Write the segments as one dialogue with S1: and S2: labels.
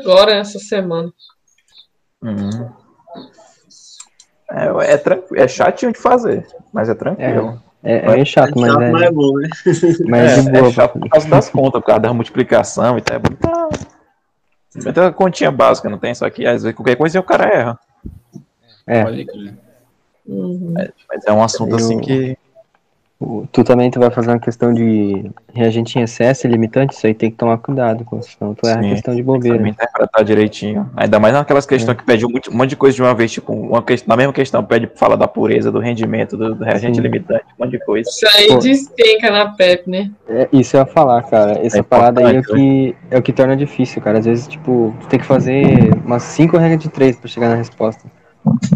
S1: agora, essa semana.
S2: Hum. É, é, tranquilo, é chatinho de fazer, mas é tranquilo.
S3: É, é chato, mas
S4: chato,
S3: é,
S4: mas é bom, né?
S3: mas é de boa.
S2: é chato por causa das contas, por causa da multiplicação e tal. É. Tem uma continha básica, não tem? Só que às vezes qualquer coisa o cara erra.
S3: É.
S1: Uhum.
S2: Mas é um assunto assim
S3: Eu-
S2: que.
S3: Tu também tu vai fazer uma questão de reagente em excesso e limitante, isso aí tem que tomar cuidado, senão tu erra a questão de bobeira.
S2: interpretar direitinho. Ainda mais naquelas questões que pede um monte, de coisa de uma vez, tipo, uma questão, na mesma questão, pede fala da pureza, do rendimento, do, do reagente
S3: Sim.
S2: limitante, um monte de coisa.
S1: Isso aí
S3: Pô.
S1: despenca na PEP, né?
S3: É, isso eu ia falar, cara. Essa
S2: É
S3: parada aí é o, que, é o que torna difícil, cara. Às vezes, tipo, tu tem que fazer umas cinco regras de três pra chegar na resposta.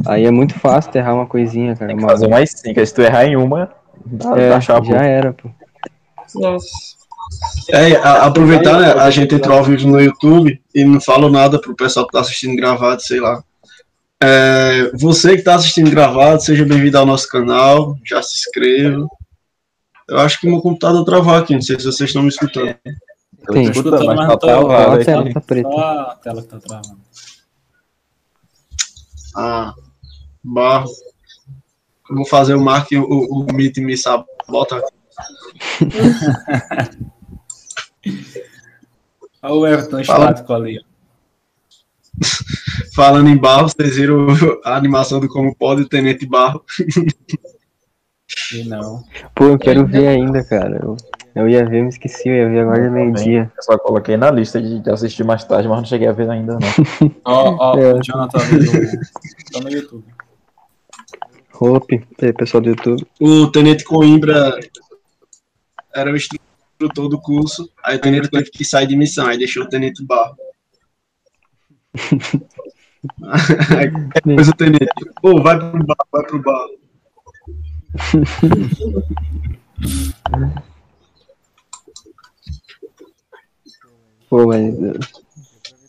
S3: Aí é muito fácil tu errar uma coisinha, cara.
S2: Tem que
S3: uma-
S2: fazer mais cinco. aí Se tu errar em uma,
S3: É,
S2: chapa.
S3: já era, pô.
S1: Nossa.
S4: É, a- aproveitar, né? A gente entrou ao vivo no YouTube e não falo nada pro pessoal que tá assistindo gravado, sei lá. É, você que tá assistindo gravado, seja bem-vindo ao nosso canal, já se inscreva. Eu acho que meu computador travou aqui, não sei se vocês estão me escutando.
S2: Eu
S3: Tem.
S2: tô escutando, mas
S5: Mas
S2: tá travado
S3: a tela
S2: tá?
S3: tá preta.
S5: Só a tela que tá travando.
S4: Ah, barro. Eu vou fazer o Mark e o, o, o Meet me sabota.
S5: Olha o Everton
S4: Fala.
S5: estático ali. ó.
S4: Falando em barro, vocês viram a animação do Como Pode o Tenente Barro.
S5: E não.
S3: Pô, eu quero ver ainda, cara. Eu, eu ia ver, me esqueci, eu ia ver agora de meio-dia.
S2: Eu só coloquei na lista de, de assistir mais tarde, mas não cheguei a ver ainda, não.
S5: Ó, ó,
S3: É.
S5: o Jonathan ali no, tá no YouTube.
S3: Hope, aí, pessoal do YouTube.
S4: O Tenente Coimbra era o instrutor do curso, aí o Tenente teve que sair de missão, aí deixou o Tenente Barro. aí depois o Tenente, pô, vai pro bar, vai pro bar.
S3: Pô, mas. eh,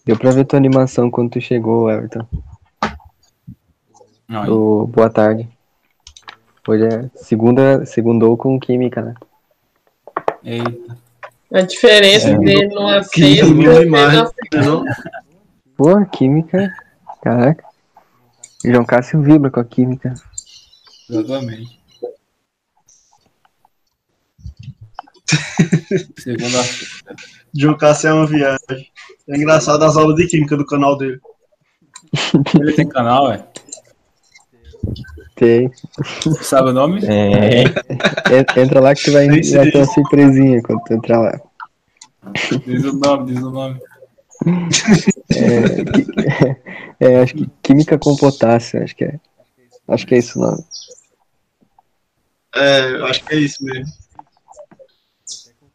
S3: Deu pra ver tua animação quando tu chegou, Everton. Do Boa tarde. Hoje é segunda, segundou com química, né?
S5: Eita.
S1: A diferença
S2: É.
S1: dele
S4: lindo
S1: é
S4: demais,
S1: na-
S4: não?
S3: Pô, química. Caraca. João Cássio vibra com a química.
S5: Exatamente. Segunda-feira.
S4: João Cássio é uma viagem. É engraçado as aulas de química do canal dele.
S5: Ele tem canal, é?
S3: Tem.
S5: Sabe o nome?
S2: É,
S3: En- Entra lá que tu vai,
S4: Sim, sim.
S3: vai ter uma surpresinha quando tu entrar lá.
S5: Diz o nome, diz o nome.
S3: É, é, acho que química com potássio, acho que é. Acho que é isso o nome.
S4: É, eu acho que é isso mesmo.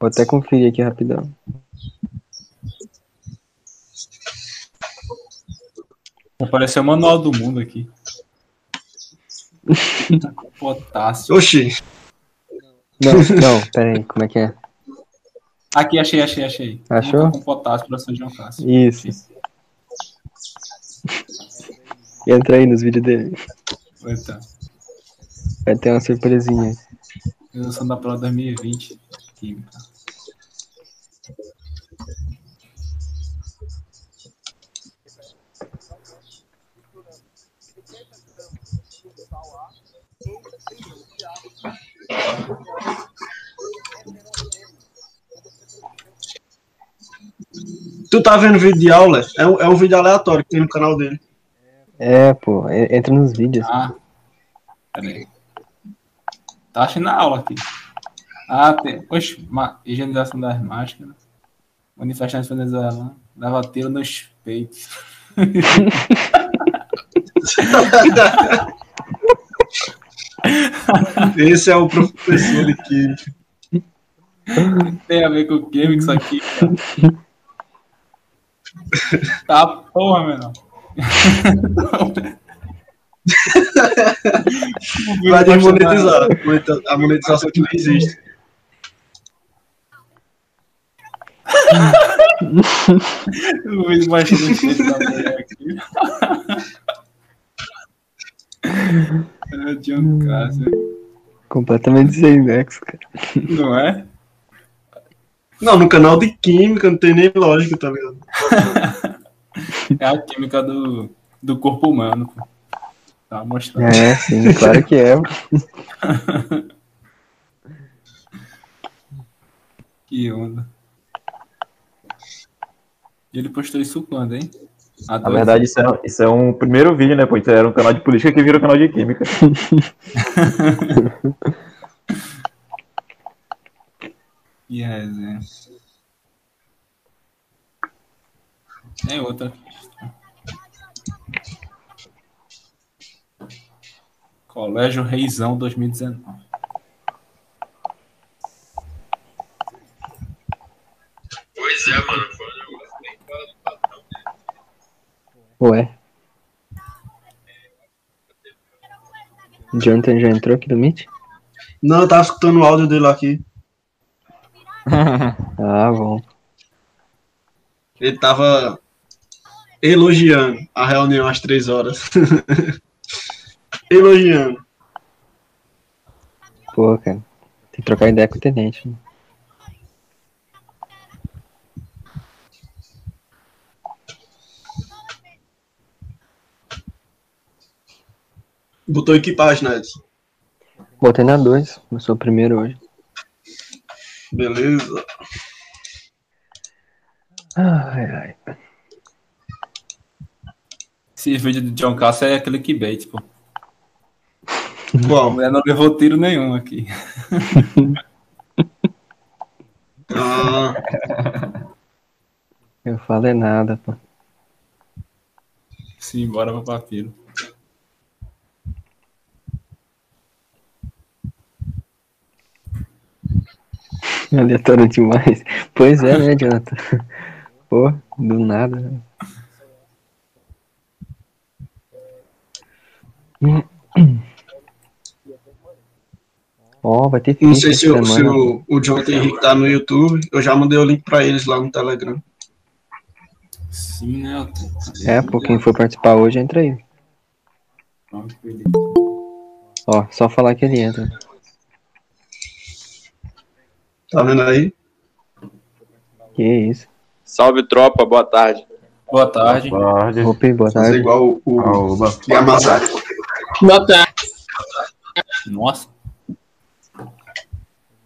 S3: Vou até conferir aqui rapidão.
S5: Apareceu o manual do mundo aqui. Tá com potássio.
S4: Oxi,
S3: Não, não, pera aí, como é que é?
S5: Aqui, achei, achei, achei.
S3: Achou?
S5: Tá com potássio para São João Cássio.
S3: Isso. Entra aí nos vídeos dele. Vai ter uma surpresinha.
S5: redação da prova 2020. Química.
S4: Tu tá vendo vídeo de aula? É um, é um vídeo aleatório que tem no canal dele.
S3: É, pô, en- entra nos vídeos.
S5: Ah, peraí. Tá achando na aula aqui. Ah, tem. Oxe, ma... higienização das máscaras. Manifestantes venezuelanos. Dava tiro nos peitos.
S4: Esse é o professor de química.
S5: Tem a ver com o químico isso aqui, cara. Tá porra, menor.
S4: Vai desmonetizar. A monetização que não existe.
S5: Peito da mulher aqui. É John Cássio,
S3: Completamente sem nexo, cara.
S5: não é?
S4: Não, no canal de química não tem nem lógica, tá ligado?
S5: É a química do, do corpo humano, pô. Tá mostrando.
S3: É, sim, claro que é.
S5: Que onda. E ele postou isso quando, hein? Ah,
S2: Na verdade, isso é, isso é um primeiro vídeo, né? Pô, isso era um canal de política que virou canal de química.
S5: Que resenha. Tem outra. Colégio Reizão 2019.
S6: Pois é, mano.
S3: Ué. O Jonathan já entrou aqui do Meet?
S4: Não, eu tava escutando o áudio dele aqui.
S3: Ah, bom.
S4: Ele tava elogiando a reunião às três horas. elogiando.
S3: Pô, cara. Tem que trocar ideia com o tenente. né?
S4: Botou equipagem, né? Edson?
S3: Botei na 2. Eu sou o primeiro hoje.
S4: Beleza.
S3: Ai, ai.
S5: Esse vídeo do John Cass é clickbait, pô. A
S4: Qual?
S5: mulher não levou tiro nenhum aqui.
S4: Ah,
S3: Eu falo é nada, pô.
S5: Sim, bora pro papiro.
S3: Aleatório demais. Pois é, né, Jonathan? Pô, do nada. Ó, vai ter
S4: não sei se, o, se o, o Jonathan Henrique tá no YouTube. Eu já mandei o link pra eles lá no Telegram.
S5: Sim, né?
S3: É, pô, quem for participar hoje entra aí. Ó, só falar que ele entra.
S4: Tá vendo aí?
S3: Que isso.
S6: Salve, tropa. Boa tarde.
S5: Boa tarde.
S2: Tarde.
S3: Opa, boa
S4: Fazer
S3: tarde.
S4: igual o, o
S2: Aoba.
S4: Yamazaki.
S1: Boa tarde.
S5: Nossa.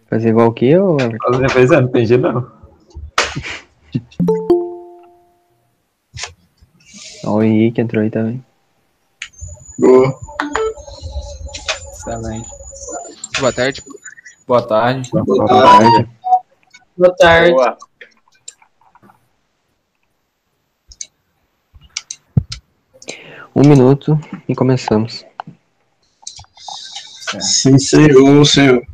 S3: Fazer igual o que, ô Everton?
S2: Fazer vez é, não tem jeito não.
S3: Ó, o Henrique entrou aí também.
S4: Boa.
S5: Excelente.
S7: Boa tarde.
S5: Boa tarde.
S4: Boa tarde.
S1: Boa tarde.
S6: Boa.
S3: Um minuto e começamos.
S4: Sim, senhor, senhor.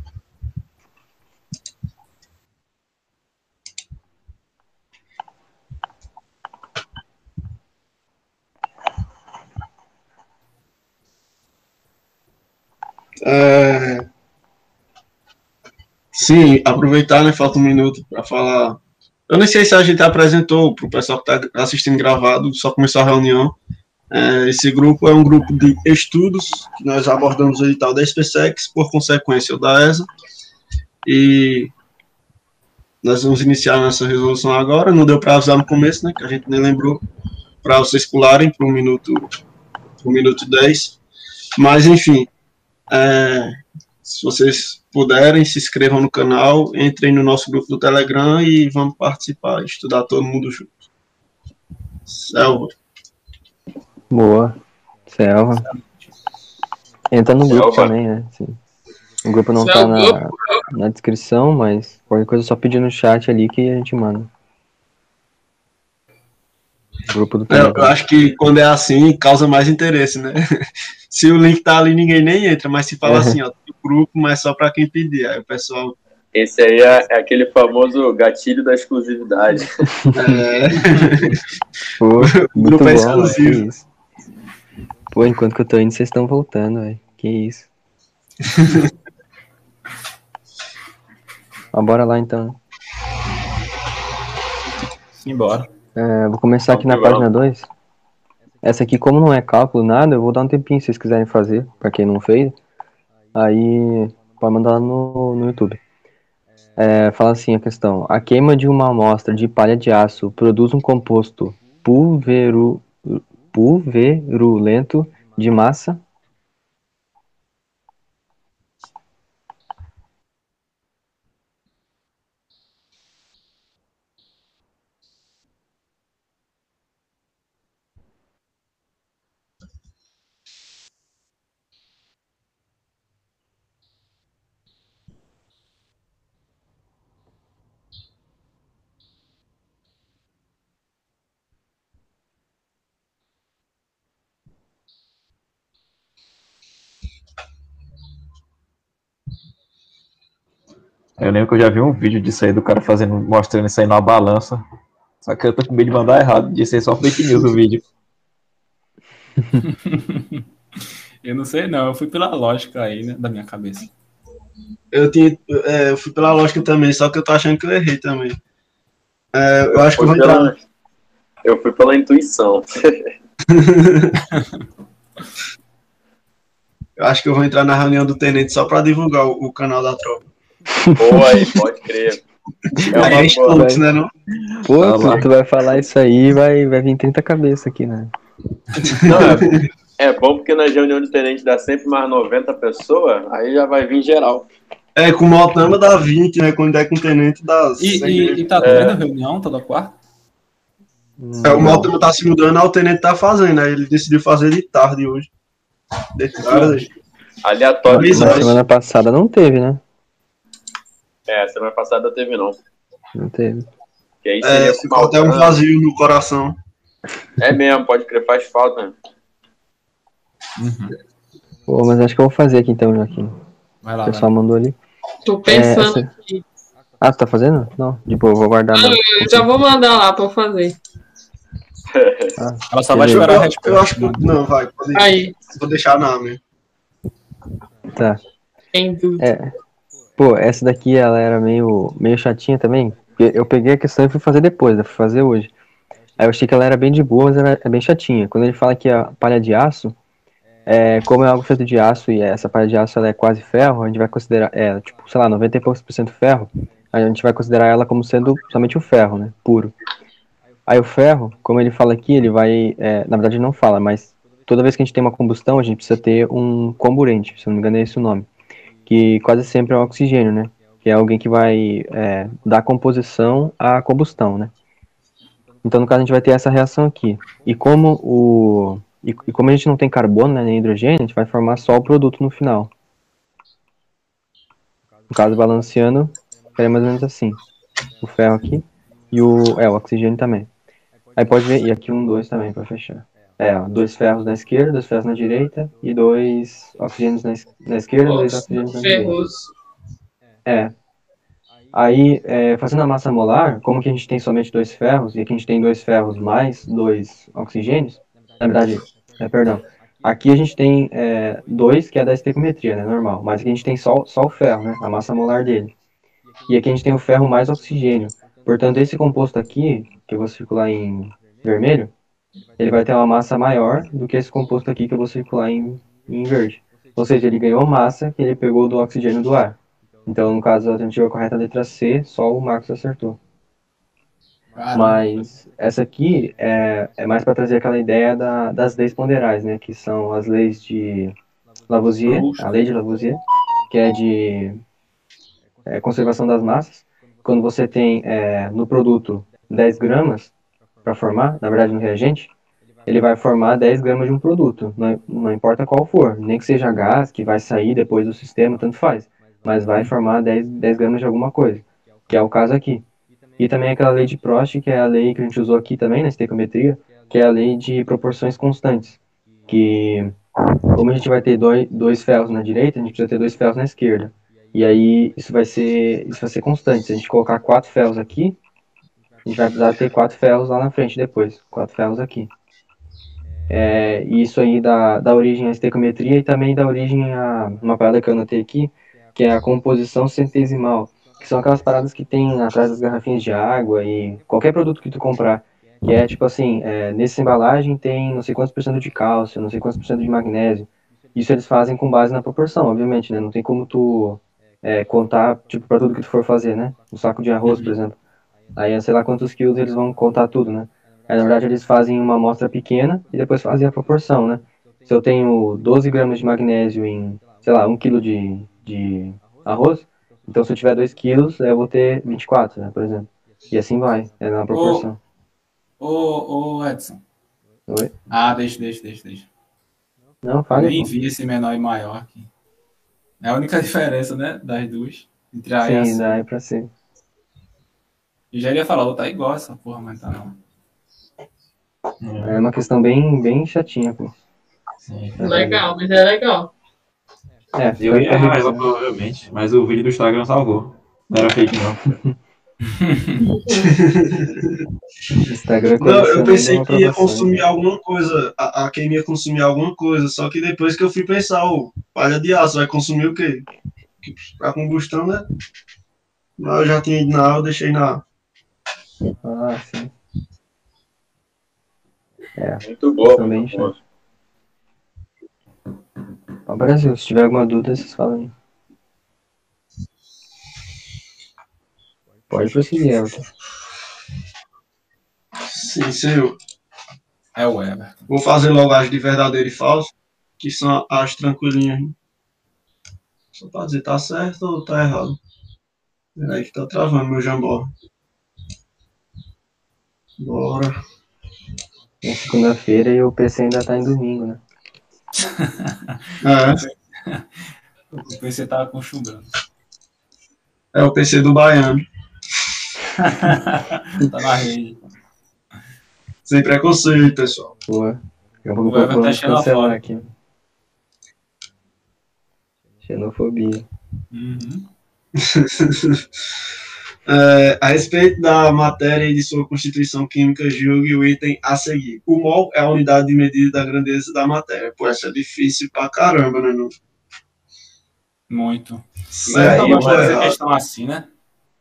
S4: Sim, aproveitar, né? Falta um minuto para falar. Eu nem sei se a gente apresentou para o pessoal que está assistindo gravado, só começou a reunião. É, esse grupo é um grupo de estudos que nós abordamos o edital da SpaceX, por consequência o da ESA. E nós vamos iniciar nossa resolução agora. Não deu para avisar no começo, né? Que a gente nem lembrou, para vocês pularem para um minuto, pro minuto 10. Mas, enfim, é, se vocês puderem, se inscrevam no canal, entrem no nosso grupo do Telegram e vamos participar, estudar todo mundo junto. Selva.
S3: Boa. Selva. Entra no grupo
S6: Selva.
S3: também, né? Sim. O grupo não tá
S1: Selva.
S3: na, na descrição, mas qualquer coisa é só pedir no chat ali que a gente manda. Grupo do
S4: É, eu
S3: Telegram.
S4: acho que quando é assim, causa mais interesse, né? Se o link tá ali, ninguém nem entra, mas se fala
S3: Uhum.
S4: assim, ó, tem grupo, mas só para quem pedir. Aí o pessoal.
S6: Esse aí é, é aquele famoso gatilho da exclusividade.
S4: É,
S3: Pô, muito
S4: grupo é
S3: bom,
S4: exclusivo.
S3: Pô, enquanto que eu tô indo, vocês estão voltando, velho. Que isso. Mas bora lá então.
S5: Simbora.
S3: É, vou começar aqui na página 2. Essa aqui, como não é cálculo, nada, eu vou dar um tempinho se vocês quiserem fazer, pra quem não fez. Aí pode mandar lá no, no YouTube. É, fala assim a questão. A queima de uma amostra de palha de aço produz um composto pulveru, pulverulento de massa
S2: Eu lembro que eu já vi um vídeo disso aí do cara fazendo, mostrando isso aí numa balança. Só que eu tô com medo de mandar errado, de ser só fake news o vídeo.
S5: Eu não sei, não. Eu fui pela lógica aí, né? Da minha cabeça.
S4: Eu, tinha, é, eu fui pela lógica também, só que eu tô achando que eu errei também. É, eu acho que eu vou entrar.
S6: pela- Eu fui pela intuição.
S4: Eu acho que eu vou entrar na reunião do tenente só pra divulgar o, o canal da tropa.
S6: Boa aí, pode crer. É
S4: Aí
S6: uma
S4: enche
S6: boa.
S4: né? Não?
S3: Pô,
S2: lá.
S3: tu, tu vai falar isso aí vai, vai vir 30 cabeças aqui, né?
S6: Não, é, é bom porque na reunião de tenente dá sempre mais 90 pessoas, aí já vai vir geral.
S4: É, com o Motama dá 20, né? Quando é com o tenente dá
S5: E,
S4: 100
S5: e, e tá tendo reunião toda quarta?
S4: É, o Motama tá se mudando, aí o tenente tá fazendo. Aí ele decidiu fazer de tarde hoje. De tarde.
S6: Aleatório.
S4: É.
S3: semana passada não teve, né?
S6: É, semana passada teve não.
S3: Não teve.
S6: Que aí
S4: É, ficou até um vazio no coração.
S6: É mesmo, pode crer, faz falta. né?
S3: Pô, mas acho que eu vou fazer aqui então, Joaquim.
S5: Vai
S3: O
S5: lá, vai.
S3: pessoal mandou ali.
S1: Tô
S3: É,
S1: pensando
S3: essa-
S1: aqui.
S3: Ah, tu tá fazendo? Não, de boa, vou guardar.
S1: Não,
S3: não.
S1: eu já vou mandar lá pra eu fazer.
S5: Ela só vai a
S4: Eu, eu acho que. Não, vai, pode ir.
S1: Aí,
S4: Vou deixar na mesmo.
S3: Tá.
S1: sem dúvida.
S3: É. Pô, essa daqui ela era meio, meio chatinha também. Eu peguei a questão e fui fazer depois, eu fui fazer hoje. Aí eu achei que ela era bem de boa, mas ela é bem chatinha. Quando ele fala que a palha de aço, é, como é algo feito de aço e essa palha de aço ela é quase ferro, a gente vai considerar, é, tipo, sei lá, 90 e poucos por cento ferro, a gente vai considerar ela como sendo somente o ferro, né, puro. Aí o ferro, como ele fala aqui, ele vai, é, na verdade não fala, mas toda vez que a gente tem uma combustão, a gente precisa ter um comburente, se não me engano é esse o nome que quase sempre é o oxigênio, né? Que é alguém que vai é, dar composição à combustão, né? Então, no caso, a gente vai ter essa reação aqui. E como o e, e como a gente não tem carbono, né, nem hidrogênio, a gente vai formar só o produto no final. No caso, balanceando, ficaria mais ou menos assim. O ferro aqui e o, é, o oxigênio também. Aí pode ver, e aqui um, dois também, para fechar. É, ó, dois ferros na esquerda, dois ferros na direita e dois oxigênios na, na esquerda, dois oxigênios na direita. É. Aí, é, fazendo a massa molar, como que a gente tem somente dois ferros, e aqui a gente tem dois ferros mais dois oxigênios, na verdade, é, perdão, aqui a gente tem é, dois, que é da estequiometria, né, normal, mas aqui a gente tem só, só o ferro, né, a massa molar dele. E aqui a gente tem o ferro mais oxigênio. Portanto, esse composto aqui, que eu vou circular em vermelho, ele vai ter uma massa maior do que esse composto aqui que eu vou circular em, em verde. Ou seja, ele ganhou massa que ele pegou do oxigênio do ar. Então, no caso, a alternativa correta é a letra C, só o Marcos acertou. Mas essa aqui é, é mais para trazer aquela ideia da- das leis ponderais, né? Que são as leis de Lavoisier, a lei de Lavoisier, que é de é, conservação das massas. Quando você tem é, no produto 10 gramas para formar, na verdade no reagente, ele vai formar 10 gramas de um produto, não, não importa qual for, nem que seja gás, que vai sair depois do sistema, tanto faz, mas vai formar 10, 10 gramas de alguma coisa, que é o caso aqui. E também aquela lei de Prost, que é a lei que a gente usou aqui também na estequiometria, que é a lei de proporções constantes, que como a gente vai ter dois, dois ferros na direita, a gente precisa ter dois ferros na esquerda. E aí isso vai ser isso vai ser constante. Se a gente colocar quatro ferros aqui, gente vai precisar ter quatro ferros lá na frente depois, quatro ferros aqui. É, isso aí dá, dá origem à estequiometria e também dá origem a uma parada que eu anotei aqui, que é a composição centesimal, que são aquelas paradas que tem atrás das garrafinhas de água e qualquer produto que tu comprar, que é tipo assim, é, nessa embalagem tem não sei quantos por cento de cálcio, não sei quantos por cento de magnésio. Isso eles fazem com base na proporção, obviamente, né? Não tem como tu é, contar, tipo, para tudo que tu for fazer, né? Um saco de arroz, por exemplo. Aí, sei lá quantos quilos eles vão contar tudo, né? Aí, na verdade, eles fazem uma amostra pequena e depois fazem a proporção, né? Se eu tenho 12 gramas de magnésio em, sei lá, 1 kg de, de arroz, então se eu tiver 2 quilos, eu vou ter 24, né, por exemplo. E assim vai, é na proporção.
S5: Ô, ô Edson.
S3: Oi?
S5: Ah, deixa, deixa, deixa, deixa.
S3: Não,
S5: Eu
S3: fale.
S5: nem vi esse menor e maior aqui. É a única diferença, né, das duas. Entre A e a
S3: Sim, dá é pra ser.
S5: Eu já ia falar, outra tá igual essa porra, mas tá não.
S3: É uma questão bem, bem chatinha, pô.
S2: Sim.
S1: Legal, mas é legal.
S3: É,
S2: Eu ia errar ela, provavelmente, mas o vídeo do Instagram salvou. Não era fake, não.
S3: Instagram
S4: Não, eu pensei
S3: uma
S4: que ia consumir
S3: né?
S4: alguma coisa, a, a Kim ia consumir alguma coisa, só que depois que eu fui pensar, ô, palha de aço, vai consumir o quê? Que Pra combustão, né? Mas eu já tinha ido na aula, deixei na.
S3: Ah, sim.
S6: Muito boa.
S3: Também,
S6: muito boa.
S3: Ó, Brasil, se tiver alguma dúvida, vocês falam aí. Pode prosseguir, Everton.
S4: Sim, senhor.
S5: É o Everton.
S4: Vou fazer logo as de verdadeiro e falso, que são as tranquilinhas. né? Só pra dizer, tá certo ou tá errado? Peraí que tá travando meu jambó. Bora.
S3: É segunda-feira e o PC ainda tá em domingo, né?
S4: É,
S5: O PC tava com chumbrando.
S4: é o PC do Baiano.
S5: tá na rede.
S4: Sem preconceito, pessoal.
S3: Boa.
S5: O Everton
S3: vamos
S5: tá
S3: cancelar
S5: xenofóbico.
S3: aqui. Xenofobia.
S5: Uhum.
S4: É, a respeito da matéria e de sua constituição química, julgue o item a seguir. O mol é a unidade de medida da grandeza da matéria. Pô, essa é difícil pra caramba, né? Não?
S5: Muito.
S4: Certo
S6: aí,
S4: ou
S5: Vamos
S6: mas
S5: fazer
S4: errado?
S5: questão assim, né?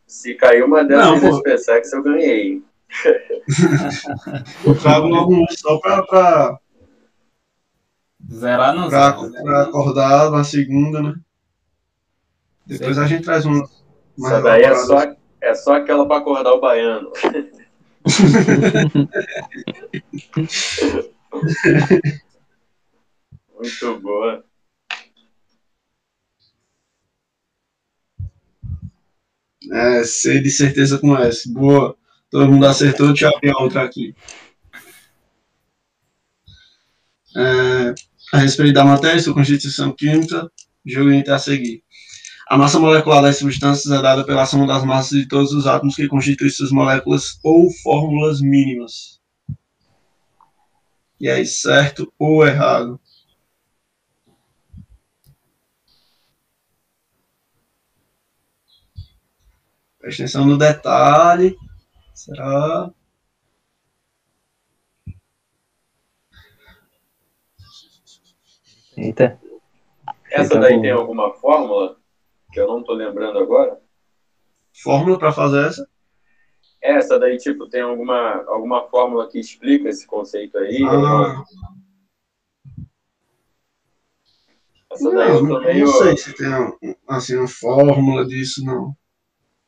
S6: Se cair uma
S4: Não,
S6: dessas
S4: pô.
S6: nesse PSEX, eu ganhei.
S4: Eu trago logo um só pra, pra,
S5: Zerar não
S4: pra,
S5: zera.
S4: pra acordar na segunda, né? Depois a gente traz um. mais
S6: Essa daí é só, é só aquela pra acordar o baiano. Muito boa.
S4: É, sei de certeza com essa. Boa. Todo mundo acertou, deixa eu abrir a outra aqui. É, a respeito da matéria sua constituição química, jogo item a seguir. A massa molecular das substâncias é dada pela soma das massas de todos os átomos que constituem suas moléculas ou fórmulas mínimas. E aí, certo ou errado? Preste atenção no detalhe. Será?
S3: Eita.
S6: Essa
S3: Então,
S6: daí tem alguma fórmula que eu não tô lembrando agora?
S4: Fórmula para fazer essa?
S6: Essa daí, tipo, tem alguma, alguma fórmula que explica esse conceito aí?
S4: Ah,
S6: Essa daí eu
S4: não,
S6: tô
S4: não,
S6: meio.
S4: não sei se tem assim, uma fórmula disso, não.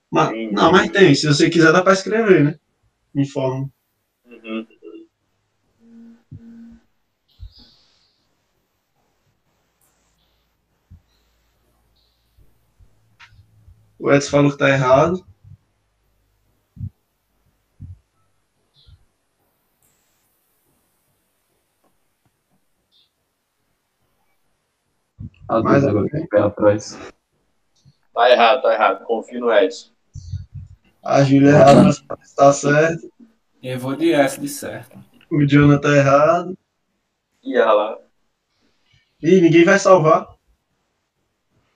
S4: Mas,
S6: Sim.
S4: não, mas tem. Se você quiser, dá para escrever, né? Em fórmula.
S6: Uhum.
S4: O Edson falou que tá errado. Mas
S2: vezes agora tem pé atrás.
S6: Tá errado, tá errado. Confio no Edson.
S4: A Júlia é errada, mas tá certo.
S5: Eu vou de S de certo.
S4: O Jonathan tá errado.
S6: E lá.
S4: Ih, ninguém vai salvar.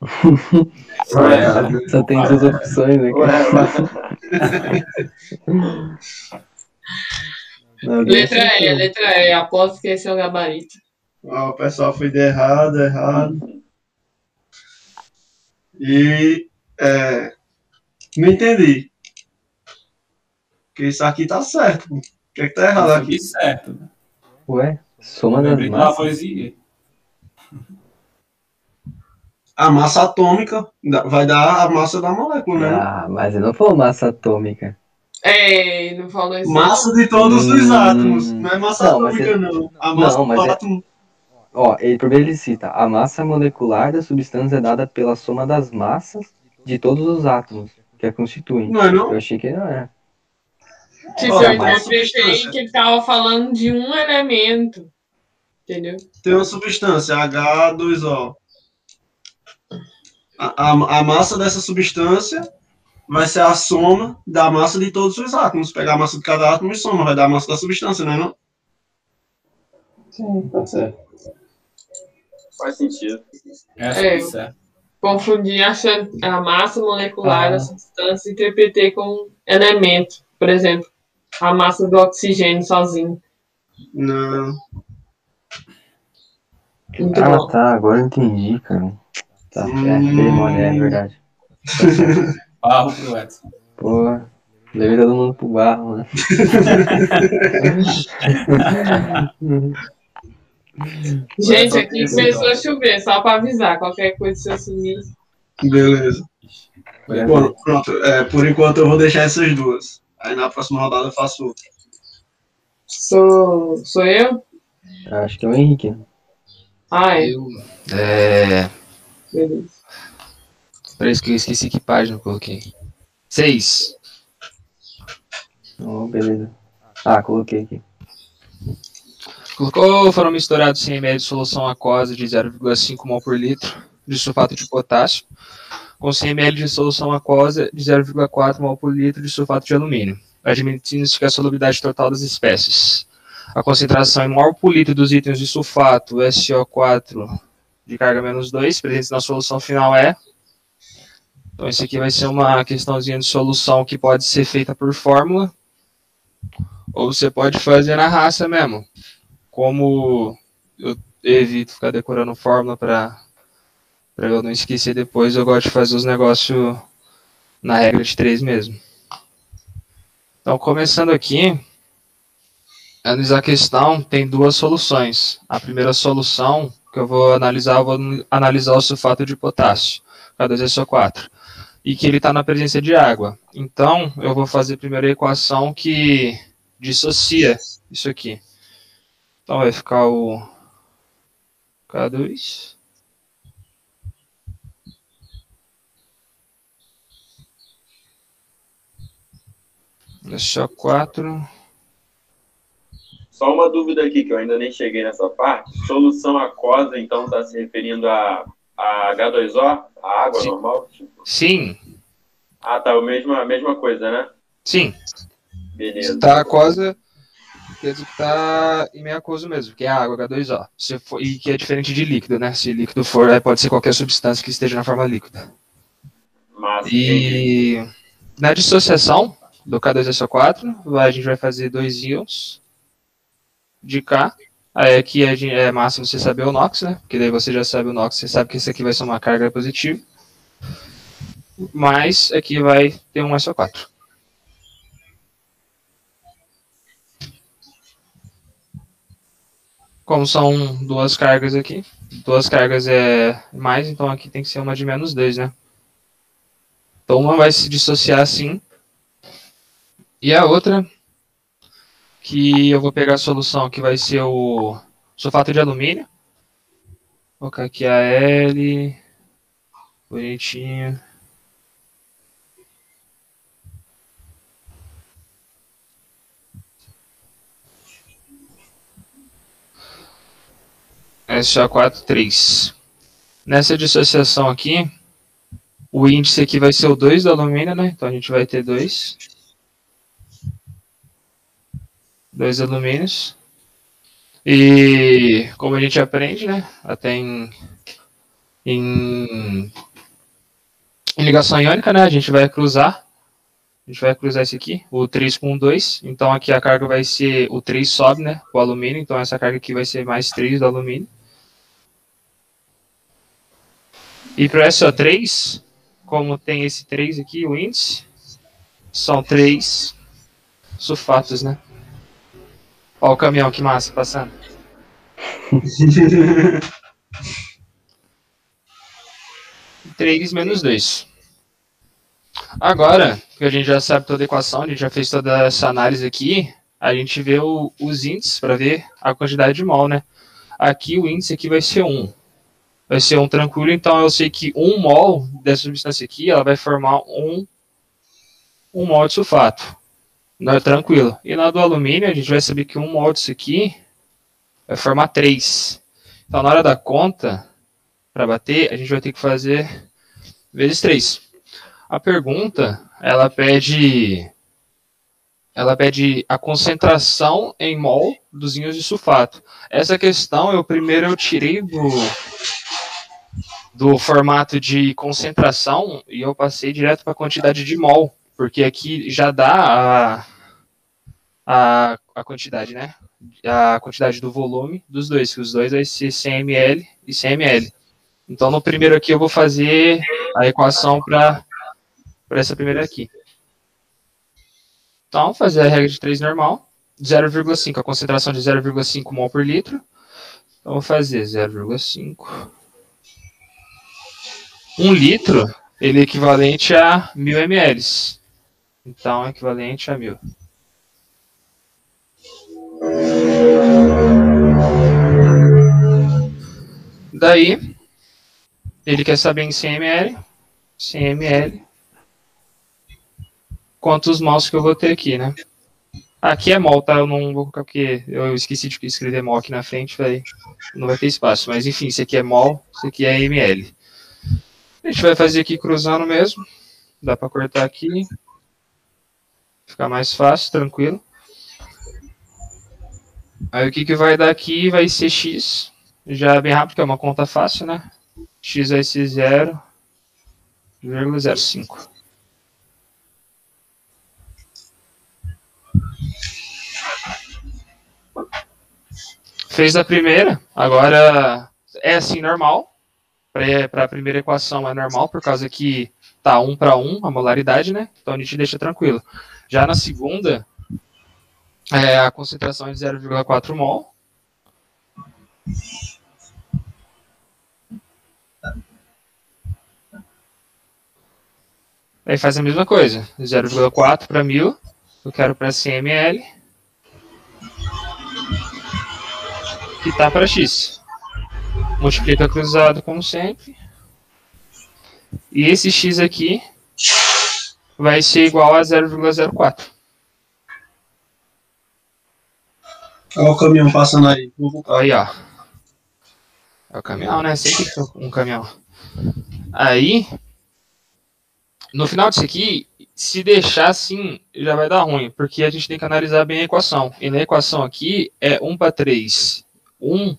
S5: É,
S3: Só tem duas opções aqui.
S6: Ué,
S3: Não,
S1: Letra E,
S3: acertou.
S1: letra E. Aposto que esse é o gabarito.
S4: Ó, o pessoal foi de errado, errado. E é, não entendi. Porque isso aqui tá certo. O que é que tá errado
S5: eu
S4: aqui?
S5: certo. né?
S3: Ué, soma das massas.
S5: poesia.
S4: A massa atômica vai dar a massa da molécula, né?
S3: Ah, mas ele não falou massa atômica.
S1: É, não falou isso.
S4: Massa de todos os
S3: Hum,
S4: átomos. Não é massa
S3: não, mas
S4: atômica,
S3: é-
S4: não. A massa
S3: Não, mas
S4: do
S3: é-
S4: átomo.
S3: Ó, ele, primeiro ele cita, a massa molecular da substância é dada pela soma das massas de todos os átomos que a constituem.
S4: Não é não?
S3: Eu achei que não era.
S1: Tipo, eu interpretei que ele tava falando de um elemento. Entendeu?
S4: Tem uma substância, H2O. A, a, a massa dessa substância vai ser a soma da massa de todos os átomos. Pegar a massa de cada átomo e soma, vai dar a massa da substância, não é não?
S2: Sim, pode ser.
S6: Faz sentido.
S1: É.
S5: é.
S1: Confundi achando a massa molecular
S3: Ah.
S1: da substância e interpretei com elemento. Por exemplo, a massa do oxigênio sozinho.
S4: Não.
S1: Muito
S3: Ah,
S1: bom.
S3: tá, agora eu entendi, cara. Tá, é,
S4: Hum.
S3: demônio, é verdade.
S5: Barro pro Edson.
S3: Pô, levei todo mundo pro barro, né?
S1: Gente, aqui começou a chover, só pra avisar. Qualquer coisa, se eu sumir.
S4: Beleza.
S3: É.
S4: Bom, pronto. É, por enquanto eu vou deixar essas duas. Aí na próxima rodada eu faço outra.
S1: Sou, sou eu?
S3: Acho que é o Henrique.
S1: Ah, é.
S7: Eu. É.
S1: Beleza.
S7: Parece que eu esqueci que página eu coloquei. Seis.
S3: Oh, beleza. Ah, coloquei aqui.
S7: Colocou, foram misturados 100 ml de solução aquosa de 0,5 mol por litro de sulfato de potássio com 100 ml de solução aquosa de 0,4 mol por litro de sulfato de alumínio. Admitindo-se que a solubilidade total das espécies. A concentração em mol por litro dos itens de sulfato SO4 de carga menos 2 presentes na solução final é. Então, isso aqui vai ser uma questãozinha de solução que pode ser feita por fórmula. Ou você pode fazer na raça mesmo como eu evito ficar decorando fórmula para eu não esquecer depois, eu gosto de fazer os negócios na regra de três mesmo. Então, começando aqui, analisar a questão, tem duas soluções. A primeira solução que eu vou analisar, eu vou analisar o sulfato de potássio, K2SO4, e que ele está na presença de água. Então, eu vou fazer primeiro a equação que dissocia isso aqui. Então vai ficar o K2. SO4.
S6: Só uma dúvida aqui, que eu ainda nem cheguei nessa parte. Solução aquosa, então, está se referindo a, a H2O? A água
S7: Sim.
S6: normal? Tipo,
S7: Sim,
S6: ah, tá. A mesma, a mesma coisa, né?
S7: sim.
S6: Beleza.
S7: Está aquosa, quer dizer que tá em meio aquoso mesmo, que é a água H2O. Se for, e que é diferente de líquido, né? Se líquido for, aí pode ser qualquer substância que esteja na forma líquida.
S6: Massa, entendi.
S7: E na dissociação do K2SO4, a gente vai fazer dois íons de. Aí aqui a gente- é massa você saber o NOx, né? Porque daí você já sabe o NOx, você sabe que esse aqui vai ser uma carga positiva. Mas aqui vai ter um SO4. Como são duas cargas aqui, duas cargas é mais, então aqui tem que ser uma de menos 2, né? Então uma vai se dissociar assim. E a outra, que eu vou pegar a solução que vai ser o sulfato de alumínio. Vou colocar aqui a L. Bonitinho. SO43. Nessa dissociação aqui, o índice aqui vai ser o 2 do alumínio, né? Então a gente vai ter 2. Dois alumínios. E como a gente aprende, né? Até em, em, em ligação iônica, né? A gente vai cruzar. A gente vai cruzar esse aqui, o 3 com o 2. Então aqui a carga vai ser, o 3 sobe, né? O alumínio. Então essa carga aqui vai ser mais 3 do alumínio. E para o SO3, como tem esse 3 aqui, o índice, são três sulfatos, né? Olha o caminhão, que massa, passando. Três menos dois. Agora, que a gente já sabe toda a equação, a gente já fez toda essa análise aqui, a gente vê o, os índices para ver a quantidade de mol, né? Aqui o índice aqui vai ser 1. Vai ser 1 tranquilo, então eu sei que 1 mol dessa substância aqui, ela vai formar 1, 1 mol de sulfato. Não é tranquilo. E na do alumínio, a gente vai saber que 1 mol disso aqui vai formar 3. Então, na hora da conta, para bater, a gente vai ter que fazer vezes 3. A pergunta, ela pede ela pede a concentração em mol dos íons de sulfato. Essa questão eu primeiro eu tirei do do formato de concentração e eu passei direto para a quantidade de mol, porque aqui já dá a, a, a quantidade, né? A quantidade do volume dos dois, que os dois vai ser 100 ml e 100 ml. Então no primeiro aqui eu vou fazer a equação para essa primeira aqui. Então, fazer a regra de 3 normal, 0,5, a concentração de 0,5 mol por litro. Então, vou fazer 0,5. 1 litro, ele é equivalente a 1000 ml. Então, é equivalente a 1000. Daí, ele quer saber em 100 ml. 100 ml quantos mols que eu vou ter aqui, né? Aqui é mol, tá? Eu não vou colocar porque eu esqueci de escrever mol aqui na frente, vai, não vai ter espaço. Mas enfim, isso aqui é mol, isso aqui é ml. A gente vai fazer aqui cruzando mesmo. Dá para cortar aqui. Ficar mais fácil, tranquilo. Aí o que, que vai dar aqui vai ser x. Já é bem rápido, que é uma conta fácil, né? x vai ser 0,05. Fez a primeira, agora é assim normal. Para a primeira equação é normal, por causa que tá 1 para 1 a molaridade, né? Então a gente deixa tranquilo. Já na segunda, é, a concentração é de 0,4 mol. Aí faz a mesma coisa, 0,4 para 1000, eu quero para 100 ml. que está para x. Multiplica cruzado, como sempre. E esse x aqui vai ser igual a 0,04.
S4: Olha o caminhão passando aí.
S7: Aí, ó. É o caminhão, né? Sempre tem um caminhão. Aí, no final disso aqui, se deixar assim, já vai dar ruim, porque a gente tem que analisar bem a equação. E na equação aqui é 1 para 3 um,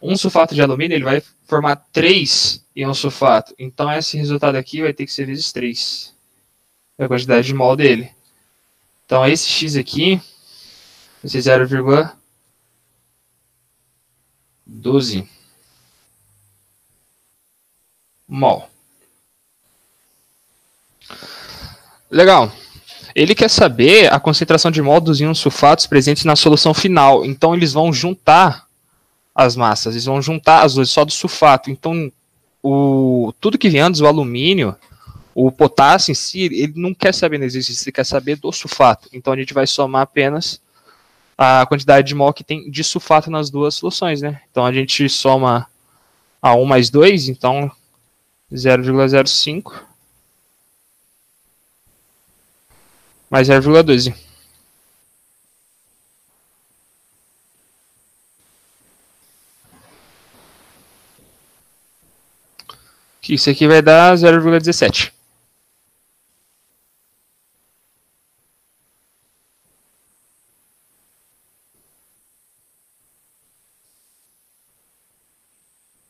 S7: um sulfato de alumínio ele vai formar três íons sulfato. Então esse resultado aqui vai ter que ser vezes 3. É a quantidade de mol dele. Então esse X aqui vai ser 0,12 mol. Legal. Ele quer saber a concentração de mol dos íons sulfatos presentes na solução final. Então eles vão juntar as massas, eles vão juntar as duas só do sulfato. Então o tudo que vem antes, o alumínio, o potássio em si, ele não quer saber no exercício, ele quer saber do sulfato. Então a gente vai somar apenas a quantidade de mol que tem de sulfato nas duas soluções, né? Então a gente soma a 1 mais 2, então 0,05 mais 0,12. Que isso aqui vai dar 0,17.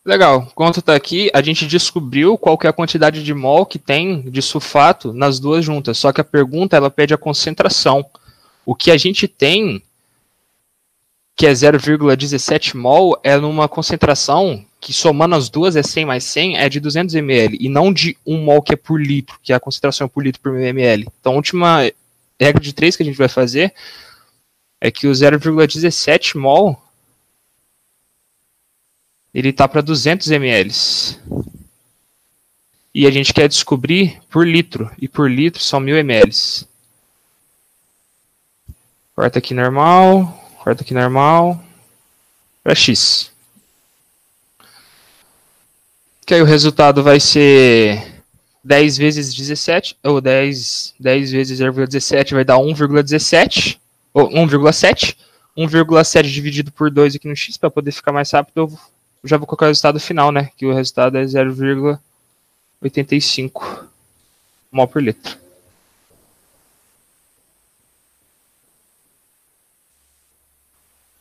S7: Legal. Enquanto está aqui, a gente descobriu qual é a quantidade de mol que tem de sulfato nas duas juntas. Só que a pergunta ela pede a concentração. O que a gente tem, que é 0,17 mol, é numa concentração que somando as duas é 100 mais 100, é de 200 ml. E não de 1 mol que é por litro, que é a concentração por litro por ml. Então a última regra de 3 que a gente vai fazer é que o 0,17 mol ele tá para 200 ml. E a gente quer descobrir por litro. E por litro são mil ml. Corta aqui normal. Corta aqui normal. Para X. Que aí o resultado vai ser 10 vezes 17, ou 10, 10 vezes 0,17 vai dar 1,17, ou 1,7. 1,7 dividido por 2 aqui no x, para poder ficar mais rápido, eu já vou colocar o resultado final, né? Que o resultado é 0,85 mol por litro.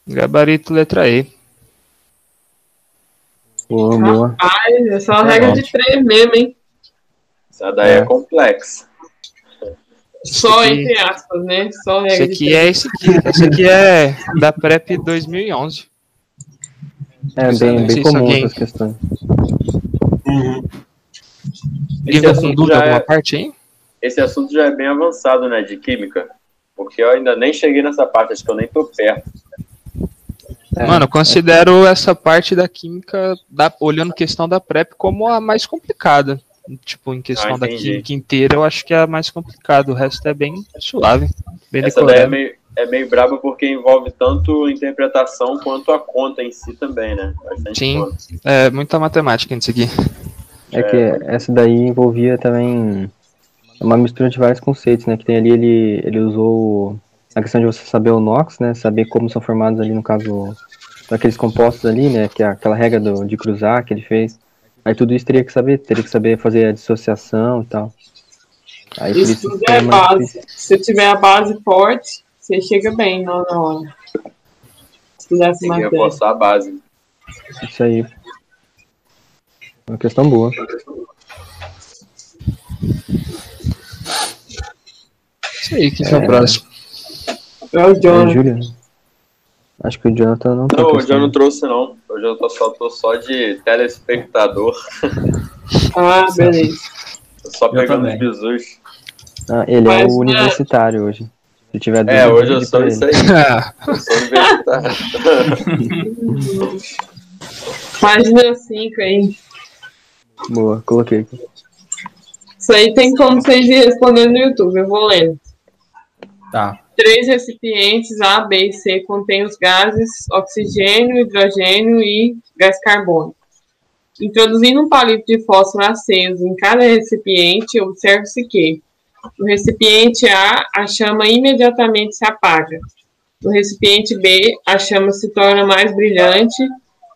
S7: Gabarito letra E.
S3: Boa, boa.
S1: Rapaz, é só a regra de três mesmo, hein?
S6: Essa daí é,
S3: É.
S6: complexa.
S1: Só
S7: aqui-
S1: entre aspas, né? Só
S7: Esse
S1: regra de
S7: aqui
S1: três.
S7: é esse aqui. Esse aqui é da PrEP 2011.
S3: É bem, bem comum
S7: alguém-
S3: essas questões.
S4: Uhum.
S6: Esse assunto,
S7: dúvida alguma
S6: é,
S7: parte aí?
S6: esse assunto já é bem avançado, né, de química. Porque eu ainda nem cheguei nessa parte, acho que eu nem tô perto.
S3: É,
S7: Mano, eu considero essa parte da química, da, olhando questão da PrEP, como a mais complicada. Tipo, em questão
S6: Ah,
S7: da química inteira, eu acho que é a mais complicada. O resto é bem suave. Bem
S6: Essa daí é
S7: decorado.
S6: meio, é meio braba porque envolve tanto interpretação quanto a conta em si também, né? Bastante
S7: Sim.
S6: conta.
S7: É muita matemática nisso aqui.
S3: É que essa daí envolvia também uma mistura de vários conceitos, né? Que tem ali, ele, ele usou a questão de você saber o NOx, né? Saber como são formados ali, no caso, daqueles compostos ali, né? Que é aquela regra do, de cruzar que ele fez. Aí tudo isso teria que saber, teria que saber fazer a dissociação e tal. Aí
S1: Isso tudo é base.
S3: difícil.
S1: Se tiver a base forte, você chega bem na na hora. Se fizesse
S6: Tem que
S1: mais
S6: reforçar a base.
S3: Isso aí. Uma questão boa.
S7: Isso aí, que é, o
S3: É.
S7: próximo.
S1: É o
S3: É,
S1: John.
S3: Júlia? Acho que o Jonathan não tá
S6: Não, hoje eu
S3: questão.
S6: não trouxe, não. Hoje eu tô só, tô só de telespectador.
S1: Ah, beleza.
S6: Tô só
S5: Eu
S6: pegando
S5: também.
S6: os bisus.
S3: Ah, ele
S1: Mas,
S3: é
S1: né?
S3: o universitário hoje. Se tiver
S6: É,
S3: dúvida,
S6: hoje eu sou isso aí. Eu sou universitário.
S1: Página 5 aí.
S3: Boa, coloquei aqui.
S1: Isso aí tem como vocês ir respondendo no YouTube, eu vou lendo.
S5: Tá.
S1: Três recipientes A, B e C contêm os gases oxigênio, hidrogênio e gás carbônico. Introduzindo um palito de fósforo aceso em cada recipiente, observe-se que no recipiente A, a chama imediatamente se apaga. No recipiente B, a chama se torna mais brilhante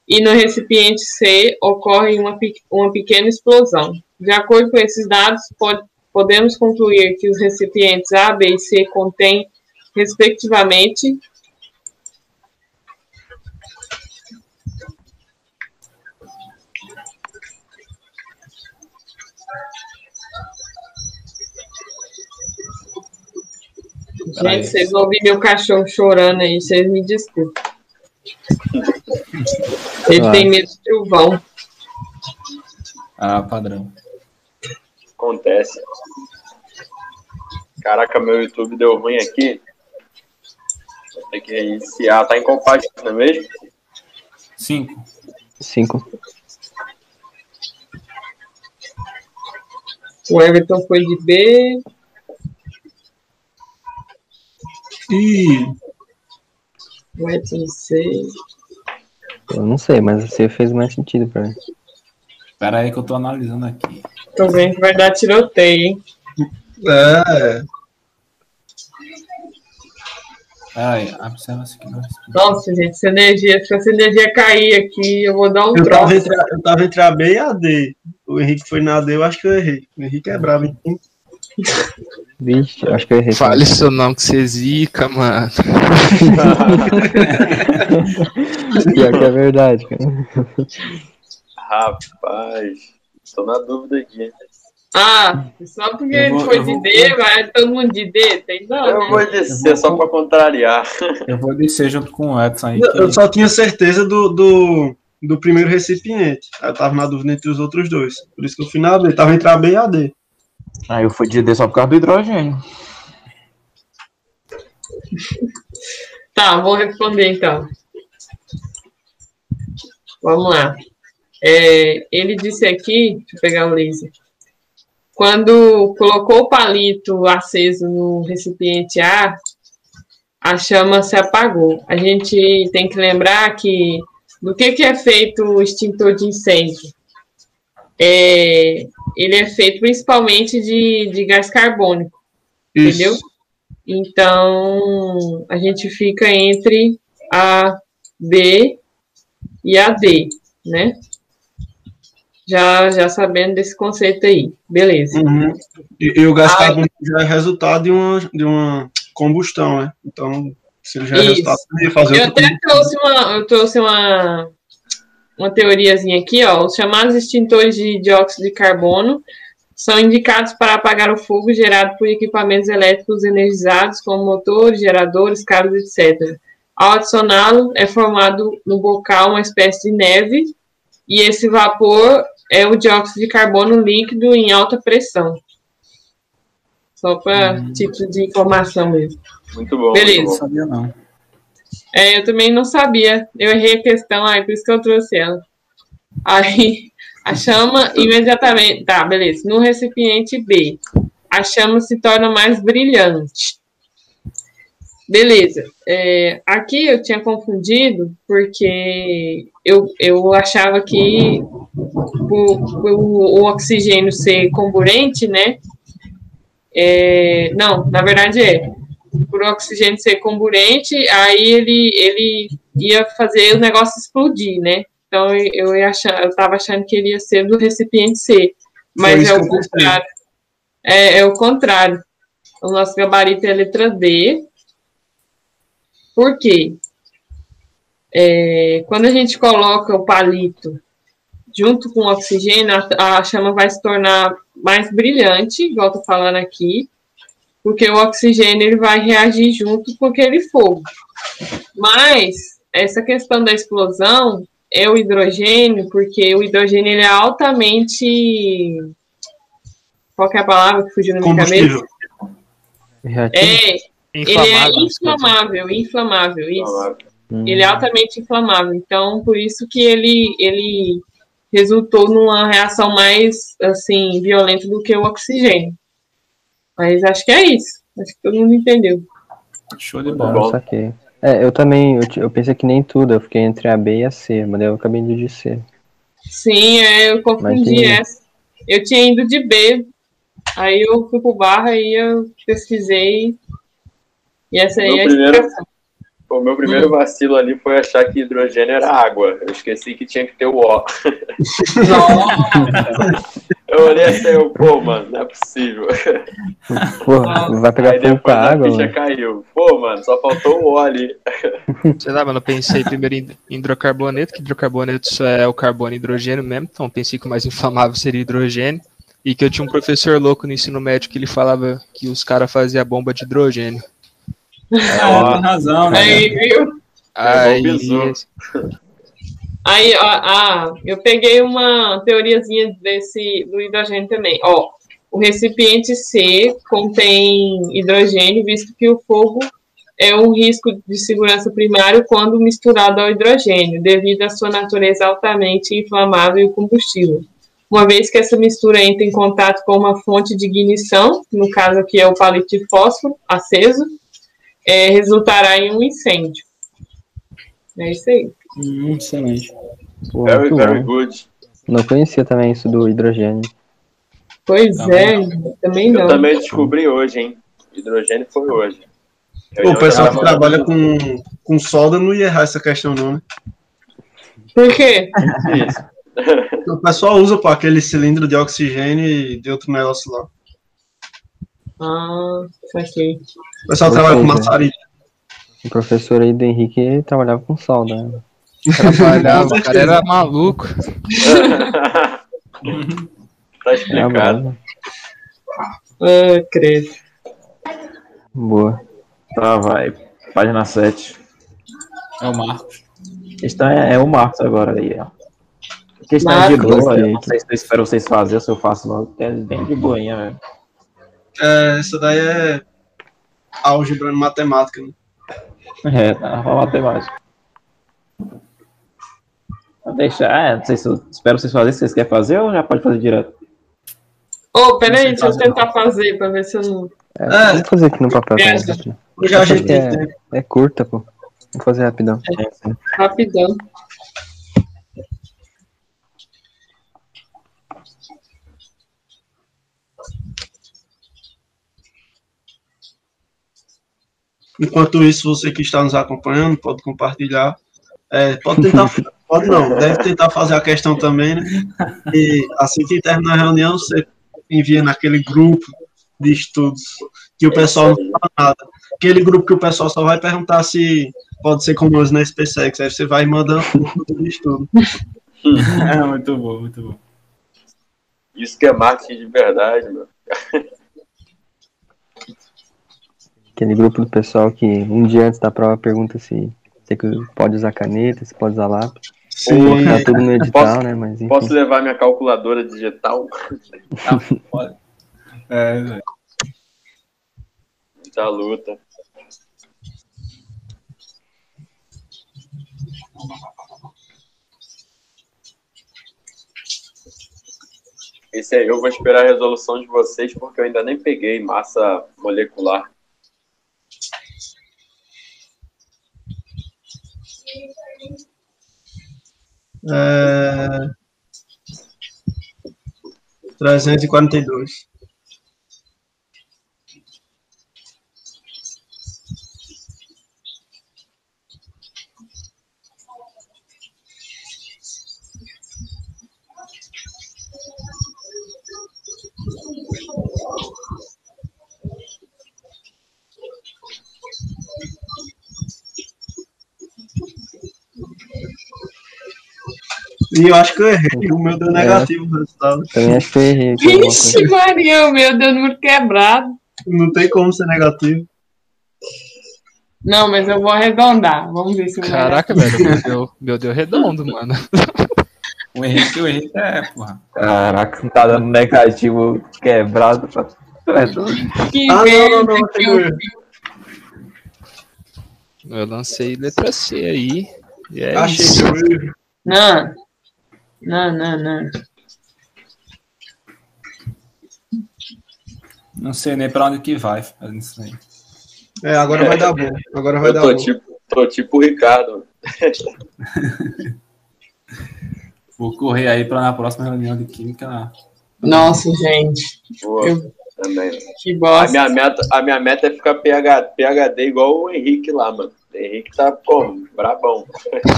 S1: e no recipiente C ocorre uma, uma pequena explosão. De acordo com esses dados, pode- podemos concluir que os recipientes A, B e C contêm, respectivamente, Gente, vocês ouviram meu cachorro chorando aí, vocês me desculpem. Ele
S3: Claro.
S1: tem medo de trovão.
S5: Ah, padrão.
S6: Acontece. Caraca, meu YouTube deu ruim aqui. Vou ter que reiniciar. Tá em qual página mesmo?
S5: Cinco.
S3: Cinco.
S1: O Everton foi de B.
S4: E
S1: O Edson de C.
S3: Eu não sei, mas você fez mais sentido pra mim.
S5: Espera aí que eu tô analisando aqui.
S1: Tô vendo que vai dar tiroteio, hein?
S4: é,
S5: Pera aí, observa se aqui não
S1: Nossa, gente, se a energia, se essa energia cair aqui, eu vou dar um
S4: eu, tava
S1: troço.
S4: entre, a- eu tava entre a B e a D. O Henrique foi na D, eu acho que eu errei. O Henrique é bravo, hein?
S3: Vixe, acho que eu errei.
S7: Fale seu nome que você zica, mano.
S3: Pior que é verdade, cara.
S6: Rapaz, tô na dúvida aqui.
S1: Ah, só porque
S5: Eu
S1: ele
S5: vou-
S1: foi
S5: eu
S1: de
S5: vou-
S1: D, vai todo mundo de D? Tem não,
S6: Eu
S1: né?
S6: vou descer só pra contrariar.
S5: Eu vou descer junto com o Edson aí.
S4: Eu só tinha certeza do, do, do primeiro recipiente. Aí eu tava na dúvida entre os outros dois. Por isso que eu fui na B. Tava entre a B e a D.
S2: Aí eu fui de só por causa do hidrogênio.
S1: Tá, vou responder então. Vamos lá. É, ele disse aqui, deixa eu pegar o laser. quando colocou o palito aceso no recipiente A, a chama se apagou. A gente tem que lembrar que do que, que é feito o extintor de incêndio? É, ele é feito principalmente de, de gás carbônico,
S4: Isso.
S1: entendeu? Então, a gente fica entre a B e a D, né? Já, já sabendo desse conceito aí. Beleza.
S4: Uhum. E, e o gás
S1: Ah.
S4: carbônico já é resultado de uma, de uma combustão, né? Então, se ele já é
S1: Isso.
S4: resultado, ia fazer
S1: Eu até trouxe uma, eu trouxe uma, uma teoriazinha aqui, ó. Os chamados extintores de dióxido de carbono são indicados para apagar o fogo gerado por equipamentos elétricos energizados, como motores, geradores, cabos, etc. Ao adicioná-lo, é formado no bocal uma espécie de neve, e esse vapor é o dióxido de carbono líquido em alta pressão. Só para título de informação mesmo.
S6: Muito bom.
S1: Beleza.
S5: Não
S6: muito bom.
S5: sabia, não.
S1: É, eu também não sabia. Eu errei a questão, aí por isso que eu trouxe ela. Aí a chama imediatamente. Tá, beleza. No recipiente B, a chama se torna mais brilhante. Beleza. É, aqui eu tinha confundido porque eu, eu achava que o, o, o oxigênio ser comburente, né? É, não, na verdade é por oxigênio ser comburente, aí ele, ele ia fazer o negócio explodir, né? Então eu, eu, achar, eu tava achando que ele ia ser do recipiente C, mas é o contrário. É, é o contrário. O nosso gabarito é a letra D. Por quê? É, quando a gente coloca o palito junto com o oxigênio, a, a chama vai se tornar mais brilhante, igual tô falando aqui, porque o oxigênio ele vai reagir junto com aquele fogo. Mas essa questão da explosão é o hidrogênio, porque o hidrogênio ele é altamente qual que é a palavra que fugiu na minha cabeça? É, ele é
S7: Inflamável.
S1: inflamável, inflamável, isso.
S3: Hum.
S1: Ele é altamente inflamável. Então, por isso que ele, ele resultou numa reação mais, assim, violenta do que o oxigênio. Mas acho que é isso. Acho que todo mundo entendeu.
S5: Show de bola.
S3: Saquei. É, eu também, eu, eu pensei que nem tudo, eu fiquei entre a B e a C, mas eu acabei indo de C.
S1: Sim, é, eu confundi essa. Eu tinha ido de B. Aí eu fui pro barra e eu pesquisei. E essa aí
S6: Meu
S1: é a
S6: primeiro-
S1: explicação.
S6: O meu primeiro vacilo ali foi achar que hidrogênio era água. Eu esqueci que tinha que ter o O. Eu olhei assim, eu, pô, mano, não é possível.
S3: Pô, vai pegar
S6: Aí
S3: fogo com
S6: depois
S3: a
S6: a
S3: água,
S6: ficha
S3: mano.
S6: caiu. Pô, mano, só faltou o O ali.
S7: Sei lá, mano, eu pensei primeiro em hidrocarboneto, que hidrocarboneto só é o carbono e hidrogênio mesmo, então pensei que o mais inflamável seria hidrogênio. E que eu tinha um professor louco no ensino médio que ele falava que os caras faziam bomba de hidrogênio.
S5: Ah, tem razão, né?
S1: Aí, viu?
S7: Aí,
S6: besouro.
S1: Aí, ó, ah, eu peguei uma teoriazinha desse do hidrogênio também. Ó, o recipiente C contém hidrogênio, visto que o fogo é um risco de segurança primário quando misturado ao hidrogênio, devido à sua natureza altamente inflamável e combustível. Uma vez que essa mistura entra em contato com uma fonte de ignição, no caso aqui é o palito de fósforo aceso, é, resultará em um incêndio. É isso aí.
S5: Hum, excelente.
S3: Pô,
S6: Very,
S3: muito
S6: very
S3: bom.
S6: good.
S3: Não conhecia também isso do hidrogênio.
S1: Pois
S5: Tá
S1: é, também não.
S6: Eu também descobri hoje, hein? Hidrogênio foi hoje.
S4: Pô, o pessoal que
S6: Eu-
S4: trabalha com, com solda não ia errar essa questão, não, né?
S1: Por quê?
S6: Isso.
S4: O pessoal usa pô, aquele cilindro de oxigênio e de outro negócio lá.
S1: Ah, saquei.
S4: O pessoal
S3: Ou
S4: trabalha com maçaria.
S3: O professor aí do Henrique trabalhava com solda.
S7: Trabalhava, o cara era maluco.
S6: tá
S3: É
S6: explicado.
S1: Ah, credo.
S3: Boa.
S2: Tá, vai. Página 7.
S5: É o Marcos.
S2: Questão é, é o Marcos agora aí, ó. Questão de
S1: Marcos,
S2: boa,
S3: ok.
S2: eu não sei se eu espero vocês fazerem se eu faço logo, que é bem de boinha, velho.
S4: É, isso daí é álgebra matemática, né?
S2: É, tá, matemática. Vou deixar, é, não sei se eu espero vocês fazerem, se vocês querem fazer ou já pode fazer direto?
S1: Ô, peraí, deixa eu tentar fazer pra ver se eu não.
S3: É,
S4: É.
S3: Vamos fazer aqui no papel.
S1: É.
S4: Já a gente tem
S3: É, é curta, pô. Vamos fazer rapidão.
S1: Rapidão.
S4: Enquanto isso, você que está nos acompanhando, pode compartilhar. É, pode tentar, pode não, deve tentar fazer a questão também, né? E assim que terminar a reunião, você envia naquele grupo de estudos que o pessoal não fala nada. Aquele grupo que o pessoal só vai perguntar se pode ser como nós na SpaceX. Aí você vai mandando o grupo de estudo.
S5: É, muito bom, muito bom.
S6: Isso que é marketing de verdade, meu.
S3: Aquele grupo do pessoal que um dia antes da prova pergunta se você pode usar caneta, se pode usar lápis.
S4: Sim,
S3: Tá tudo no edital,
S6: Posso-
S3: né? Mas enfim.
S6: Posso levar minha calculadora digital?
S5: É, velho.
S6: Da luta. Esse aí eu vou esperar a resolução de vocês porque eu ainda nem peguei massa molecular.
S4: É... 342. E eu acho que eu errei. O meu deu negativo o resultado.
S3: Também acho que eu errei.
S1: Vixe, Maria, o meu deu número quebrado.
S4: Não tem como ser negativo.
S1: Não, mas eu vou arredondar. Vamos ver se o meu
S7: Caraca, velho, meu deu, meu deu redondo, mano.
S5: O Henrique, o Henrique é, porra.
S2: Caraca, não tá dando negativo quebrado. Pra... É.
S1: Que
S4: Ah, não, não, não,
S1: que eu.
S7: Eu lancei letra C aí. E é
S4: Achei
S7: isso.
S4: que eu.
S1: Não. Não, não, não.
S5: Não sei nem pra onde que vai fazendo isso aí.
S4: É, agora vai dar bom. Agora vai
S6: Eu
S4: dar
S6: tô
S4: bom.
S6: tipo, tô tipo o Ricardo.
S5: Vou correr aí pra na próxima reunião de química.
S1: Nossa, gente.
S6: Boa,
S1: Eu-
S6: também.
S1: Que
S6: A
S1: bosta.
S6: minha, meta, a minha meta é ficar PH, PHD igual o Henrique lá, mano. Henrique tá, pô, brabão.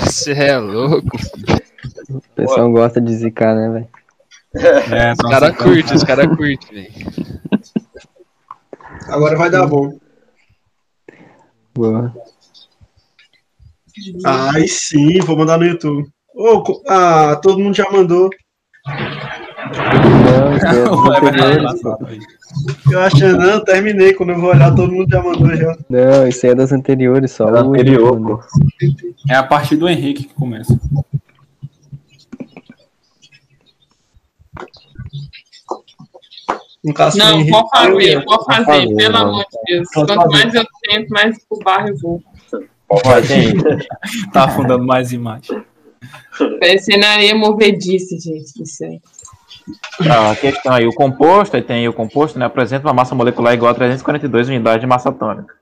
S7: Você é louco.
S3: O pessoal gosta de zicar, né, velho?
S5: É,
S7: Os caras curtem, os caras curtem, velho.
S4: Agora vai dar bom.
S3: Boa.
S4: Aí sim, vou mandar no YouTube. Ô, co- ah, todo mundo já mandou.
S3: Não, isso é dos
S5: O Everton é
S3: anteriores, pô.
S5: engraçado aí.
S4: Eu achei, não, terminei. Quando eu vou olhar, todo mundo já mandou já.
S3: Não, isso aí é das anteriores só.
S2: Da
S3: o
S2: anterior, pô.
S5: É a partir do Henrique que começa.
S4: Um
S1: Não, vou fazer, vou fazer,
S2: fazer,
S1: pelo
S2: mano.
S1: amor de Deus.
S4: Pode
S1: Quanto
S4: fazer.
S1: mais eu tento, mais pro barro eu vou.
S2: Vai, tem.
S5: Tá afundando mais e mais.
S1: Parecendo areia movediça, gente. Isso aí.
S2: A questão aí, o composto, aí tem o composto, né, apresenta uma massa molecular igual a 342 unidades de massa atômica.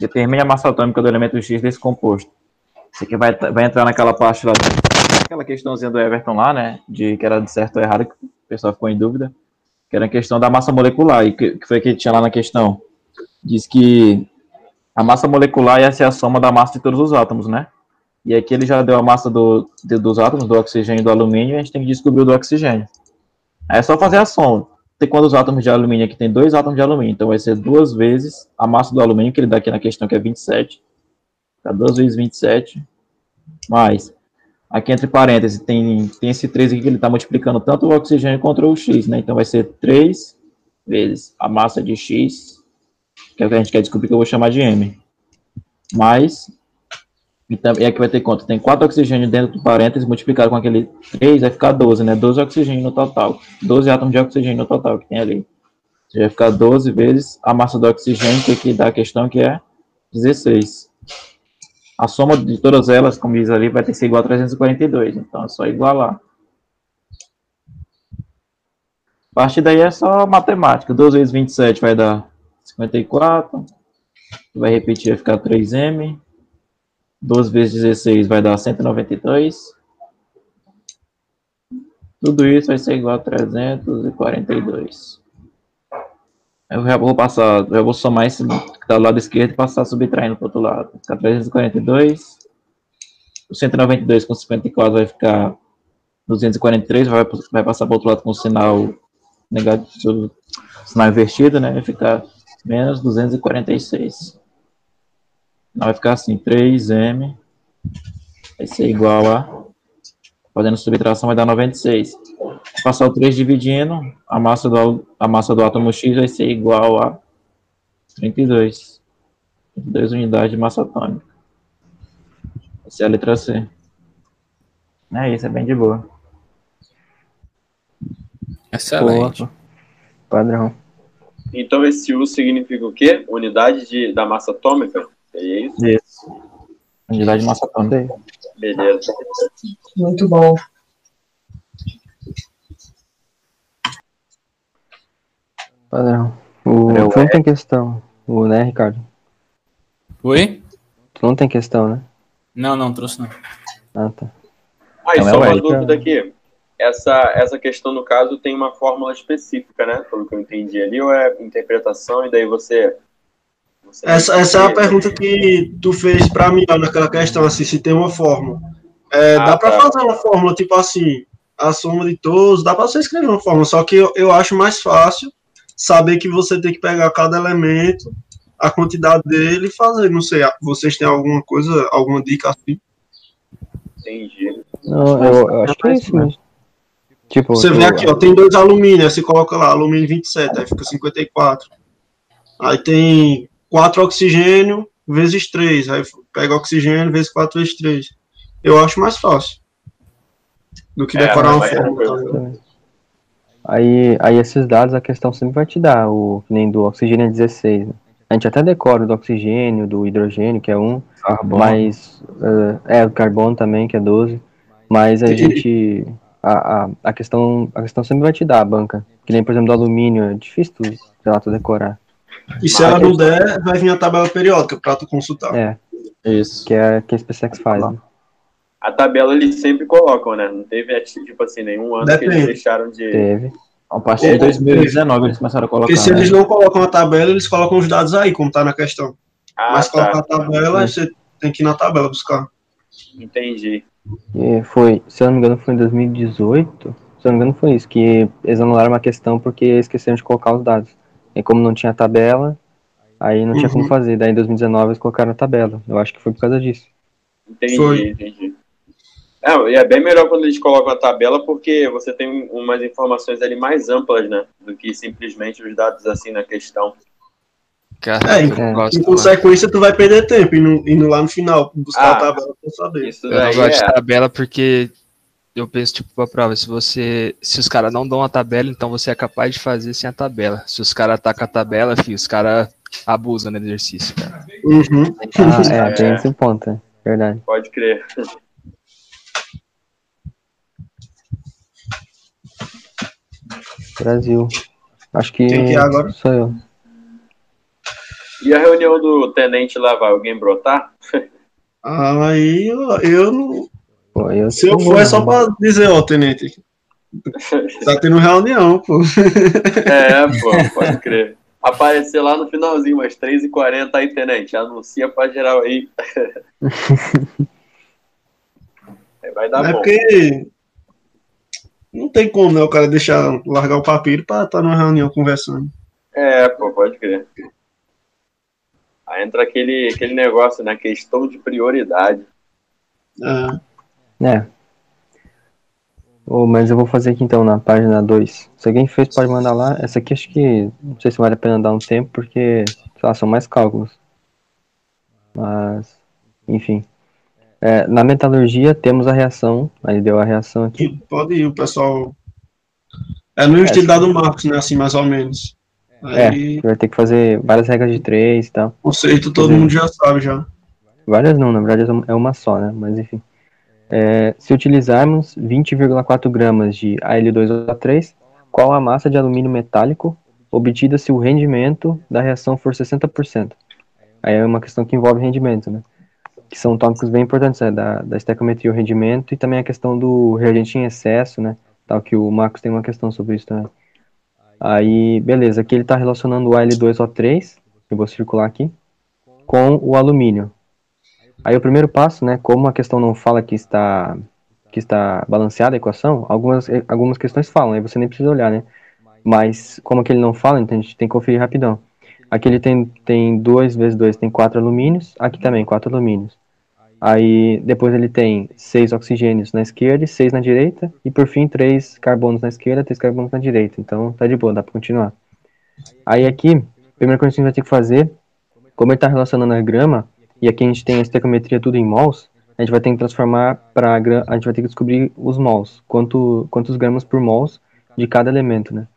S2: Determine a massa atômica do elemento X desse composto. Isso aqui vai, vai entrar naquela parte lá, aquela questãozinha do Everton lá, né, de que era de certo ou errado, que o pessoal ficou em dúvida, que era a questão da massa molecular, e que, que foi que tinha lá na questão. Diz que a massa molecular ia ser a soma da massa de todos os átomos, né? E aqui ele já deu a massa do, de- dos átomos, do oxigênio e do alumínio, e a gente tem que descobrir o do oxigênio. Aí é só fazer a soma. Tem quantos átomos de alumínio aqui? Tem dois átomos de alumínio. Então vai ser duas vezes a massa do alumínio, que ele dá aqui na questão, que é 27. Tá duas vezes 27. Mais. Aqui entre parênteses tem, tem esse 3 aqui que ele está multiplicando tanto o oxigênio contra o X, né? Então vai ser 3 vezes a massa de X, que é o que a gente quer descobrir, que eu vou chamar de M. Mais. E, tam- e aqui vai ter quanto? Tem 4 oxigênio dentro do parênteses, multiplicado com aquele 3, vai ficar 12, né? 12 oxigênio no total. 12 átomos de oxigênio no total que tem ali. Então, vai ficar 12 vezes a massa do oxigênio, que aqui dá a questão que é 16. A soma de todas elas, como diz ali, vai ter que ser igual a 342. Então é só igualar. partir daí é só matemática. 2 vezes 27 vai dar 54. Vai repetir, vai ficar 3M. 12 vezes 16 vai dar 192. Tudo isso vai ser igual a 342. Eu já vou passar, já vou somar esse que está do lado esquerdo e passar subtraindo para o outro lado. Vai ficar 342. O 192 com 54 vai ficar 243, vai, vai passar para o outro lado com sinal negativo, sinal invertido, né? Vai ficar menos 246. Vai ficar assim, 3M vai ser igual a, fazendo subtração vai dar 96. Passar o 3 dividindo, a massa do, a massa do átomo X vai ser igual a 32. 32 unidades de massa atômica. Essa é a letra C. É isso, é bem de boa.
S5: Excelente.
S3: Boa. Padrão.
S6: Então esse U significa o quê? Unidade de, da massa atômica? É isso?
S2: Isso. Unidade de massa atômica.
S6: Beleza.
S1: Muito bom.
S3: Padrão. O,
S2: Eu-
S3: tu não tem questão. O, né, Ricardo?
S5: Oi?
S3: Tu não tem questão, né?
S5: Não, não, trouxe não.
S3: Ah, tá.
S6: Ah, e
S2: Então é
S6: só
S2: o
S6: uma
S2: L.
S6: dúvida aqui. Essa, essa questão, no caso, tem uma fórmula específica, né? Pelo que eu entendi ali, ou é interpretação, e daí você.
S4: Essa, essa é a pergunta que tu fez pra mim, ó, naquela questão, assim, se tem uma fórmula. É,
S6: Ah,
S4: dá pra
S6: tá.
S4: fazer uma fórmula, tipo assim, a soma de todos, dá pra você escrever uma fórmula, só que eu, eu acho mais fácil saber que você tem que pegar cada elemento, a quantidade dele e fazer, não sei, vocês têm alguma coisa, alguma dica assim?
S6: Entendi.
S3: Não, eu, eu acho que é isso mesmo. Tipo,
S4: Você vê aqui, ó, tem dois alumínio, aí você coloca lá, alumínio 27, aí fica 54. Aí tem quatro oxigênio vezes 3, aí pega oxigênio vezes 4 vezes 3. Eu acho mais fácil do que
S6: É,
S4: decorar uma
S6: é
S4: fórmula. tá?
S3: Aí, aí esses dados a questão sempre vai te dar, o que nem do oxigênio é 16. Né? A gente até decora o do oxigênio, do hidrogênio, que é um,
S2: Carbono.
S3: mas eh, é o carbono também, que é 12. Mas a
S4: E-
S3: gente. A, a, a, questão, a questão sempre vai te dar a banca. Que nem, por exemplo, do alumínio, é difícil tu, sei lá, tu decorar.
S4: E se ela não der, vai vir a tabela periódica pra tu consultar.
S3: É,
S2: Isso.
S3: que é que a SpaceX faz. Né?
S6: A tabela eles sempre colocam, né? Não teve, tipo assim, nenhum ano que
S4: Depende.
S6: eles deixaram de.
S3: Teve.
S2: A partir de 2019 eles começaram a colocar.
S4: Porque se
S2: né?
S4: eles não colocam a tabela, eles colocam os dados aí, como tá na questão.
S6: Ah,
S4: Mas colocar
S6: tá.
S4: a tabela, você tem que ir na tabela buscar.
S6: Entendi.
S3: E foi, se eu não me engano, foi em 2018. Se eu não me engano, foi isso. Que eles anularam uma questão porque esqueceram de colocar os dados. E como não tinha tabela, aí não tinha
S4: Uhum.
S3: como fazer. Daí em 2019 eles colocaram a tabela. Eu acho que foi por causa disso.
S6: Entendi,
S4: Foi.
S6: entendi. É, e é bem melhor quando eles colocam a tabela, porque você tem umas informações ali mais amplas, né? Do que simplesmente os dados assim na questão.
S7: Cara,
S4: É, Em
S7: mano.
S4: consequência, tu vai perder tempo indo, indo lá no final, buscar
S6: Ah,
S4: a tabela pra saber.
S6: Isso
S7: Eu não gosto de
S6: é.
S7: tabela porque eu penso, tipo, pra prova, se você. Se os caras não dão a tabela, então você é capaz de fazer sem a tabela. Se os caras atacam a tabela, filho, os caras abusam no exercício, cara.
S4: Uhum.
S3: Ah, é, tem esse ponto, é verdade.
S6: Pode crer.
S3: Brasil. Acho que
S4: Quem que é agora?
S3: sou eu.
S6: E a reunião do tenente lá, vai alguém brotar?
S4: Aí eu, eu não.
S3: Pô, eu
S4: Se eu for, é só pra dizer, ó, tenente. Tá tendo reunião, pô.
S6: É, pô, pode crer. Aparecer lá no finalzinho, umas 3h40 aí, tenente. Anuncia pra geral aí. Aí vai dar
S4: é
S6: bom.
S4: porque. Não tem como, né? O cara deixar largar o papiro pra estar numa reunião conversando.
S6: É, pô, pode crer. Aí entra aquele, aquele negócio, né? Questão de prioridade.
S4: É.
S3: É. Ô, mas eu vou fazer aqui então na página 2. Se alguém fez, pode mandar lá. Essa aqui acho que não sei se vale a pena dar um tempo, porque lá, são mais cálculos. Mas, enfim. É, na metalurgia temos a reação. Aí deu a reação aqui.
S4: E pode ir, o pessoal. É no estilo da do Marcos, né? Assim, mais ou menos.
S3: É,
S4: Aí,
S3: vai ter que fazer várias regras de três e tal.
S4: conceito todo mundo já sabe já.
S3: Várias não, na verdade é uma só, né? Mas enfim. É, se utilizarmos 20,4 gramas de AL2O3, qual a massa de alumínio metálico obtida se o rendimento da reação for 60%. Aí é uma questão que envolve rendimento, né? Que são tópicos bem importantes, né? Da, da estequiometria, o rendimento, e também a questão do reagente em excesso, né? Tal que o Marcos tem uma questão sobre isso também. Aí, beleza, aqui ele está relacionando o Al2O3, eu vou circular aqui, com o alumínio. Aí o primeiro passo, né, como a questão não fala que está que está balanceada a equação, algumas, algumas questões falam, aí você nem precisa olhar, né? Mas como aquele não fala, então a gente tem que conferir rapidão. Aqui ele tem, tem 2 vezes 2, tem 4 alumínios, aqui também 4 alumínios. Aí depois ele tem 6 oxigênios na esquerda e 6 na direita, e por fim 3 carbonos na esquerda, 3 carbonos na direita. Então tá de boa, dá para continuar. Aí aqui, a primeira coisa que a gente vai ter que fazer, como ele está relacionando a grama, e aqui a gente tem a estequiometria tudo em mols, a gente vai ter que transformar para a gente vai ter que descobrir os mols, quanto, quantos gramas por mols de cada elemento, né?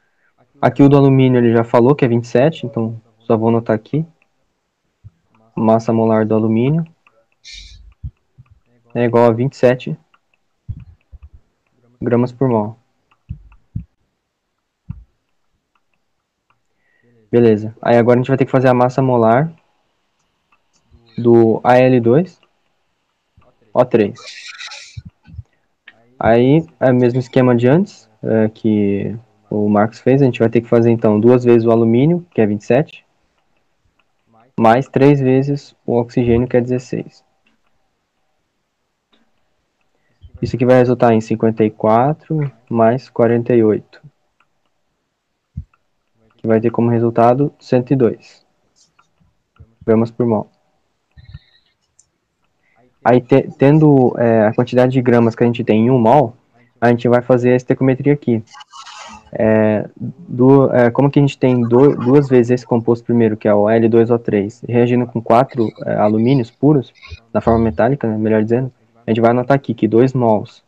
S3: Aqui o do alumínio ele já falou que é 27, então só vou anotar aqui. Massa molar do alumínio é igual a 27 gramas por mol. Beleza. Aí agora a gente vai ter que fazer a massa molar do Al2 O3. Aí é o mesmo esquema de antes, é, que o Marcos fez, a gente vai ter que fazer então duas vezes o alumínio, que é 27, mais três vezes o oxigênio, que é 16. Isso aqui vai resultar em 54 mais 48, que vai ter como resultado 102 gramas por mol. Aí, te, tendo é, a quantidade de gramas que a gente tem em 1 mol, a gente vai fazer a estequiometria aqui. É, do, é, como que a gente tem do, duas vezes esse composto primeiro, que é o L2O3, reagindo com quatro é, alumínios puros, na forma metálica, né, melhor dizendo, a gente vai anotar aqui que 2 mols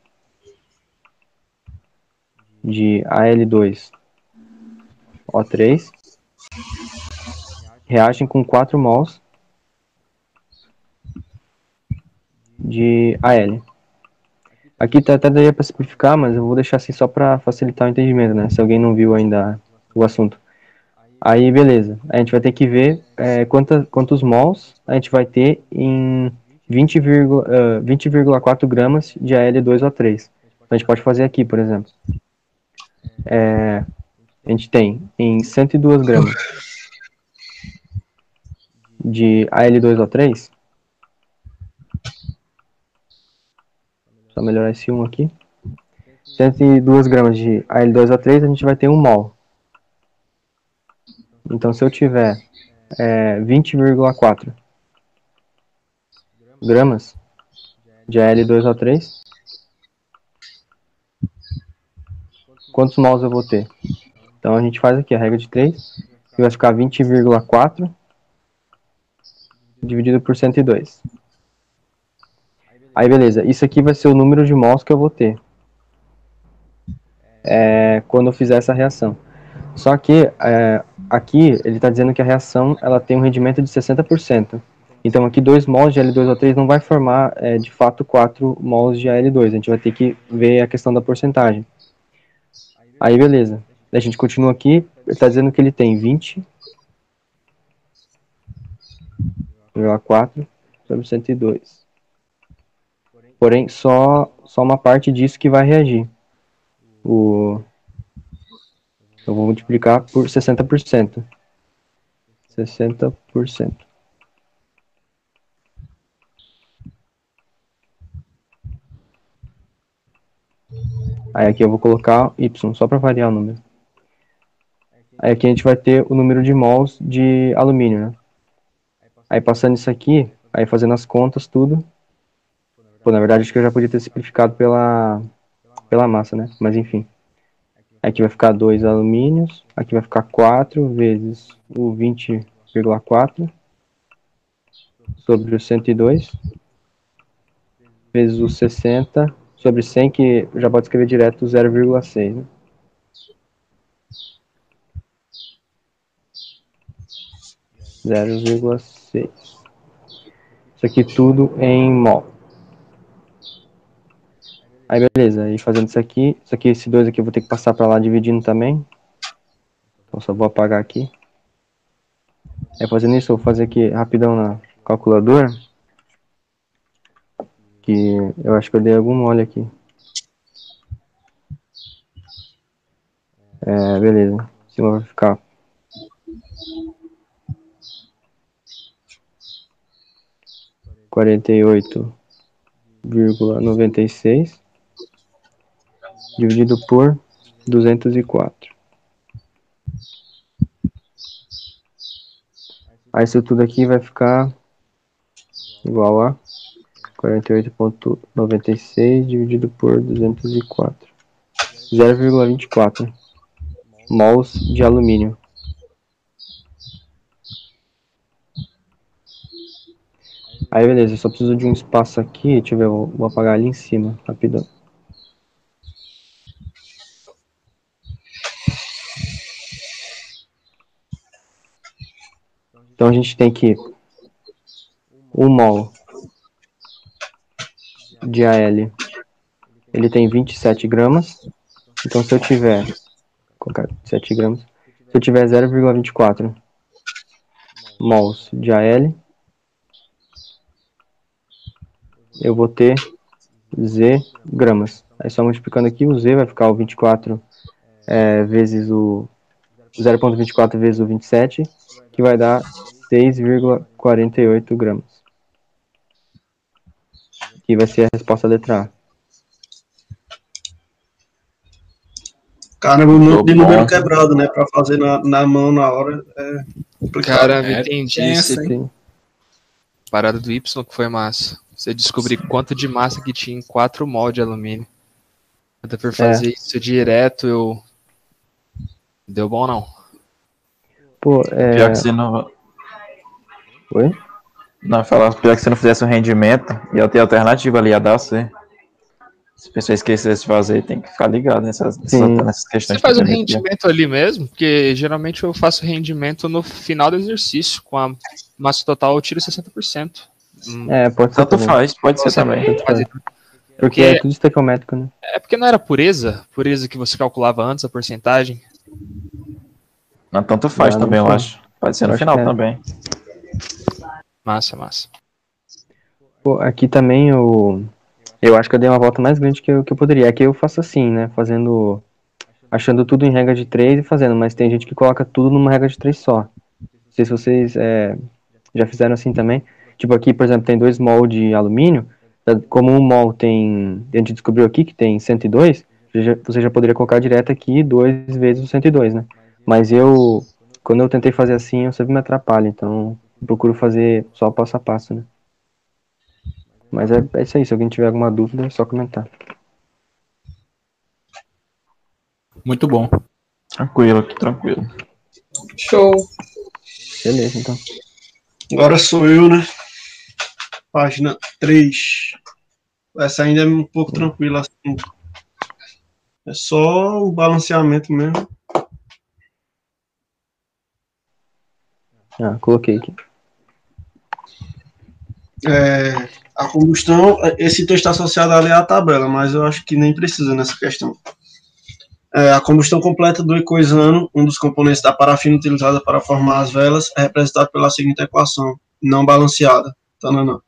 S3: de Al2O3 reagem com 4 mols de AL. Aqui tá, até daria para simplificar, mas eu vou deixar assim só para facilitar o entendimento, né? Se alguém não viu ainda o assunto. Aí, beleza. A gente vai ter que ver é, quanta, quantos mols a gente vai ter em 20,4 uh, 20 gramas de Al2O3. Então, a gente pode fazer aqui, por exemplo. É, a gente tem em 102 gramas de Al2O3, Só melhorar esse 1 aqui. 102 gramas de Al2O3, a gente vai ter 1 mol. Então, se eu tiver é, 20,4 gramas de Al2O3, quantos mols eu vou ter? Então, a gente faz aqui a regra de 3, que vai ficar 20,4 dividido por 102. Aí beleza, isso aqui vai ser o número de mols que eu vou ter é, quando eu fizer essa reação. Só que é, aqui ele está dizendo que a reação ela tem um rendimento de 60%. Então aqui 2 mols de L2O3 não vai formar é, de fato 4 mols de Al2. A gente vai ter que ver a questão da porcentagem. Aí beleza. A gente continua aqui, ele está dizendo que ele tem 20,4 sobre 102. Porém, só, só uma parte disso que vai reagir. O, eu vou multiplicar por 60%. 60%. Aí aqui eu vou colocar Y, só para variar o número. Aí aqui a gente vai ter o número de mols de alumínio, né? Aí passando isso aqui, aí fazendo as contas, tudo, Pô, na verdade, acho que eu já podia ter simplificado pela, pela massa, né? Mas enfim. Aqui vai ficar 2 alumínios. Aqui vai ficar 4 vezes o 20,4 sobre o 102 vezes o 60 sobre 100, que já pode escrever direto 0,6, né? Zero vírgula seis. Isso aqui tudo em mol. Aí beleza, aí fazendo isso aqui, isso aqui, esse dois aqui eu vou ter que passar pra lá dividindo também. Então só vou apagar aqui. É fazendo isso, eu vou fazer aqui rapidão na calculadora. Que eu acho que eu dei algum mole aqui. É, beleza. Em cima vai ficar. Quarenta e oito vírgula noventa e seis dividido por duzentos e quatro. Aí isso tudo aqui vai ficar igual a 48.96 dividido por 204. 0,24 mols de alumínio. Aí beleza, eu só preciso de um espaço aqui, deixa eu ver, vou apagar ali em cima, rapidão. Então a gente tem que 1 mol de AL, ele tem 27 gramas. Então se eu tiver, colocar 7 gramas, se eu tiver 0,24 mols de AL, eu vou ter Z gramas. Aí só multiplicando aqui, o Z vai ficar o 24 é, vezes o 0,24 vezes o 27, que vai dar 6,48 gramas. Que vai ser a resposta letra A.
S4: Caramba, um monte de número quebrado, né? Pra fazer na, na mão na hora é complicado.
S7: Caramba,
S5: É
S7: entendi. Você
S5: hein?
S3: Sim.
S7: Parada do Y que foi massa. Você descobrir quanto de massa que tinha em 4 mol de alumínio. Até por fazer isso direto, eu. Deu bom não.
S3: Pô, é...
S2: Pior que se não.
S3: Oi?
S2: Não, falar, pior que se não fizesse um rendimento, ia ter alternativa ali, ia dar C. Se a pessoa esquecesse de fazer, tem que ficar ligado nessas, nessas, questões.
S7: Você faz o rendimento ali mesmo? Porque geralmente eu faço rendimento no final do exercício. Com a massa total eu tiro 60%. Hum,
S3: É, pode ser
S2: Tanto
S3: também.
S2: faz, pode ser
S7: Você
S2: também.
S3: Porque- é tudo estequiométrico, né?
S7: É porque não era pureza? Pureza que você calculava antes a porcentagem?
S2: Não, tanto faz
S3: Não, não
S2: também, eu acho. Pode ser no final
S3: é.
S2: também.
S7: Massa, massa.
S3: Pô, aqui também eu. Eu acho que eu dei uma volta mais grande que eu, que eu poderia. Aqui eu faço assim, né? Fazendo. Achando tudo em regra de 3 e fazendo, mas tem gente que coloca tudo numa regra de 3 só. Não sei se vocês é, já fizeram assim também. Tipo, aqui, por exemplo, tem 2 mol de alumínio. Como um mol tem. A gente descobriu aqui que tem 102, você já, você já poderia colocar direto aqui 2 vezes o 102, né? Mas eu. Quando eu tentei fazer assim, eu sempre me atrapalho. Então, eu procuro fazer só passo a passo, né? Mas é, é isso aí, se alguém tiver alguma dúvida, é só comentar.
S5: Muito bom.
S2: Tranquilo aqui, tranquilo.
S1: Show.
S3: Beleza, então.
S4: Agora sou eu, né? Página 3. Essa ainda é um pouco tranquila. Assim. É só o balanceamento mesmo.
S3: Ah, coloquei aqui.
S4: É, a combustão, esse texto associado ali a tabela, mas eu acho que nem precisa nessa questão. É, a combustão completa do ecoisano, um dos componentes da parafina utilizada para formar as velas, é representado pela seguinte equação, não balanceada. Tá, não, não.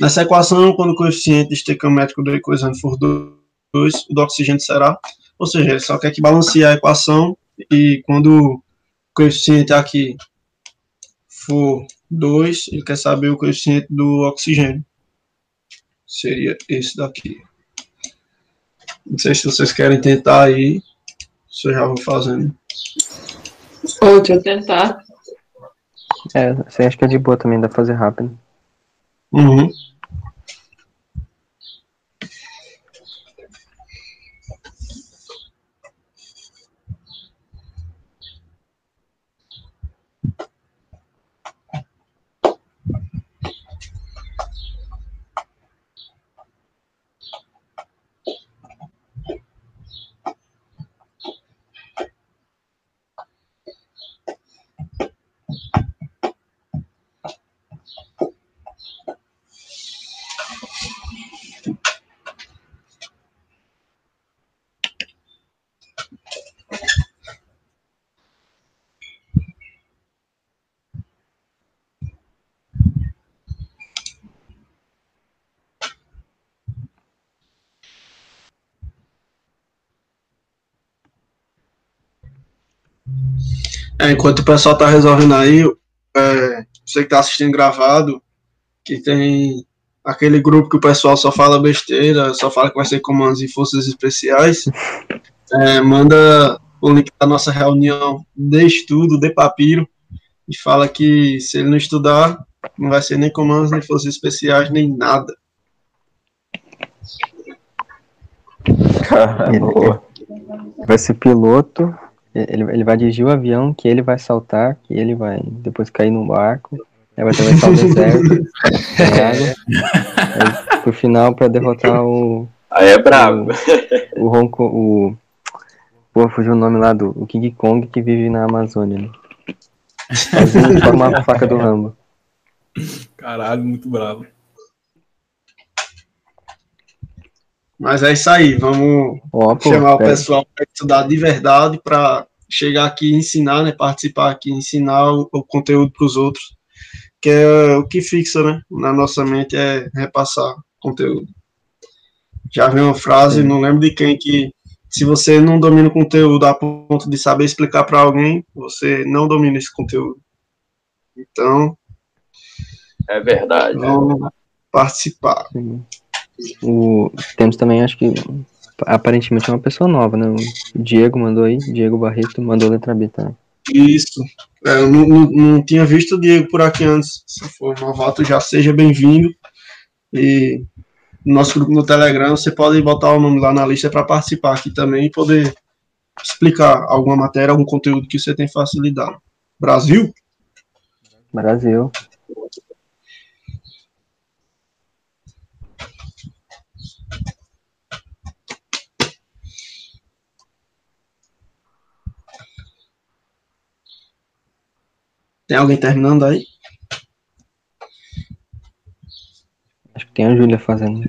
S4: Nessa equação, quando o coeficiente estequiométrico do ecoisano for 2, o do oxigênio será, ou seja, ele só quer que balanceie a equação e quando o coeficiente aqui for 2, ele quer saber o coeficiente do oxigênio. Seria esse daqui. Não sei se vocês querem tentar aí. Se eu já vou fazendo.
S1: Ou deixa eu tentar.
S3: É, você acha que é de boa também, dá pra fazer rápido.
S4: Uhum. É, enquanto o pessoal tá resolvendo aí, é, você que tá assistindo gravado, que tem aquele grupo que o pessoal só fala besteira, só fala que vai ser comandos e forças especiais, é, manda o link da nossa reunião de estudo, de papiro, e fala que se ele não estudar, não vai ser nem comandos, nem forças especiais, nem nada.
S3: Ele vai ser piloto, ele, ele vai dirigir o avião, que ele vai saltar, que ele vai depois cair no barco, aí vai atravessar o deserto, água, aí, pro final pra derrotar o,
S6: Aí é brabo.
S3: o Ronco, o... Pô, fugiu o nome lá do o King Kong que vive na Amazônia, né? Sozinho forma a faca do Rambo.
S5: Caralho, muito bravo.
S4: Mas é isso aí, vamos
S3: Ó, pô,
S4: chamar o
S3: pera-
S4: pessoal para estudar de verdade, para chegar aqui e ensinar, né, participar aqui, ensinar o, o conteúdo para os outros, que é o que fixa, né, na nossa mente é repassar conteúdo. Já vi uma frase, não lembro de quem, que se você não domina o conteúdo a ponto de saber explicar para alguém, você não domina esse conteúdo. Então,
S6: É verdade.
S4: vamos participar.
S3: Sim. O, temos também, acho que aparentemente é uma pessoa nova, né? O Diego mandou aí, Diego Barreto mandou letra B, tá?
S4: Isso. É, eu não, não, não tinha visto o Diego por aqui antes. Se for novato, já seja bem-vindo. E no nosso grupo no Telegram, você pode botar o nome lá na lista para participar aqui também e poder explicar alguma matéria, algum conteúdo que você tem facilidade. Brasil?
S3: Brasil.
S4: Tem alguém terminando aí?
S3: Acho que tem a Júlia fazendo.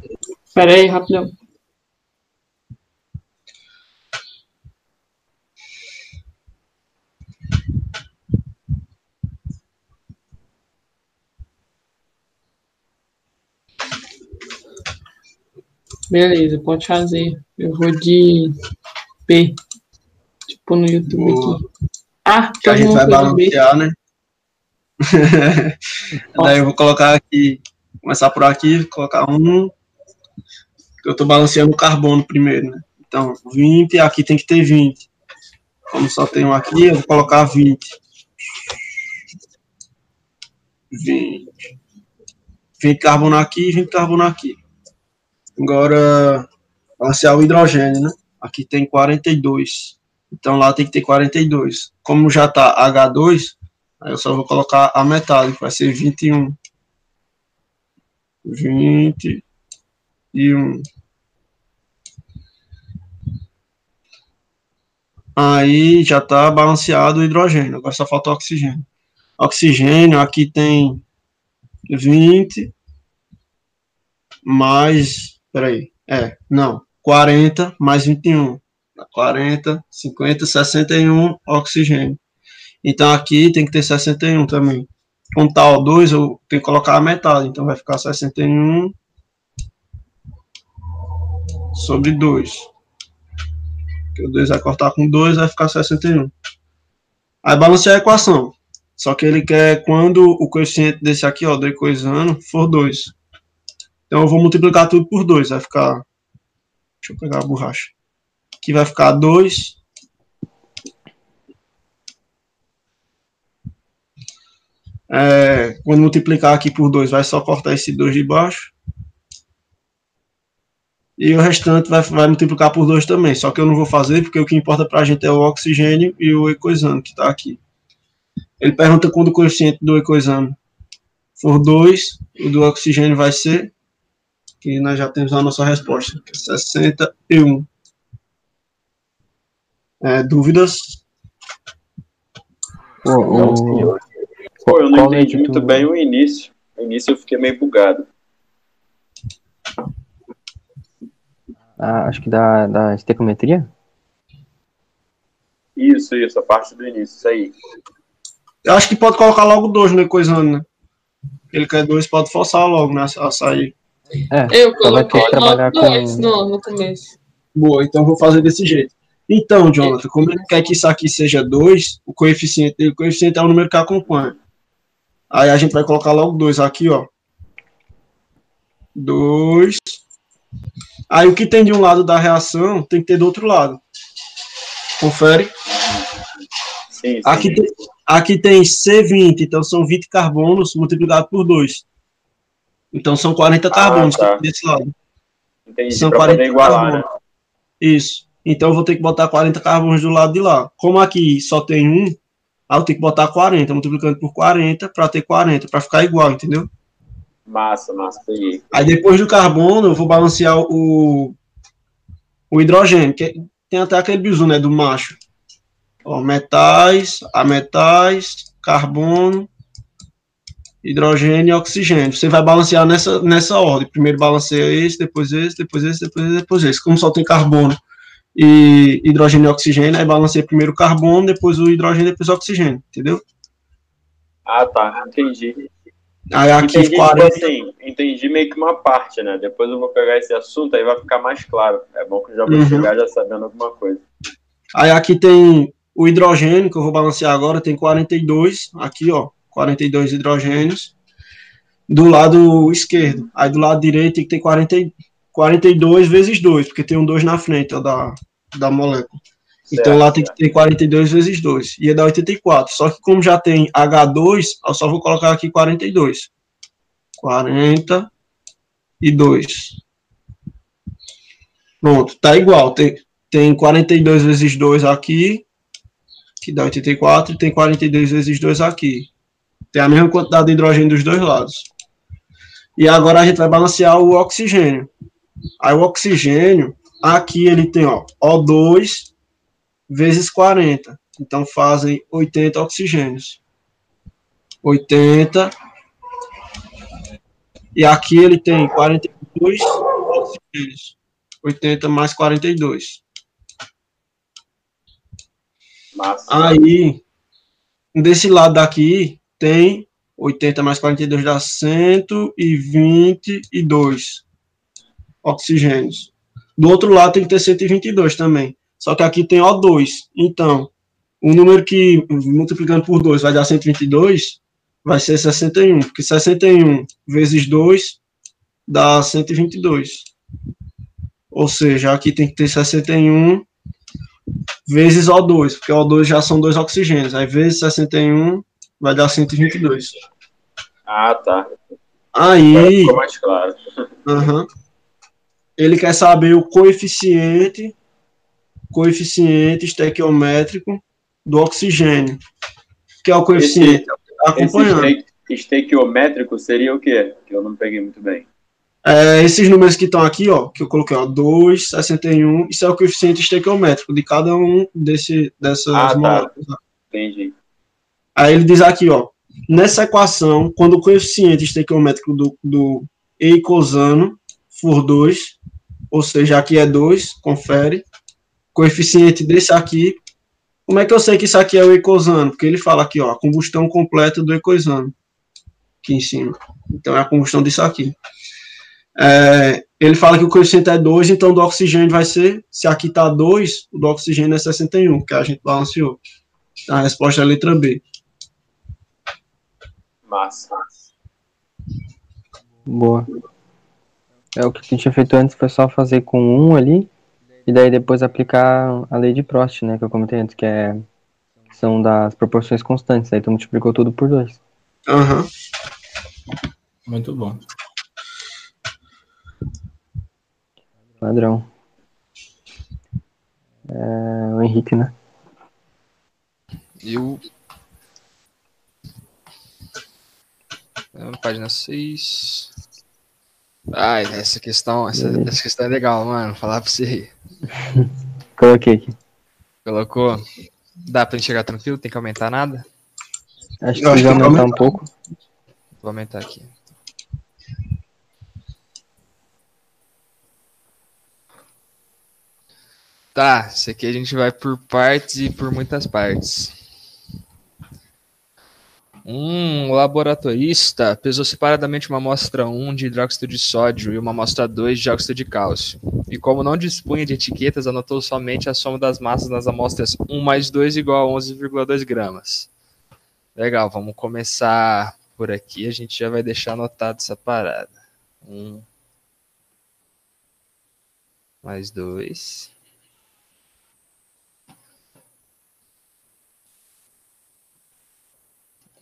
S1: Pera aí, rapidão. Beleza, pode fazer. Eu vou de B. Tipo no YouTube
S4: Boa.
S1: aqui. Ah,
S4: Que a
S1: todo
S4: gente vai
S1: do B.
S4: balancear, né? Daí eu vou colocar aqui, começar por aqui, colocar um. Eu estou balanceando o carbono primeiro, né? Então, 20, aqui tem que ter 20. Como só tem um aqui, eu vou colocar 20. 20. 20 carbono aqui e 20 carbono aqui. Agora, balancear o hidrogênio, né? Aqui tem 42. Então lá tem que ter 42. Como já tá H2, aí eu só vou colocar a metade, que vai ser 21. 21. Aí já tá balanceado o hidrogênio. Agora só falta o oxigênio. Oxigênio aqui tem 20 mais. Peraí. É, não. 40 mais 21. 40, 50, 61 oxigênio. Então aqui tem que ter 61 também. Com tal 2, eu tenho que colocar a metade. Então vai ficar 61 sobre 2. Porque o 2 vai cortar com 2, vai ficar 61. Aí balancear a equação. Só que ele quer quando o coeficiente desse aqui, ó, do ecoisano, for 2. Então eu vou multiplicar tudo por 2. Vai ficar. Deixa eu pegar a borracha. Aqui vai ficar 2. É, quando multiplicar aqui por 2, vai só cortar esse 2 de baixo. E o restante vai, vai multiplicar por 2 também. Só que eu não vou fazer, porque o que importa para a gente é o oxigênio e o ecoisano, que está aqui. Ele pergunta quando o coeficiente do ecoisano for 2, o do oxigênio vai ser, que nós já temos a nossa resposta, que é 61. É, dúvidas?
S3: Pô, o,
S6: Pô, eu não
S3: Qual
S6: entendi
S3: é que
S6: muito
S3: tu-
S6: bem o início. No início eu fiquei meio bugado.
S3: a- acho que da, da estequiometria?
S6: Isso, isso, a parte do início, isso aí.
S4: Eu acho que pode colocar logo 2 no ecoisano, né? Ele quer 2, pode forçar logo, né? A sair.
S3: É,
S1: Eu coloquei
S3: que trabalhar
S1: logo dois
S3: com-
S1: no, no começo.
S4: Boa, então eu vou fazer desse jeito. Então, Jonathan, como ele quer que isso aqui seja 2, o coeficiente o coeficiente é o número que acompanha. Aí a gente vai colocar logo 2 aqui, ó. 2. Aí o que tem de um lado da reação tem que ter do outro lado. Confere.
S6: Sim, sim.
S4: Aqui tem, aqui tem C20, então são 20 carbonos multiplicado por 2. Então são 40 carbonos
S6: tá.
S4: que tem desse lado.
S6: Entendi,
S4: São
S6: pra
S4: 40
S6: poder igualar, né?
S4: carbonos. Isso. Então eu vou ter que botar 40 carbonos do lado de lá. Como aqui só tem um, aí eu tenho que botar 40, multiplicando por 40 para ter 40, para ficar igual, entendeu?
S6: Massa, massa, peguei.
S4: Aí depois do carbono, eu vou balancear o, o hidrogênio, que tem até aquele bizu, né, do macho. Ó, metais, ametais, carbono, hidrogênio e oxigênio. Você vai balancear nessa, nessa ordem. Primeiro balanceia esse, depois esse, depois esse, depois esse, depois esse. Como só tem carbono e hidrogênio e oxigênio, aí balanceia primeiro o carbono, depois o hidrogênio, depois o oxigênio, entendeu?
S6: Ah, tá, entendi.
S4: Aí aqui
S6: entendi,
S4: 40,
S6: tipo assim, entendi meio que uma parte, né? Depois eu vou pegar esse assunto, aí vai ficar mais claro. É bom que eu já vou
S4: Uhum.
S6: chegar já sabendo alguma coisa.
S4: Aí aqui tem o hidrogênio, que eu vou balancear agora, tem 42, aqui ó, 42 hidrogênios, do lado esquerdo. Aí do lado direito tem que ter 40, e- 42 vezes 2, porque tem um 2 na frente ó, da, da molécula. Então
S6: Certo,
S4: lá tem que ter 42 vezes 2, ia dar 84. Só que como já tem H2, eu só vou colocar aqui 42. 42. Pronto, tá igual. Tem, tem 42 vezes 2 aqui, que dá 84, e tem 42 vezes 2 aqui. Tem a mesma quantidade de hidrogênio dos dois lados. E agora a gente vai balancear o oxigênio. Aí o oxigênio, aqui ele tem ó, O2 vezes 40. Então fazem 80 oxigênios. 80. E aqui ele tem 42 oxigênios. 80 mais 42.
S6: Massa.
S4: Aí, desse lado daqui, tem 80 mais 42 dá 122 oxigênios. Do outro lado tem que ter 122 também. Só que aqui tem O2. Então, o número que, multiplicando por 2, vai dar 122, vai ser 61. Porque 61 vezes 2 dá 122. Ou seja, aqui tem que ter 61 vezes O2, porque O2 já são dois oxigênios. Aí vezes 61 vai dar 122.
S6: Ah, tá. Agora
S4: Aí,
S6: ficou mais claro.
S4: aham, ele quer saber o coeficiente, coeficiente estequiométrico do oxigênio, que é o coeficiente
S6: Esse
S4: acompanhando.
S6: este- estequiométrico seria o quê? Que eu não peguei muito bem.
S4: É, esses números que estão aqui, ó, que eu coloquei, ó, 2, 61, isso é o coeficiente estequiométrico de cada um desse, dessas
S6: Ah, tá.
S4: moléculas.
S6: Entendi.
S4: Aí ele diz aqui, ó, nessa equação, quando o coeficiente estequiométrico do, do eicosano for 2, ou seja, aqui é 2, confere, coeficiente desse aqui, como é que eu sei que isso aqui é o eicosano? Porque ele fala aqui, ó, a combustão completa do eicosano, aqui em cima. Então é a combustão disso aqui. É, ele fala que o coeficiente é 2, então do oxigênio vai ser, se aqui tá 2, o do oxigênio é 61, que a gente balanceou. A resposta é a letra B.
S6: Massa.
S3: Boa. É o que a gente tinha feito antes, foi só fazer com um ali, e daí depois aplicar a lei de Prost, né, que eu comentei antes, que é são das proporções constantes, aí tu multiplicou tudo por dois.
S4: Aham.
S5: Muito bom.
S3: Padrão. É, o Henrique, né?
S7: Eu. É, Página 6. Ai, essa questão, essa, essa questão é legal, mano. Falar pra você.
S3: Coloquei aqui.
S7: Colocou. Dá pra gente chegar tranquilo? Tem que aumentar nada?
S3: Acho que precisa
S4: que
S3: aumentar um
S4: aumentar.
S3: pouco.
S7: Vou aumentar aqui. Tá, isso aqui a gente vai por partes e por muitas partes. Um laboratorista pesou separadamente uma amostra 1 de hidróxido de sódio e uma amostra 2 de dióxido de cálcio. E como não dispunha de etiquetas, anotou somente a soma das massas nas amostras 1 mais 2 igual a 11,2 gramas. Legal, vamos começar por aqui. A gente já vai deixar anotado essa parada. 1 mais 2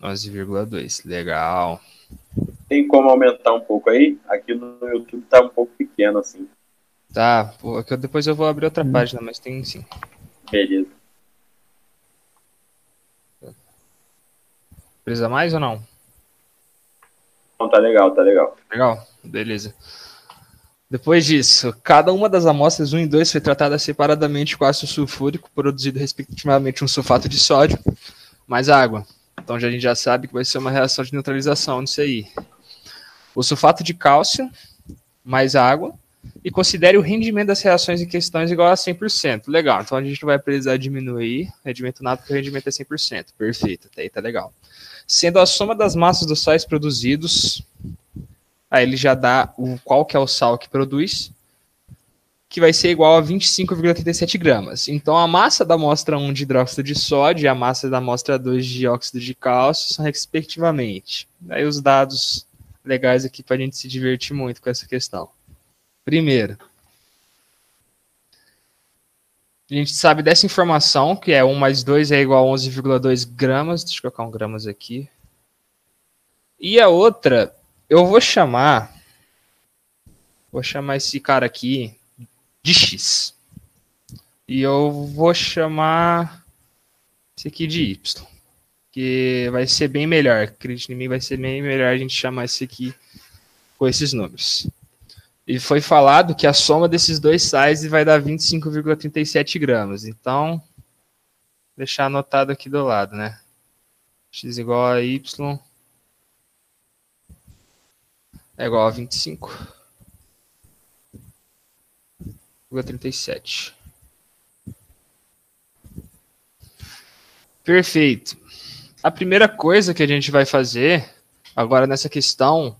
S7: 11,2. Legal.
S6: Tem como aumentar um pouco aí? Aqui no YouTube tá um pouco pequeno assim.
S7: Tá, pô, eu- depois eu vou abrir outra página, mas tem sim.
S6: Beleza.
S7: Precisa mais ou não?
S6: Então tá legal, tá legal.
S7: Legal, beleza. Depois disso, cada uma das amostras 1 e 2 foi tratada separadamente com ácido sulfúrico, produzido respectivamente um sulfato de sódio, mais água. Então já, a gente já sabe que vai ser uma reação de neutralização nisso aí. O sulfato de cálcio, mais água, e considere o rendimento das reações em questões igual a 100%. Legal, então a gente não vai precisar diminuir o rendimento nada, porque o rendimento é 100%. Perfeito, até aí tá legal. Sendo a soma das massas dos sais produzidos, aí ele já dá o qual que é o sal que produz, que vai ser igual a 25,37 gramas. Então a massa da amostra 1 de hidróxido de sódio e a massa da amostra 2 de dióxido de cálcio são respectivamente. Aí os dados legais aqui para a gente se divertir muito com essa questão. Primeiro, a gente sabe dessa informação, que é 1 mais 2 é igual a 11,2 gramas. Deixa eu colocar um gramas aqui. E a outra, eu vou chamar. Vou chamar esse cara aqui de X. E eu vou chamar esse aqui de Y. Que vai ser bem melhor. Acredite em mim, vai ser bem melhor a gente chamar esse aqui com esses números. E foi falado que a soma desses dois sais vai dar 25,37 gramas. Então, deixar anotado aqui do lado, né? x igual a y é igual a 25,37. Perfeito. A primeira coisa que a gente vai fazer agora nessa questão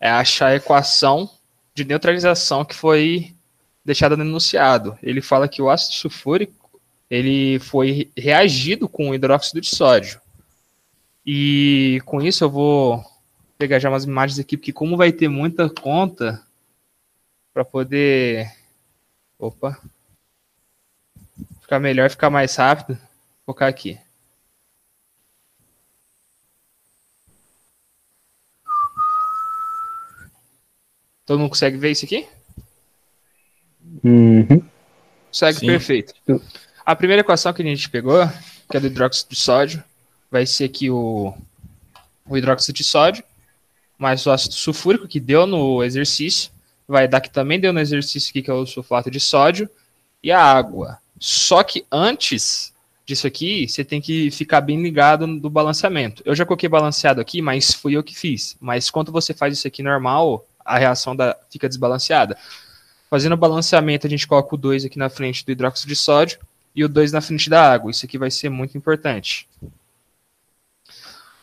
S7: é achar a equação de neutralização que foi deixada no enunciado. Ele fala que o ácido sulfúrico ele foi reagido com o hidróxido de sódio. E com isso eu vou pegar já umas imagens aqui, porque como vai ter muita conta para poder opa ficar melhor, ficar mais rápido, vou focar aqui. Todo mundo consegue ver isso aqui?
S3: Uhum.
S7: Consegue,
S2: Sim.
S7: perfeito. A primeira equação que a gente pegou, que é do hidróxido de sódio, vai ser aqui o, o hidróxido de sódio, mais o ácido sulfúrico, que deu no exercício, vai dar que também deu no exercício aqui, que é o sulfato de sódio, e a água. Só que antes disso aqui, você tem que ficar bem ligado do balanceamento. Eu já coloquei balanceado aqui, mas fui eu que fiz. Mas quando você faz isso aqui normal, a reação da, fica desbalanceada. Fazendo o balanceamento, a gente coloca o 2 aqui na frente do hidróxido de sódio e o 2 na frente da água. Isso aqui vai ser muito importante.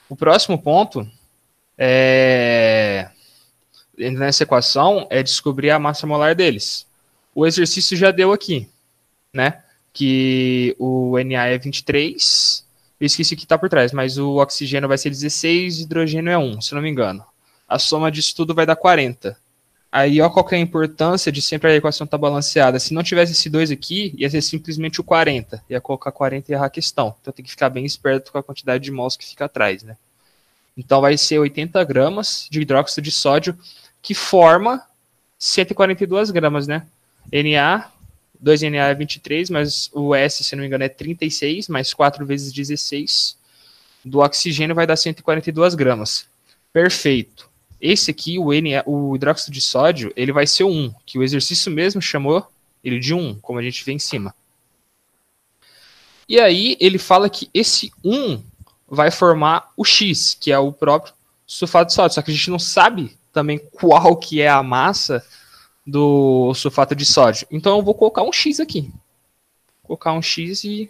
S7: O próximo ponto é nessa equação é descobrir a massa molar deles. O exercício já deu aqui, né? Que o Na é 23, eu esqueci o que está por trás, mas o oxigênio vai ser 16 e hidrogênio é 1, se não me engano. A soma disso tudo vai dar 40. Aí, ó, qual que é a importância de sempre a equação estar balanceada. Se não tivesse esse 2 aqui, ia ser simplesmente o 40. Ia colocar 40 e errar a questão. Então tem que ficar bem esperto com a quantidade de mols que fica atrás, né? Então vai ser 80 gramas de hidróxido de sódio, que forma 142 gramas, né? Na, 2Na é 23, mas o S, se não me engano, é 36, mais 4 vezes 16. Do oxigênio vai dar 142 gramas. Perfeito. Esse aqui, o, Na, o hidróxido de sódio, ele vai ser o 1, que o exercício mesmo chamou ele de 1, como a gente vê em cima. E aí ele fala que esse 1 vai formar o X, que é o próprio sulfato de sódio, só que a gente não sabe também qual que é a massa do sulfato de sódio. Então eu vou colocar um X aqui. Vou colocar um X e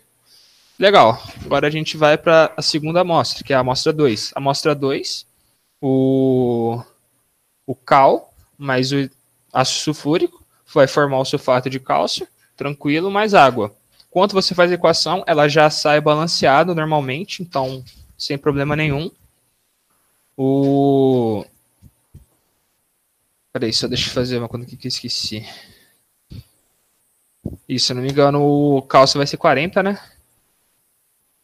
S7: Legal. Agora a gente vai para a segunda amostra, que é a amostra 2. Amostra 2, o, o cal mais o ácido sulfúrico vai formar o sulfato de cálcio, tranquilo, mais água. Quando você faz a equação, ela já sai balanceada normalmente, então sem problema nenhum. O. Peraí, só deixa eu fazer uma aqui que eu esqueci. Isso, se não me engano, o cálcio vai ser 40, né?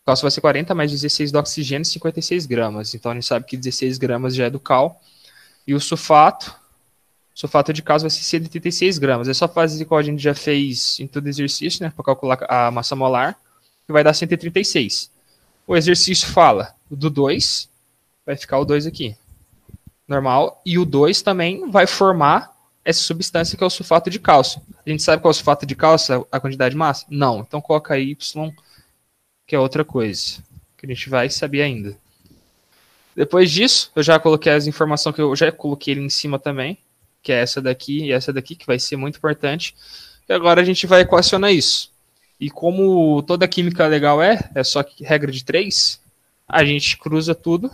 S7: O cálcio vai ser 40 mais 16 do oxigênio, 56 gramas. Então a gente sabe que 16 gramas já é do cal. E o sulfato, sulfato de cálcio vai ser 136 gramas. É só fazer igual a gente já fez em todo exercício, né? Para calcular a massa molar, que vai dar 136. O exercício fala do 2, vai ficar o 2 aqui. Normal. E o 2 também vai formar essa substância que é o sulfato de cálcio. A gente sabe qual é o sulfato de cálcio, a quantidade de massa? Não. Então coloca aí Y, que é outra coisa, que a gente vai saber ainda. Depois disso, eu já coloquei as informações que eu já coloquei ali em cima também, que é essa daqui e essa daqui, que vai ser muito importante. E agora a gente vai equacionar isso. E como toda química legal é, é só regra de três, a gente cruza tudo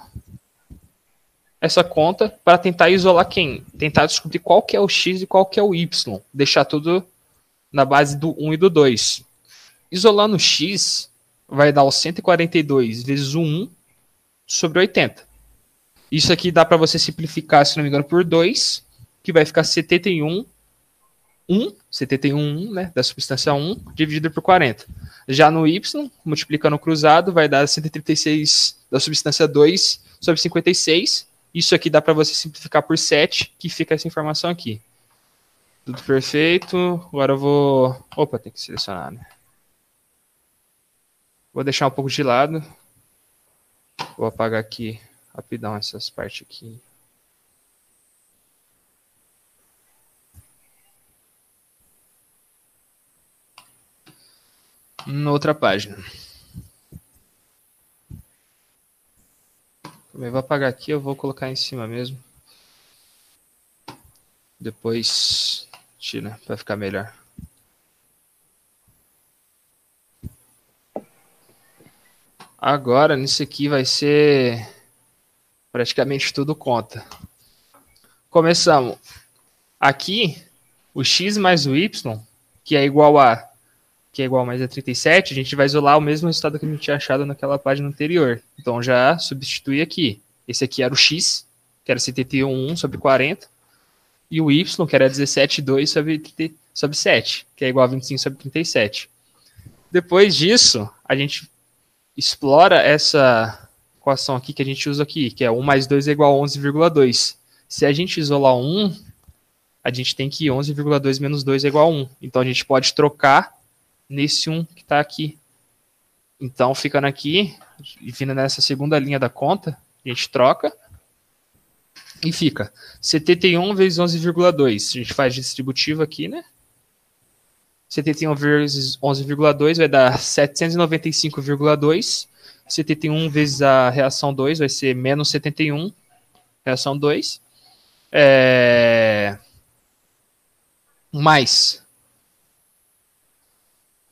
S7: essa conta para tentar isolar quem? Tentar descobrir qual que é o x e qual que é o y. Deixar tudo na base do 1 e do 2. Isolando o x, vai dar o 142 vezes o 1 sobre 80. Isso aqui dá para você simplificar, se não me engano, por 2, que vai ficar 71 1, 71 1, né, da substância 1, dividido por 40. Já no y, multiplicando o cruzado, vai dar 136 da substância 2 sobre 56, isso aqui dá para você simplificar por 7, que fica essa informação aqui. Tudo perfeito. Agora eu vou. Opa, tem que selecionar, né? Vou deixar um pouco de lado. Vou apagar aqui rapidão essas partes aqui. Outra página. Eu vou apagar aqui, eu vou colocar em cima mesmo. Depois tira para ficar melhor. Agora, nisso aqui vai ser praticamente tudo conta. Começamos. Aqui, o x mais o y, que é igual a que é igual a mais a 37, a gente vai isolar o mesmo resultado que a gente tinha achado naquela página anterior. Então já substitui aqui. Esse aqui era o x, que era 71 sobre 40, e o y, que era 17,2 sobre, sobre 7, que é igual a 25 sobre 37. Depois disso, a gente explora essa equação aqui que a gente usa aqui, que é 1 mais 2 é igual a 11,2. Se a gente isolar 1, a gente tem que 11,2 menos 2 é igual a 1. Então a gente pode trocar nesse 1 que está aqui. Então, ficando aqui, e vindo nessa segunda linha da conta, a gente troca e fica 71 vezes 11,2. A gente faz distributivo aqui, né? 71 vezes 11,2 vai dar 795,2. 71 vezes a reação 2 vai ser menos 71, reação 2. É... Mais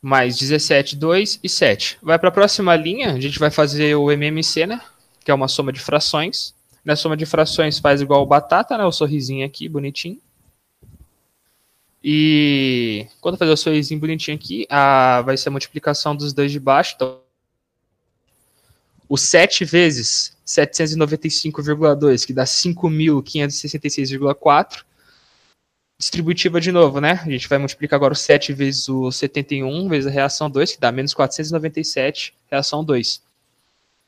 S7: mais 17, 2 e 7. Vai para a próxima linha, a gente vai fazer o MMC, né? Que é uma soma de frações. Na soma de frações faz igual batata, né? O sorrisinho aqui, bonitinho. E quando fazer o sorrisinho bonitinho aqui, a, vai ser a multiplicação dos dois de baixo. Então, o 7 vezes 795,2, que dá 5.566,4 distributiva de novo, né? A gente vai multiplicar agora o 7 vezes o 71, vezes a reação 2, que dá menos 497, reação 2.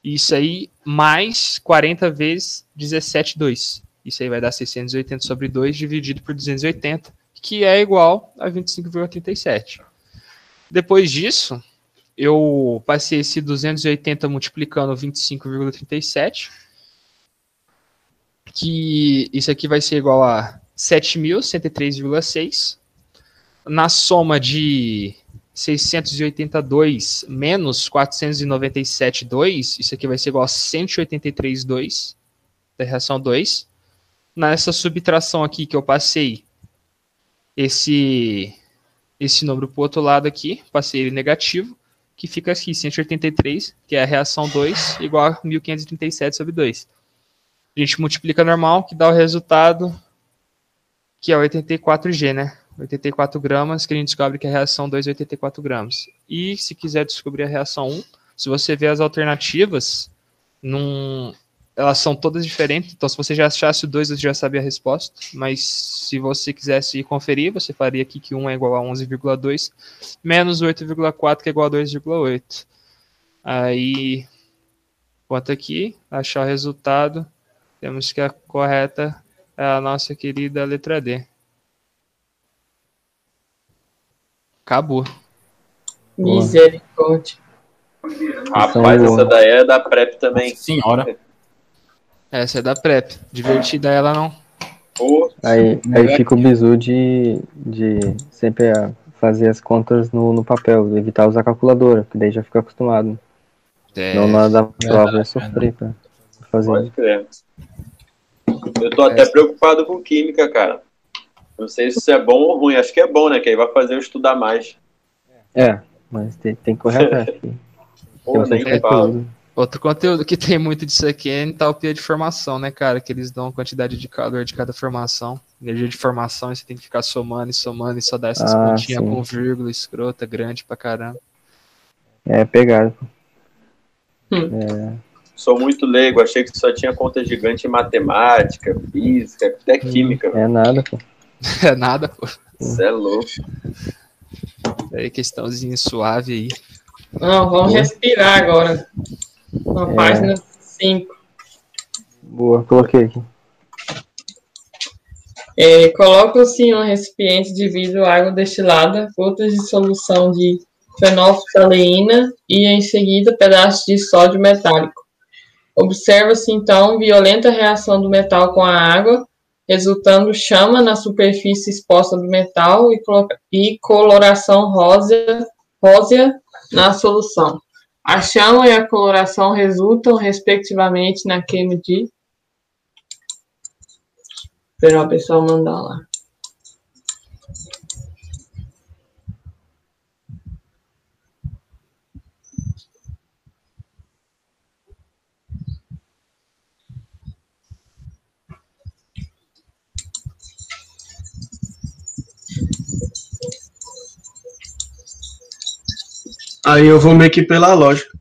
S7: Isso aí, mais 40 vezes 17,2. Isso aí vai dar 680 sobre 2 dividido por 280, que é igual a 25,37. Depois disso, eu passei esse 280 multiplicando 25,37, que isso aqui vai ser igual a 7.103,6. Na soma de 682 menos 497,2, isso aqui vai ser igual a 183,2 da reação 2. Nessa subtração aqui que eu passei esse esse número para o outro lado aqui, passei ele negativo, que fica aqui, 183, que é a reação 2, igual a 1537 sobre 2. A gente multiplica normal, que dá o resultado, que é 84G, né? 84 gramas, que a gente descobre que a reação 2 é 84 gramas. E se quiser descobrir a reação 1, se você ver as alternativas, num, elas são todas diferentes. Então, se você já achasse o 2, você já sabia a resposta. Mas se você quisesse conferir, você faria aqui que 1 é igual a 11,2 menos 8,4 que é igual a 2,8. Aí, quanto aqui, achar o resultado, temos que a correta a nossa querida letra D. Acabou.
S1: Misericórdia.
S6: Rapaz,
S3: Então,
S6: essa daí é da PrEP também.
S5: Senhora.
S7: Essa é da PrEP. Divertida ela não.
S3: Aí, aí fica o bizu de, de sempre fazer as contas no, no papel, evitar usar calculadora, que daí já fica acostumado.
S7: É,
S3: Não na hora da prova é sofrer pra fazer.
S6: pode crer. Eu tô até preocupado com química, cara. Não sei se isso é bom ou ruim. Acho que é bom, né? Que aí vai fazer eu estudar mais.
S3: É, mas tem, tem que correr atrás.
S6: Pô, falo.
S7: Outro conteúdo que tem muito disso aqui é entalpia de formação, né, cara? Que eles dão quantidade de calor de cada formação, energia de formação, e você tem que ficar somando e somando e só dar essas
S3: Ah,
S7: continhas com vírgula, escrota, grande pra caramba.
S3: É pegado.
S6: Sou muito leigo. Achei que só tinha conta gigante em matemática, física, até química.
S3: É nada, pô.
S7: É nada, pô.
S6: Isso é louco.
S7: É questãozinha suave aí.
S1: Não, vamos respirar agora. Na
S3: É.
S1: página 5.
S3: Boa, coloquei aqui.
S1: É, Colocam-se em um recipiente de vidro água destilada, gotas de solução de fenolftaleína e, em seguida, pedaços de sódio metálico. Observa-se, então, violenta reação do metal com a água, resultando chama na superfície exposta do metal e, colo- coloração rósea, rósea na solução. A chama e a coloração resultam, respectivamente, na queima de Esperar o pessoal mandar lá.
S4: Aí eu vou meio que pela lógica.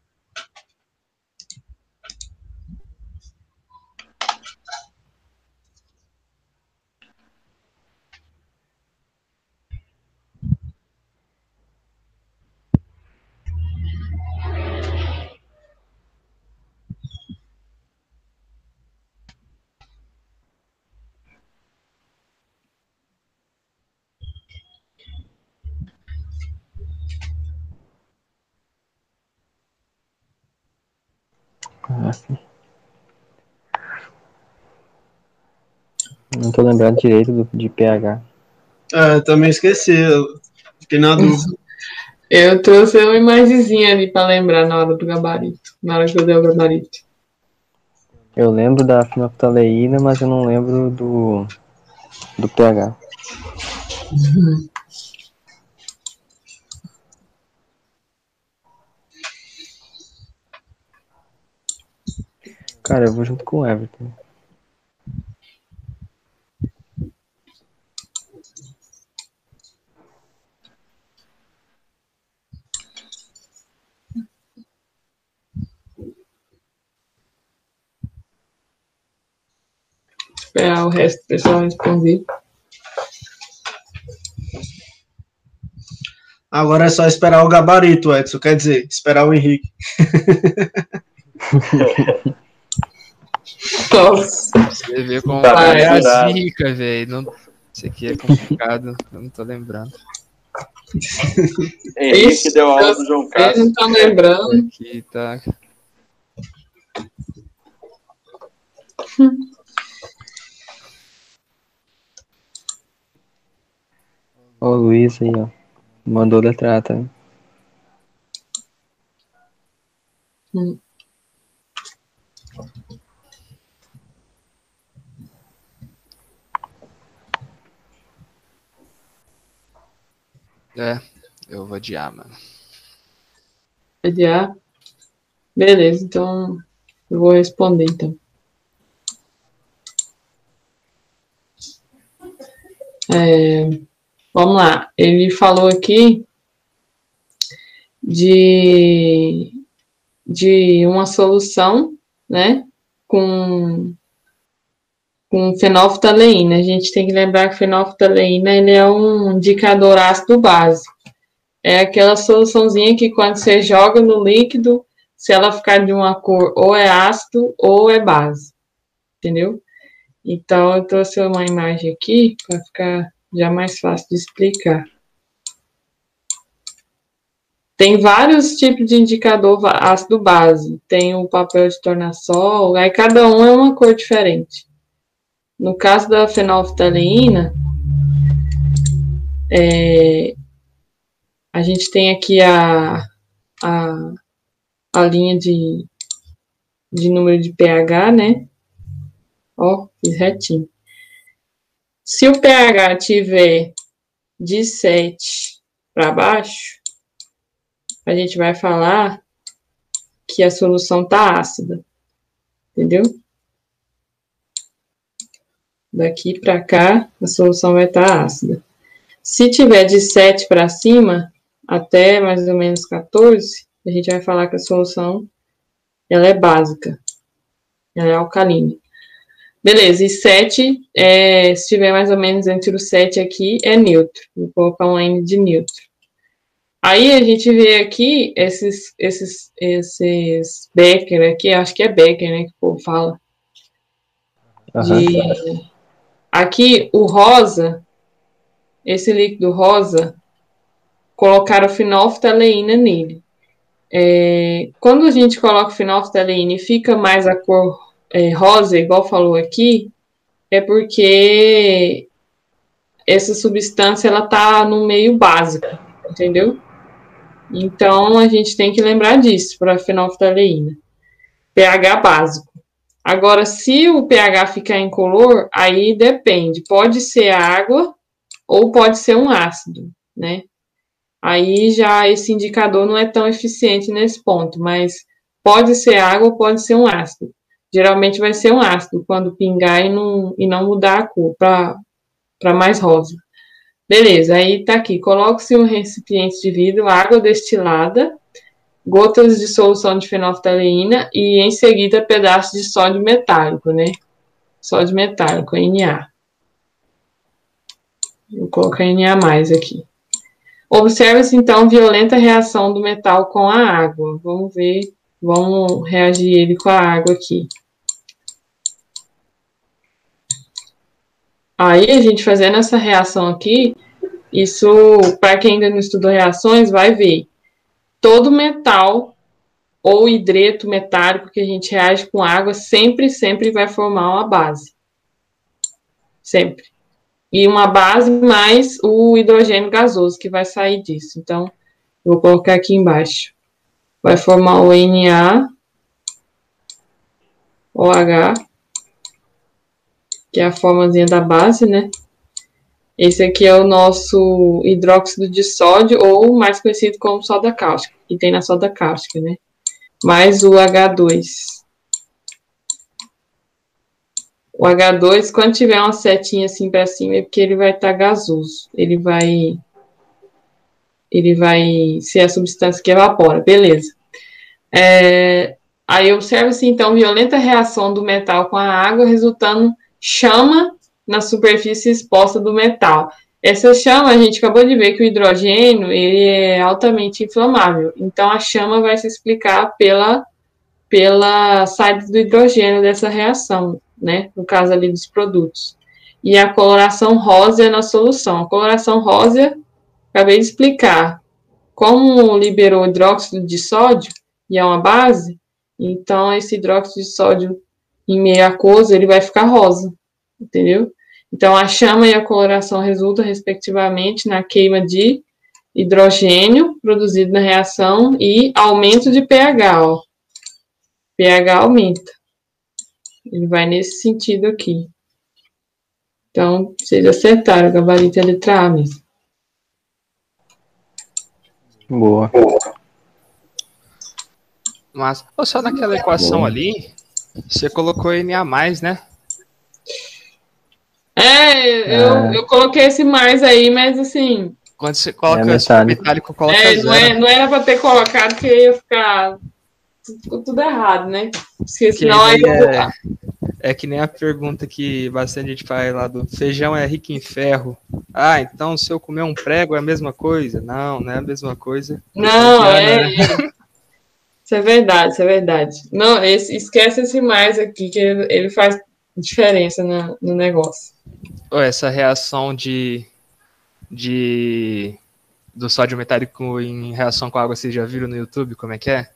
S3: Ah, sim. Não tô lembrando direito do, de pH.
S4: É, também esqueci. eu Fiquei na dúvida.
S1: Eu trouxe uma imagenzinha ali para lembrar na hora do gabarito. Na hora que eu dei o gabarito.
S3: Eu lembro da fenolftaleína, mas eu não lembro do, do pH. Cara, eu vou junto com o Everton.
S1: Esperar o resto do pessoal responder.
S4: Agora é só esperar o gabarito, Edson. Quer dizer, esperar o Henrique.
S1: Nossa.
S7: Você vê como
S6: Tá
S7: é a zica, velho. Não... Isso aqui é complicado, eu não tô lembrando.
S6: Henrique
S1: Isso,
S6: deu aula do João
S1: Vocês
S6: Castro.
S1: não estão lembrando.
S7: Aqui tá.
S3: Ó, o Luiz aí, ó. Mandou letra A,
S7: É, eu vou adiar, mano.
S1: Adiar. Beleza, então eu vou responder então. É, vamos lá. Ele falou aqui de, de uma solução, né? Com, com fenolftaleína. A gente tem que lembrar que fenolftaleína ele é um indicador ácido base. É aquela soluçãozinha que quando você joga no líquido, se ela ficar de uma cor ou é ácido ou é base. Entendeu? Então, eu trouxe uma imagem aqui para ficar já mais fácil de explicar. Tem vários tipos de indicador ácido base. Tem o papel de tornassol, aí cada um é uma cor diferente. No caso da fenolftaleína, é, a gente tem aqui a, a, a linha de, de número de pH, né? Ó, fiz retinho. Se o pH tiver de 7 para baixo, a gente vai falar que a solução está ácida. Entendeu? Daqui para cá, a solução vai estar tá ácida. Se tiver de 7 para cima, até mais ou menos 14, a gente vai falar que a solução ela é básica. Ela é alcalina. Beleza, e 7, é, se tiver mais ou menos entre o 7 aqui, é neutro. Vou colocar um N de neutro. Aí a gente vê aqui esses, esses, esses Becker aqui, acho que é Becker, né, que o povo fala. De, aqui, o rosa, esse líquido rosa, colocaram fenolftaleína nele. É, quando a gente coloca fenolftaleína e fica mais a cor é, rosa, igual falou aqui, é porque essa substância ela tá no meio básico, entendeu? Então a gente tem que lembrar disso para a pH básico. Agora, se o pH ficar incolor, aí depende. Pode ser água ou pode ser um ácido, né? Aí já esse indicador não é tão eficiente nesse ponto, mas pode ser água ou pode ser um ácido geralmente vai ser um ácido quando pingar e não, e não mudar a cor para mais rosa. Beleza, aí tá aqui. Coloque-se um recipiente de vidro, água destilada, gotas de solução de fenolftaleína e em seguida pedaços de sódio metálico, né? Sódio metálico, Na. Vou colocar Na mais aqui. Observe-se então violenta reação do metal com a água. Vamos ver, vamos reagir ele com a água aqui. Aí a gente fazendo essa reação aqui, isso, para quem ainda não estudou reações, vai ver. Todo metal ou hidreto metálico que a gente reage com água sempre, sempre vai formar uma base. Sempre. E uma base mais o hidrogênio gasoso que vai sair disso. Então, vou colocar aqui embaixo. Vai formar o Na, OH, que é a formazinha da base, né? Esse aqui é o nosso hidróxido de sódio, ou mais conhecido como soda cáustica, que tem na soda cáustica, né? Mais o H2. O H2, quando tiver uma setinha assim para cima, é porque ele vai estar tá gasoso. Ele vai ele vai ser a substância que evapora, beleza. É, aí observa-se, então, violenta reação do metal com a água, resultando chama na superfície exposta do metal. Essa chama, a gente acabou de ver que o hidrogênio ele é altamente inflamável. Então, a chama vai se explicar pela, pela saída do hidrogênio dessa reação, né? No caso ali dos produtos. E a coloração rosa na solução. A coloração rosa, acabei de explicar. Como liberou hidróxido de sódio, e é uma base, então esse hidróxido de sódio em meio aquoso, ele vai ficar rosa, entendeu? Então, a chama e a coloração resultam, respectivamente, na queima de hidrogênio produzido na reação e aumento de pH, ó. pH aumenta. Ele vai nesse sentido aqui. Então, vocês acertaram, o gabarito é a letra A mesmo.
S3: Boa.
S7: massa. Ô, só naquela equação
S3: Boa.
S7: ali, você colocou Na mais, né?
S1: É, eu,
S3: É.
S1: eu coloquei esse mais aí, mas assim,
S7: Quando você coloca
S3: É
S7: esse
S3: metálico.
S7: metálico, coloca
S1: é,
S7: zero.
S1: não, é, não era pra ter colocado, porque ia ficar tudo, tudo errado, né? Porque senão aí eu
S7: é, é que nem a pergunta que bastante gente faz lá do feijão é rico em ferro. Ah, então se eu comer um prego é a mesma coisa? Não, não é a mesma coisa.
S1: Não, é. é. Isso é verdade, isso é verdade. Não, esse, esquece esse mais aqui, que ele, ele faz diferença no, no negócio.
S7: Essa reação de, de do sódio metálico em reação com água, vocês já viram no YouTube como é que é?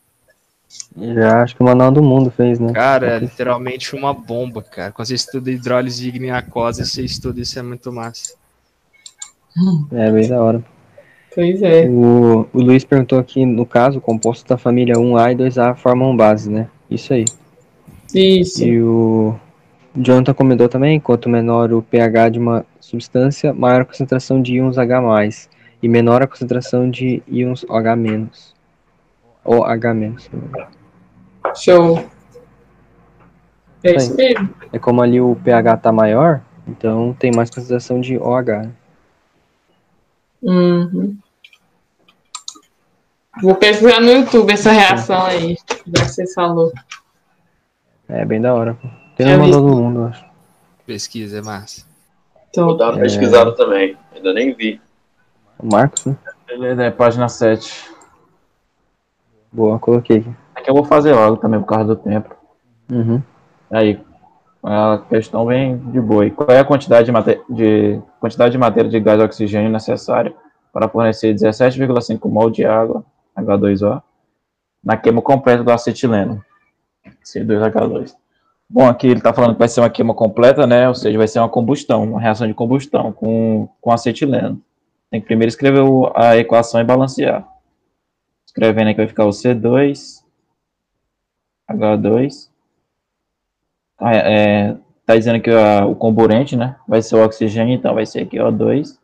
S3: Já acho que o Manual do Mundo fez, né?
S7: Cara, é literalmente uma bomba, cara. Quando você estuda hidrólise ígnea aquosa, você estuda isso, é muito massa.
S3: É bem da hora.
S1: Pois é.
S3: O, o Luiz perguntou aqui, no caso, o composto da família 1A e 2A formam base, né? Isso aí.
S1: Isso.
S3: E o Jonathan comentou também, quanto menor o pH de uma substância, maior a concentração de íons H+, e menor a concentração de íons OH-. Ou H-.
S1: Show. É isso mesmo.
S3: É como ali o pH tá maior, então tem mais concentração de OH.
S1: Uhum. Vou pesquisar no YouTube essa reação aí, que você falou.
S3: É bem da hora. pô. Tem no
S1: vi.
S3: Manual do Mundo, eu acho.
S7: Pesquisa, é massa.
S6: Vou
S1: Então,
S6: dar uma
S3: É.
S6: pesquisada também. Ainda nem vi.
S3: O Marcos, né?
S2: Beleza, é página 7.
S3: Boa, coloquei aqui.
S2: Aqui eu vou fazer logo também por causa do tempo.
S3: Uhum.
S2: Aí, a questão bem de boa. E qual é a quantidade de, mate- de, quantidade de matéria de gás e oxigênio necessária para fornecer 17,5 mol de água, H2O, na queima completa do acetileno, C2H2. Bom, aqui ele está falando que vai ser uma queima completa, né? Ou seja, vai ser uma combustão, uma reação de combustão com, com acetileno. Tem que primeiro escrever a equação e balancear. Escrevendo aqui vai ficar o C2, H2, Tá, é, tá dizendo que o comburente, né, vai ser o oxigênio, então vai ser aqui O2.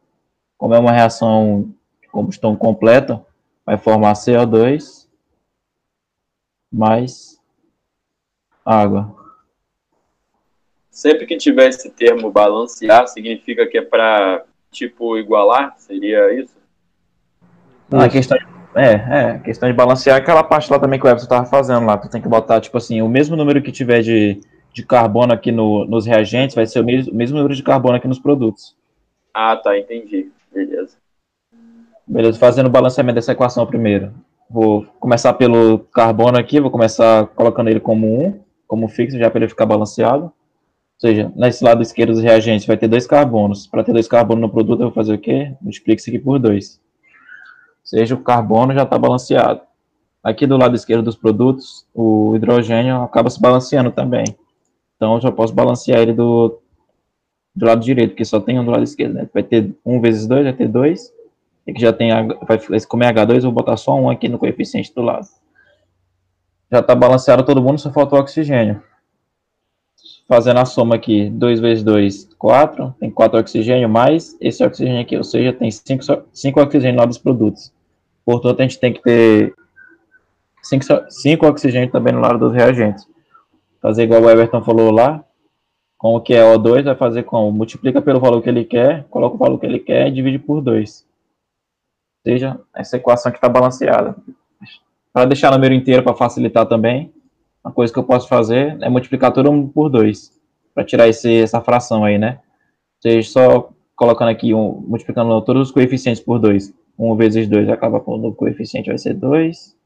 S2: Como é uma reação de combustão completa, vai formar CO2 mais água.
S6: Sempre que tiver esse termo balancear, significa que é para, tipo, igualar? Seria isso?
S2: Ah, a questão de, é, é, a questão de balancear é aquela parte lá também que o Everton estava fazendo lá. Tu tem que botar, tipo assim, o mesmo número que tiver de, de carbono aqui no, nos reagentes, vai ser o mesmo, o mesmo número de carbono aqui nos produtos.
S6: Ah, tá, entendi. Beleza.
S2: Beleza, fazendo o balanceamento dessa equação primeiro. Vou começar pelo carbono aqui, vou começar colocando ele como 1, como fixo, já para ele ficar balanceado. Seja, nesse lado esquerdo dos reagentes vai ter dois carbonos. Para ter dois carbonos no produto, eu vou fazer o quê? Multiplico isso aqui por 2. Ou seja, o carbono já está balanceado. Aqui do lado esquerdo dos produtos, o hidrogênio acaba se balanceando também. Então, eu já posso balancear ele do, do lado direito, porque só tem um do lado esquerdo. Né? Vai ter 1 vezes 2, vai ter 2. E que já tem, vai comer H2, eu vou botar só um aqui no coeficiente do lado. Já está balanceado todo mundo, só falta o oxigênio. Fazendo a soma aqui, 2 vezes 2, 4. Tem 4 oxigênio mais esse oxigênio aqui, ou seja, tem 5, 5 oxigênio dos produtos. Portanto, a gente tem que ter 5, 5 oxigênio também no lado dos reagentes. Fazer igual o Everton falou lá, com o que é O2, vai fazer como? Multiplica pelo valor que ele quer, coloca o valor que ele quer e divide por 2. Ou seja, essa equação aqui está balanceada. Para deixar o número inteiro para facilitar também, uma coisa que eu posso fazer é multiplicar todo mundo por 2, para tirar esse, essa fração aí, né? Ou seja, só colocando aqui, um, multiplicando todos os coeficientes por 2. 1 vezes 2 acaba com o coeficiente vai ser 2.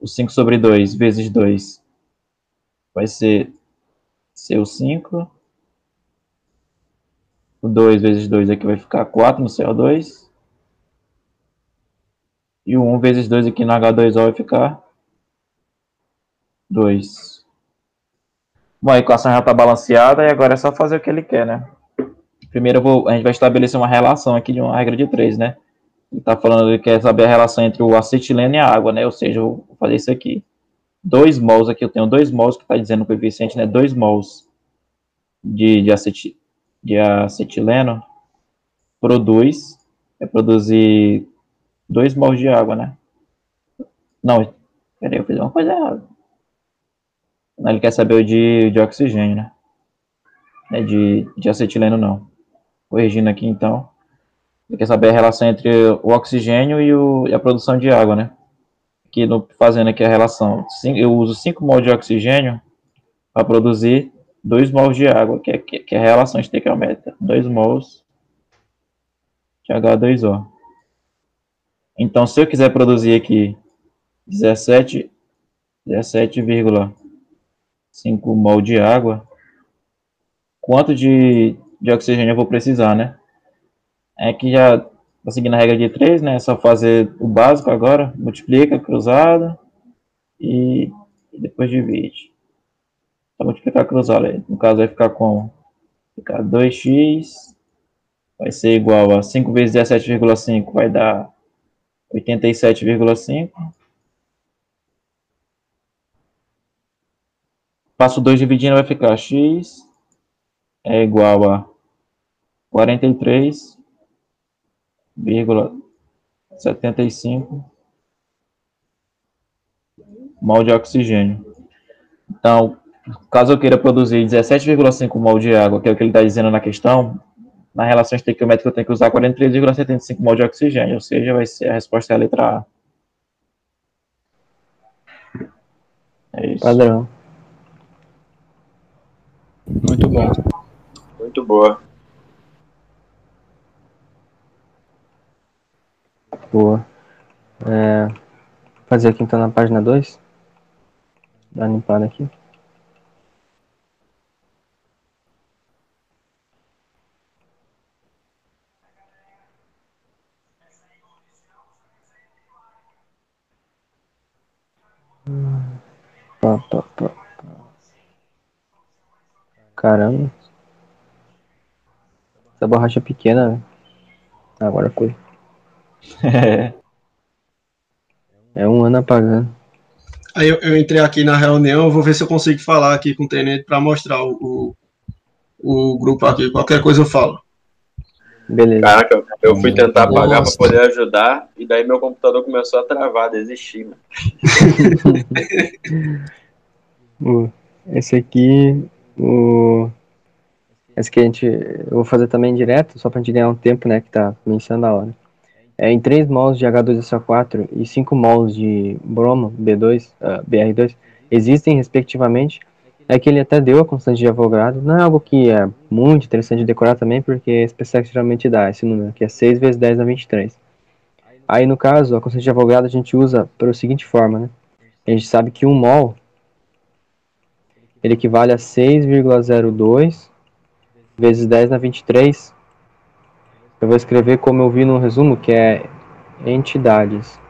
S2: O 5 sobre 2 vezes 2 vai ser seu 5. O 2 vezes 2 aqui vai ficar 4 no CO2. E o 1 vezes 2 aqui no H2O vai ficar 2. Bom, a equação já está balanceada e agora é só fazer o que ele quer, né? Primeiro vou, a gente vai estabelecer uma relação aqui de uma regra de 3, né? Ele está falando, ele quer saber a relação entre o acetileno e a água, né? Ou seja, eu vou fazer isso aqui. 2 mols aqui, eu tenho 2 mols que está dizendo o coeficiente, né? 2 mols de, de, de acetileno produz, é produzir 2 mols de água, né? Não, Peraí, eu fiz uma coisa errada. Ele quer saber o de, de oxigênio, né? É de, de acetileno, não. Corrigindo aqui, então. Ele quer saber a relação entre o oxigênio e, o, e a produção de água, né? Aqui, no, fazendo aqui a relação. Eu uso 5 mol de oxigênio para produzir 2 mols de água, que é, que é a relação estequiométrica. 2 mols de H2O. Então, se eu quiser produzir aqui 17, 17,5 mol de água, quanto de, de oxigênio eu vou precisar, né? É que já tá seguindo a regra de 3, né? É só fazer o básico agora, multiplica, cruzado e, depois divide. Só multiplicar cruzado aí. No caso vai ficar com ficar 2x vai ser igual a 5 vezes 17,5 vai dar 87,5. Passo 2 dividindo vai ficar x é igual a 43,75 mol de oxigênio. Então, caso eu queira produzir 17,5 mol de água, que é o que ele está dizendo na questão, na relação estequiométrica eu tenho que usar 43,75 mol de oxigênio, ou seja, vai ser a resposta é a letra A. É isso.
S3: Padrão.
S5: Muito bom.
S6: Muito boa.
S3: Boa. É, fazer aqui então na página 2. Dá uma limpada aqui. Pá, pá, pá. Caramba. Essa borracha é pequena, né? Agora foi. É um ano apagando.
S4: Aí eu, eu entrei aqui na reunião, eu vou ver se eu consigo falar aqui com o tenente para mostrar o, o, o grupo aqui. Qualquer coisa eu falo.
S3: Beleza.
S6: Caraca, eu fui tentar apagar para poder ajudar, e daí meu computador começou a travar, desistir, mano.
S3: Esse aqui, o... Esse aqui a gente, eu vou fazer também direto, só pra gente ganhar um tempo, né, que tá começando a hora. É, em 3 mols de H2SO4 e 5 mols de bromo, B2, ah, BR2, existem, respectivamente, é que ele até deu a constante de Avogadro, não é algo que é muito interessante de decorar também, porque SpaceX geralmente dá esse número, que é 6 vezes 10 na 23. Aí, no caso, a constante de Avogadro a gente usa pela seguinte forma, né, a gente sabe que um mol ele equivale a 6,02 vezes 10 na 23. Eu vou escrever como eu vi no resumo, que é entidades.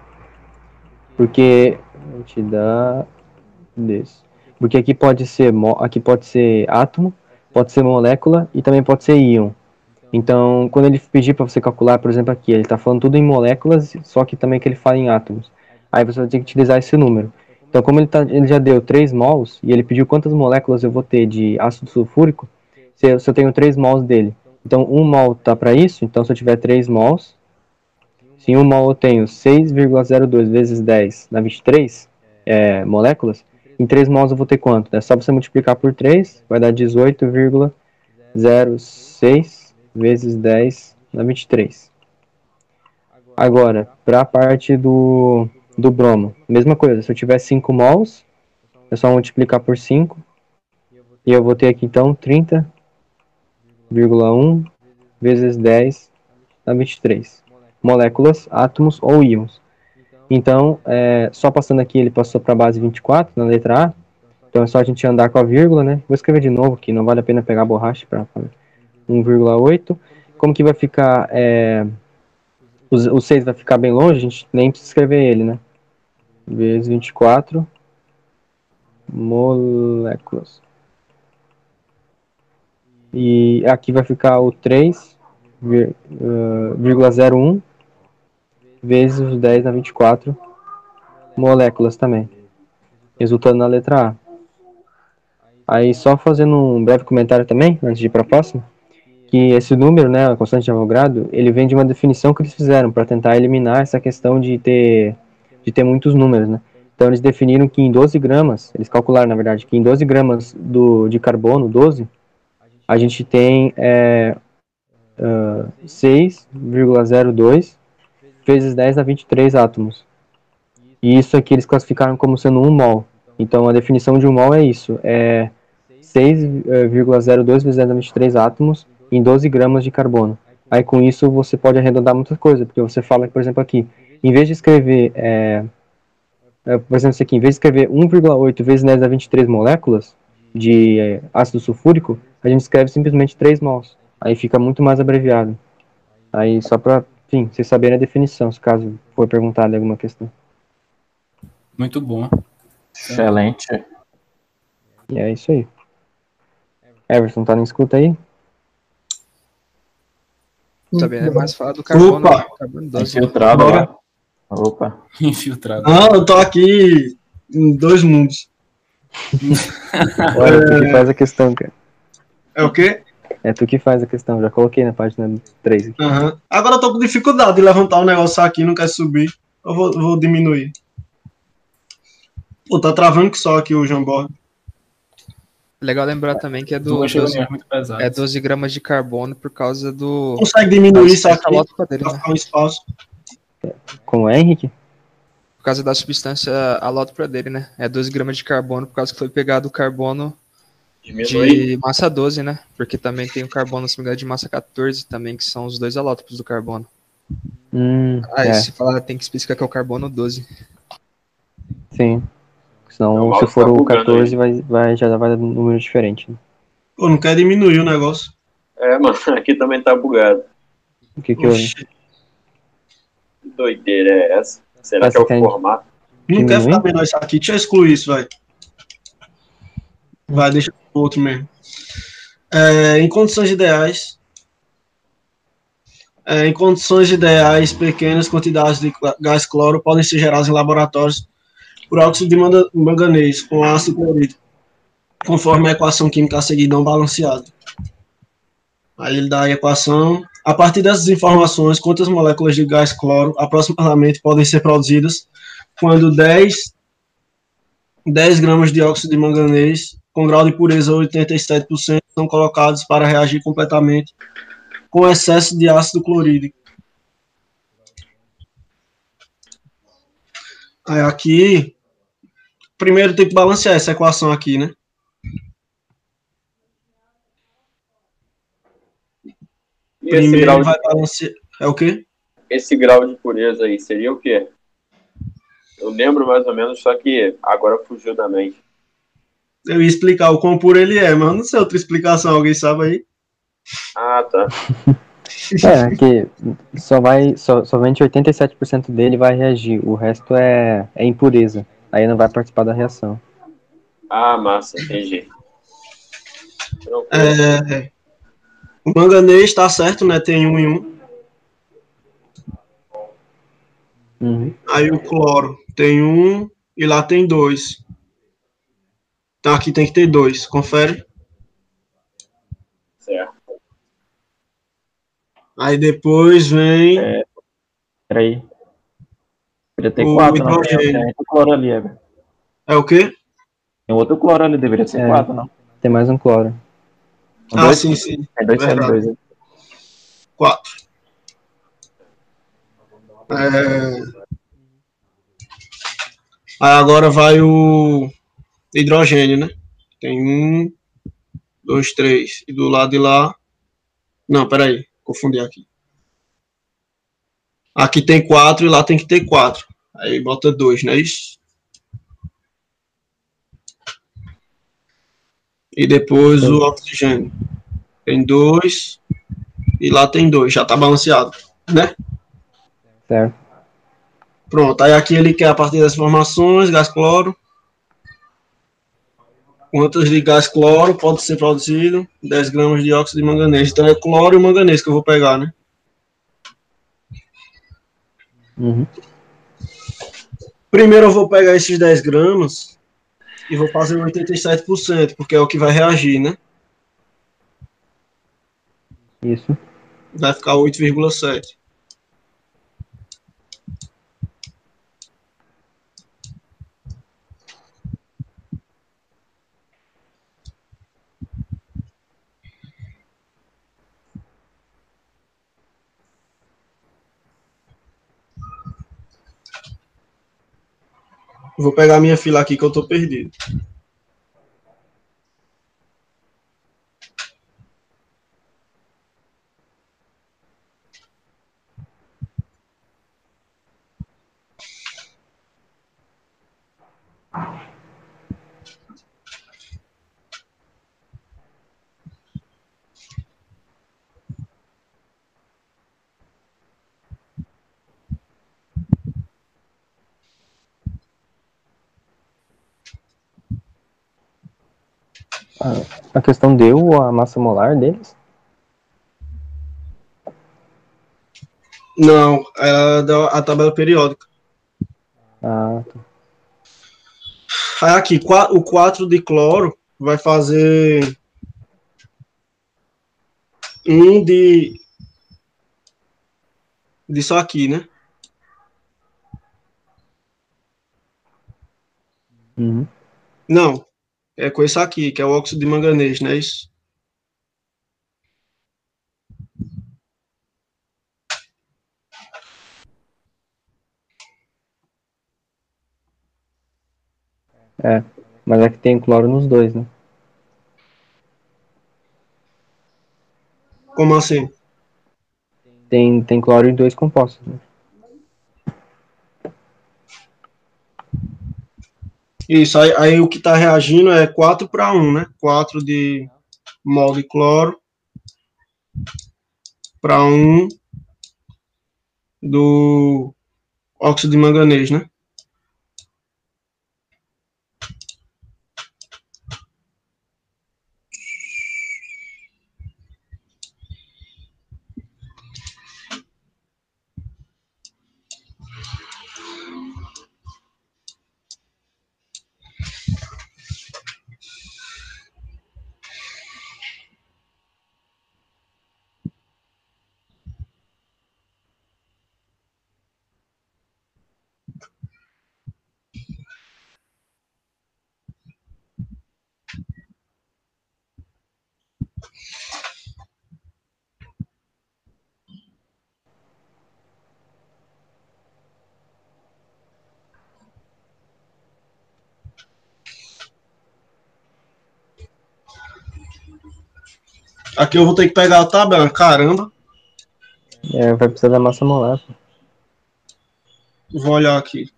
S3: Porque entidades. Porque aqui pode ser aqui pode ser átomo, pode ser molécula e também pode ser íon. Então, quando ele pedir para você calcular, por exemplo, aqui, ele está falando tudo em moléculas, só que também que ele fala em átomos. Aí você vai ter que utilizar esse número. Então, como ele, tá, ele já deu 3 mols, e ele pediu quantas moléculas eu vou ter de ácido sulfúrico, se eu, se eu tenho 3 mols dele. Então, 1 mol tá para isso, então se eu tiver 3 mols, se em 1 mol eu tenho 6,02 vezes 10 na 23 é, moléculas, em 3 mols eu vou ter quanto? É só você multiplicar por 3, vai dar 18,06 vezes 10 na 23. Agora, para a parte do, do bromo, mesma coisa, se eu tiver 5 mols, é só multiplicar por 5, e eu vou ter aqui então 30,1 vezes 10 na 23. Moléculas, átomos ou íons. Então, é, só passando aqui, ele passou para a base 24, na letra A. Então é só a gente andar com a vírgula, né? Vou escrever de novo aqui, não vale a pena pegar a borracha para 1,8. Como que vai ficar... É, o 6 vai ficar bem longe, a gente nem precisa escrever ele, né? Vezes 24 moléculas. E aqui vai ficar o 3,01 vezes os 10 na 24 moléculas também, resultando na letra A. Aí só fazendo um breve comentário também, antes de ir para a próxima, que esse número, né, a constante de Avogadro, ele vem de uma definição que eles fizeram para tentar eliminar essa questão de ter de ter muitos números, né? Então eles definiram que em 12 gramas, eles calcularam na verdade que em 12 gramas do, de carbono, 12, a gente tem é, uh, 6,02 vezes 10 a 23 átomos. E isso aqui eles classificaram como sendo 1 mol. Então a definição de 1 mol é isso, é 6,02 vezes 10 a 23 átomos em 12 gramas de carbono. Aí com isso você pode arredondar muita coisa, porque você fala, por exemplo, aqui, em vez de escrever, é, é, por exemplo, isso aqui, em vez de escrever 1,8 vezes 10 a 23 moléculas de é, ácido sulfúrico, a gente escreve simplesmente 3 mols. Aí fica muito mais abreviado. Aí só para, enfim, vocês saberem a definição, se caso for perguntado alguma questão.
S5: Muito bom.
S2: Excelente.
S3: E é isso aí. Everson, tá na escuta aí?
S7: Também é mais falar do carbono,
S4: Opa!
S7: carbono 12.
S2: Infiltrado
S4: Bora.
S2: Opa.
S5: Infiltrado.
S4: Ah, eu tô aqui em dois mundos.
S3: Olha, tu que faz a questão, cara.
S4: É o quê?
S3: É tu que faz a questão, já coloquei na página 3 aqui.
S4: Aham. Agora eu tô com dificuldade de levantar o negócio aqui, não quer subir. Eu vou, vou diminuir. Pô, tá travando que só aqui o Jamborne.
S7: Legal lembrar também que é do
S5: Duas
S7: 12,
S5: reuniões muito pesadas.
S7: é 12 gramas de carbono por causa do.
S4: Consegue diminuir isso aqui
S7: calótrica dele,
S4: pra
S7: né?
S4: um espaço.
S3: Com o Henrique?
S7: Por causa da substância alótropa dele, né? É 12 gramas de carbono por causa que foi pegado o carbono de massa 12, né? Porque também tem o carbono, se me engano, de massa 14 também, que são os dois alótropos do carbono.
S3: Hum,
S7: Ah,
S3: é,
S7: se falar, tem que especificar que é o carbono 12.
S3: sim. Senão,
S6: Não, o
S3: se for
S6: tá
S3: o
S6: bugando
S3: 14, vai, vai, já vai dar um número diferente. Né?
S4: Pô, não quer diminuir o negócio.
S6: É, mano, aqui também tá bugado.
S3: O que que eu...
S6: Que doideira é essa? Será que é o
S3: quer-
S6: formato?
S4: não quer
S3: Diminui?
S4: ficar menor isso aqui. Deixa eu excluir isso, vai. Vai, deixa o outro mesmo. É, em condições ideais. é, em condições ideais, pequenas quantidades de gás cloro podem ser geradas em laboratórios por óxido de manga- manganês com ácido clorídrico, conforme a equação química a seguir não balanceada. Aí ele dá a equação. A partir dessas informações, quantas moléculas de gás cloro aproximadamente podem ser produzidas quando 10, 10 gramas de óxido de manganês com grau de pureza 87% são colocados para reagir completamente com excesso de ácido clorídrico. Aí aqui, primeiro tem que balancear essa equação aqui, né?
S6: E esse
S4: Primeiro
S6: grau, de,
S4: vai balancear. É o quê?
S6: esse grau de pureza aí seria o quê? Eu lembro mais ou menos, só que agora fugiu da mente.
S4: Eu ia explicar o quão puro ele é, mas eu não sei outra explicação, alguém sabe aí?
S6: Ah, tá.
S3: É, que só vai, só, somente 87% dele vai reagir, o resto é, é impureza. Aí não vai participar da reação.
S6: Ah, massa, entendi. Tranquilo.
S4: É, o manganês tá certo, né? Tem um e um.
S3: Uhum.
S4: Aí o cloro tem um e lá tem dois. Então aqui tem que ter dois. Confere.
S6: Certo.
S4: Aí depois vem
S2: É. Peraí. Podia ter
S4: O
S2: quatro, não. Tem, outro cloro ali, Ever.
S4: é o quê?
S2: Tem outro cloro ali, deveria ser
S3: É.
S2: quatro, não.
S3: Tem mais um cloro.
S4: Ah,
S2: dois,
S4: sim, sim. Verdade.
S2: CO2 aí.
S4: Quatro. É... Aí agora vai o hidrogênio, né? Tem um, dois, três. E do lado de lá. Não, peraí. Confundi aqui. Aqui tem quatro e lá tem que ter quatro. Aí bota dois, não é isso? E depois o oxigênio. Tem dois. E lá tem dois. Já tá balanceado, né?
S3: Certo.
S4: Pronto, aí aqui ele quer a partir das informações, gás cloro. Quantas de gás cloro pode ser produzido? 10 gramas de óxido de manganês. Então é cloro e manganês que eu vou pegar, né?
S3: Uhum.
S4: Primeiro eu vou pegar esses 10 gramas e vou fazer 87%, porque é o que vai reagir, né?
S3: Isso.
S4: Vai ficar 8,7. Vou pegar minha fila aqui que eu tô perdido.
S3: A questão deu a massa molar deles?
S4: Não, ela dá a tabela periódica.
S3: Ah, tá.
S4: Aí aqui, o 4 de cloro vai fazer um de disso aqui, né?
S3: Uhum.
S4: Não, é com esse aqui, que é o óxido de manganês, não é isso?
S3: É, mas é que tem cloro nos dois, né?
S4: Como assim?
S3: Tem, tem cloro em dois compostos, né?
S4: Isso, aí, aí o que está reagindo é 4 para 1, né? 4 de mol de cloro para 1 do óxido de manganês, né? Aqui eu vou ter que pegar a tabela, caramba.
S3: É, vai precisar da massa molar.
S4: Vou olhar aqui.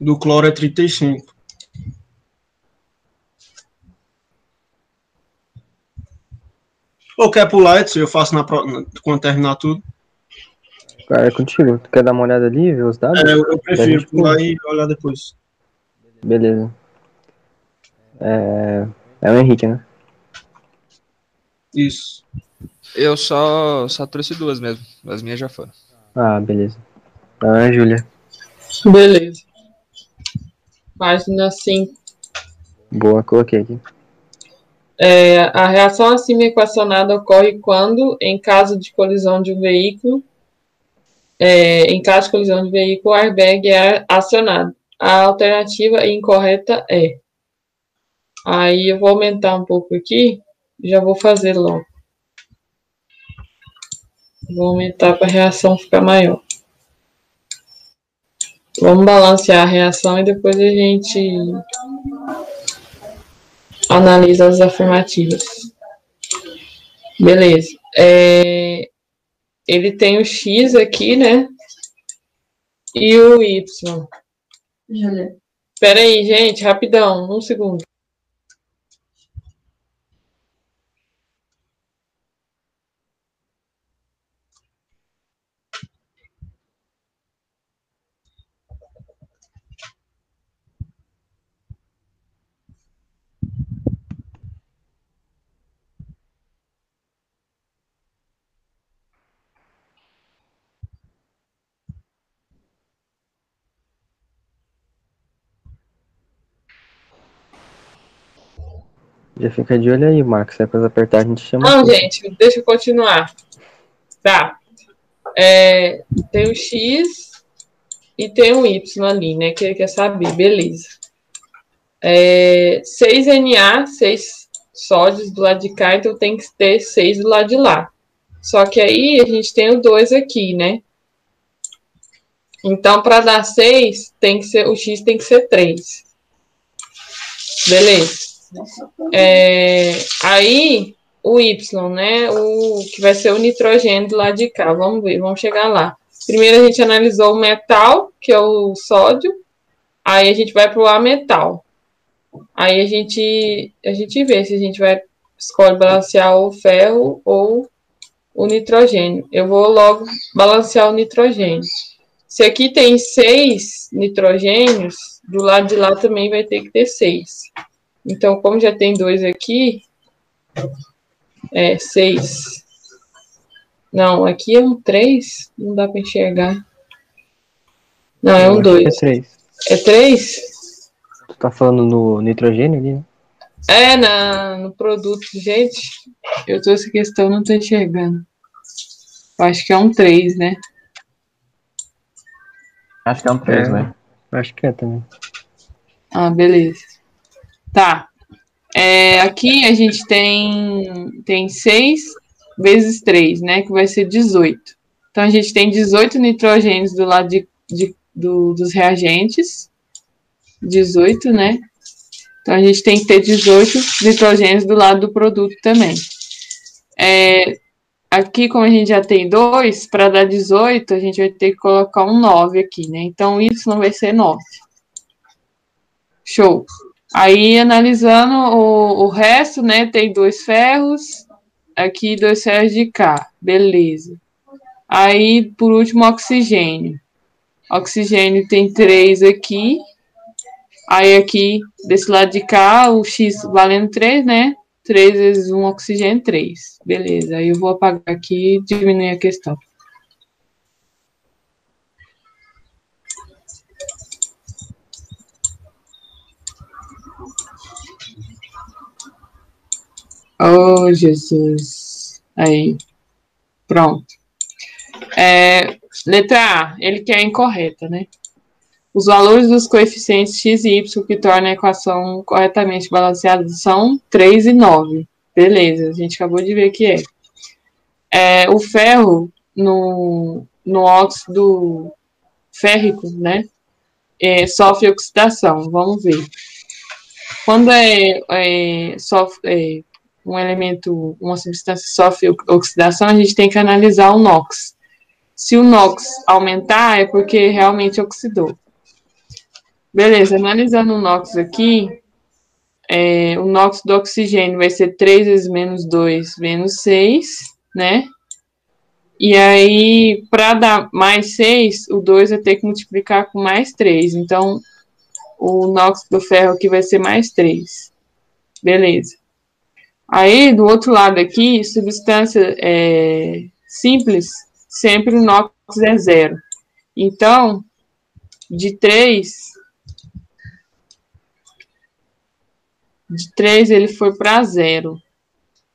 S4: Do cloro é 35. Ou quer pular, Edson? Eu faço na, quando terminar tudo.
S3: Cara, é contigo. Tu quer dar uma olhada ali, ver os dados?
S4: É, eu, eu prefiro pular e olhar depois.
S3: Beleza. É, é o Henrique, né?
S4: Isso.
S7: Eu só, só trouxe duas mesmo. As minhas já foram.
S3: Ah, beleza. Ah, Júlia.
S1: Beleza. Página 5.
S3: Boa, coloquei aqui.
S1: É, a reação acima equacionada ocorre quando, em caso de colisão de um veículo, é, em caso de colisão de veículo, o airbag é acionado. A alternativa incorreta é. Aí eu vou aumentar um pouco aqui, já vou fazer logo. Vou aumentar para a reação ficar maior. Vamos balancear a reação e depois a gente analisa as afirmativas. Beleza. É, ele tem o X aqui, né? E o Y. Espera aí, gente, rapidão, um segundo.
S3: Já fica de olho aí, Marcos. Se é pra apertar, a gente chama.
S1: Não, gente, deixa eu continuar. Tá. É, tem o X e tem um Y ali, né? Que ele quer saber, beleza. É, 6Na, 6 sódios do lado de cá, então tem que ter 6 do lado de lá. Só que aí a gente tem o 2 aqui, né? Então, para dar 6, tem que ser, o X tem que ser 3. Beleza. É, aí, o Y, né? O que vai ser o nitrogênio do lado de cá. Vamos ver, vamos chegar lá. Primeiro a gente analisou o metal, que é o sódio. Aí a gente vai para o ametal. Aí a gente, a gente vê se a gente vai escolhe balancear o ferro ou o nitrogênio. Eu vou logo balancear o nitrogênio. Se aqui tem seis nitrogênios, do lado de lá também vai ter que ter seis. Então, como já tem dois aqui, é seis. Não, aqui é um 3, não dá para enxergar. Não, é um 2.
S3: É 3.
S1: É 3?
S3: Tu tá falando no nitrogênio ali, né?
S1: É, na, no produto, gente. Eu tô essa questão, não tô enxergando. Eu acho que é um 3, né?
S2: Acho que é um 3,
S3: É.
S2: né?
S3: Acho que é também.
S1: Ah, beleza. Tá. É, aqui a gente tem, tem 6 vezes 3, né? Que vai ser 18. Então a gente tem 18 nitrogênios do lado de, de- do- dos reagentes. 18, né? Então a gente tem que ter 18 nitrogênios do lado do produto também. É, aqui, como a gente já tem 2, para dar 18, a gente vai ter que colocar um 9 aqui, né? Então Y vai ser 9. Show. Aí, analisando o, o resto, né? Tem dois ferros, aqui dois ferros de cá. Beleza. Aí, por último, oxigênio. Oxigênio tem três aqui. Aí, aqui, desse lado de cá, o X valendo 3, né? 3 vezes 1, oxigênio, 3. Beleza. Aí, eu vou apagar aqui e diminuir a questão. Oh, Jesus. Aí. Pronto. É, letra A, ele quer incorreta, né? Os valores dos coeficientes x e y que tornam a equação corretamente balanceada são 3 e 9. Beleza, a gente acabou de ver que é. É, o ferro no, no óxido férrico, né? é, sofre oxidação. Vamos ver. Quando é, é, sofre, é, um elemento, uma substância sofre oxidação, a gente tem que analisar o NOx. Se o NOx aumentar, é porque realmente oxidou. Beleza, analisando o NOx aqui, é, o NOx do oxigênio vai ser 3 vezes menos 2, menos 6, né? E aí, para dar mais 6, o 2 vai ter que multiplicar com mais 3. Então, o NOx do ferro aqui vai ser mais 3. Beleza. Aí, do outro lado aqui, substância é, simples, sempre o NOx é zero. Então, de 3, de 3 ele foi para zero.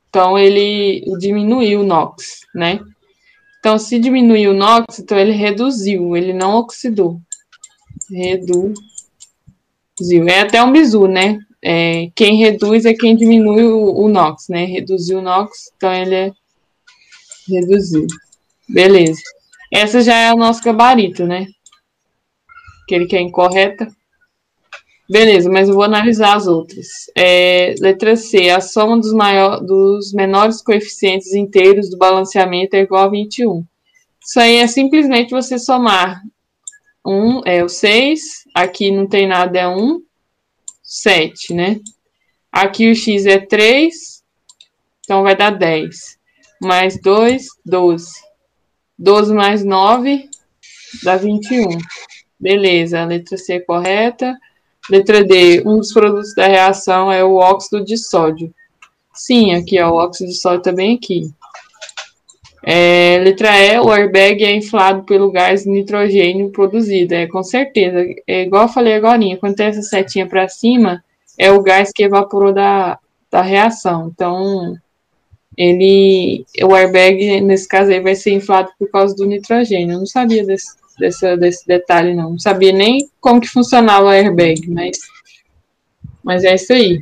S1: Então, ele diminuiu o NOx, né? Então, se diminuiu o NOx, então ele reduziu, ele não oxidou. Reduziu. É até um bizu, né? É, quem reduz é quem diminui o, o NOx, né? Reduziu o NOx, então ele é reduziu. Beleza. Essa já é o nosso gabarito, né? Aquele que é incorreta. Beleza, mas eu vou analisar as outras. É, letra C. A soma dos, maior, dos menores coeficientes inteiros do balanceamento é igual a 21. Isso aí é simplesmente você somar 1 é o 6, aqui não tem nada, é 1, 7, né? Aqui o x é 3, então vai dar 10. Mais 2, 12. 12 mais 9 dá 21. Beleza, a letra C é correta. Letra D, um dos produtos da reação é o óxido de sódio. Sim, aqui, ó, o óxido de sódio também aqui. É, letra E, o airbag é inflado pelo gás nitrogênio produzido. É, com certeza. É igual eu falei agora, quando tem essa setinha para cima, é o gás que evaporou da, da reação. Então, ele, o airbag, nesse caso aí, vai ser inflado por causa do nitrogênio. Eu não sabia desse, dessa, desse detalhe, não. Não sabia nem como que funcionava o airbag, mas, mas é isso aí.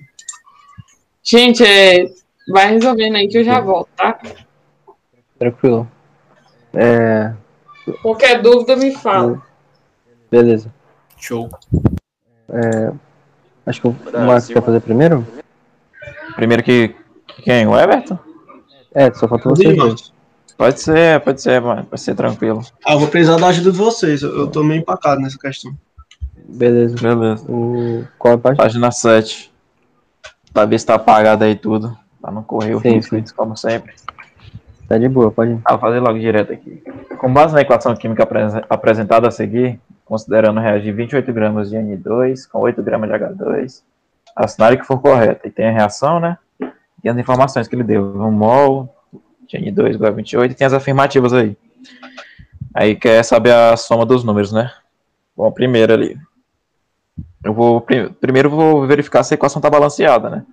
S1: Gente, é, vai resolvendo aí que eu já volto, tá?
S3: Tranquilo. É,
S1: Qualquer dúvida, me fala.
S3: beleza.
S5: Show.
S3: É, acho que o Marcos quer fazer primeiro?
S2: Primeiro que, que quem? O Everton?
S3: É, só falta você. dois.
S2: Pode ser, pode ser, mano. Pode ser tranquilo.
S4: Ah, eu vou precisar da ajuda de vocês. Eu, eu tô meio empacado nessa questão.
S3: Beleza.
S2: Beleza.
S3: O, qual é a página?
S2: Página 7. Pra ver se tá apagado aí tudo. Pra não correr o
S3: Sim,
S2: risco,
S3: sim.
S2: como sempre.
S3: Tá de boa, pode.
S2: Ah, vou fazer logo direto aqui. Com base na equação química apresen- apresentada a seguir, considerando reagir 28 gramas de N2 com 8 gramas de H2, assinale que for correto. E tem a reação, né? E as informações que ele deu. 1 mol de N2 igual a 28 e tem as afirmativas aí. Aí quer saber a soma dos números, né? Bom, primeiro ali. Eu vou, prim- primeiro vou verificar se a equação está balanceada, né?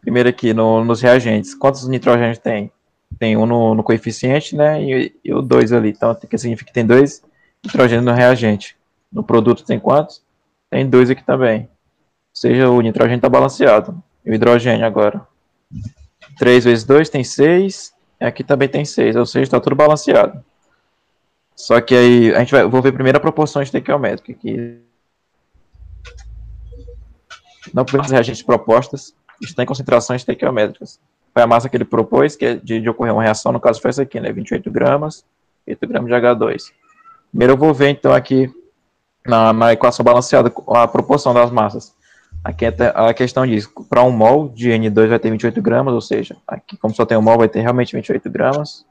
S2: Primeiro aqui no- nos reagentes. Quantos nitrogênios tem? Tem um no, no coeficiente, né? E, e o dois ali. Então, que significa que tem dois nitrogênios no reagente. No produto tem quantos? Tem dois aqui também. Ou seja, o nitrogênio está balanceado. E o hidrogênio agora. 3 vezes 2 tem 6. Aqui também tem 6. Ou seja, está tudo balanceado. Só que aí, a gente vai, vou ver primeiro a proporção estequiométrica aqui. Não por reagentes propostas, está em concentrações estequiométricas foi a massa que ele propôs, que é de, de ocorrer uma reação, no caso foi essa aqui, né, 28 gramas, 8 gramas de H2. Primeiro eu vou ver, então, aqui, na, na equação balanceada, a proporção das massas. Aqui é a questão diz, para um mol de N2 vai ter 28 gramas, ou seja, aqui como só tem um mol, vai ter realmente 28 gramas.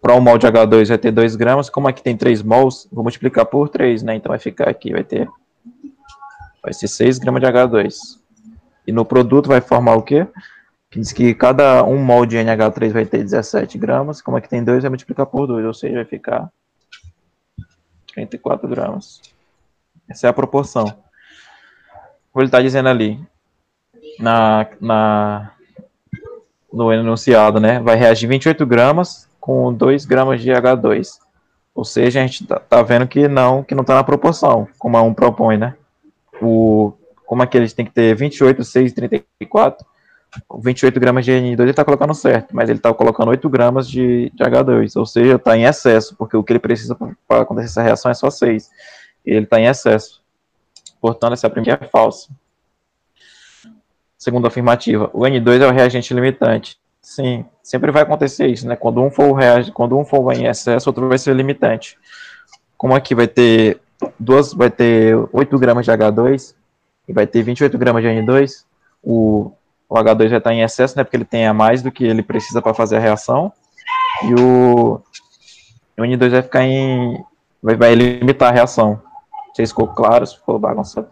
S2: Para um mol de H2 vai ter 2 gramas, como aqui tem 3 mols, vou multiplicar por 3, né, então vai ficar aqui, vai ter, vai ser 6 gramas de H2. E no produto vai formar o quê? Que diz que cada um mol de NH3 vai ter 17 gramas, como aqui tem 2, vai multiplicar por 2, ou seja, vai ficar 34 gramas. Essa é a proporção. Como ele está dizendo ali, na, na, no enunciado, né, vai reagir 28 gramas com 2 gramas de H2. Ou seja, a gente tá, tá vendo que não que não está na proporção, como a 1 propõe, né? O, como aqui eles têm que ter 28, 6 e 34, 28 gramas de N2 ele está colocando certo, mas ele está colocando 8 gramas de, de H2, ou seja, está em excesso, porque o que ele precisa para acontecer essa reação é só 6. E ele está em excesso. Portanto, essa primeira é falsa. Segunda afirmativa, o N2 é o reagente limitante. Sim, sempre vai acontecer isso, né? Quando um for reage, quando um for em excesso, outro vai ser limitante. Como aqui vai ter duas, vai ter 8 gramas de H2 e vai ter 28 gramas de N2, o o H2 vai estar em excesso, né, porque ele tem a mais do que ele precisa para fazer a reação, e o, o N2 vai ficar em, vai, vai limitar a reação. Não sei se ficou claro, se ficou bagunçado.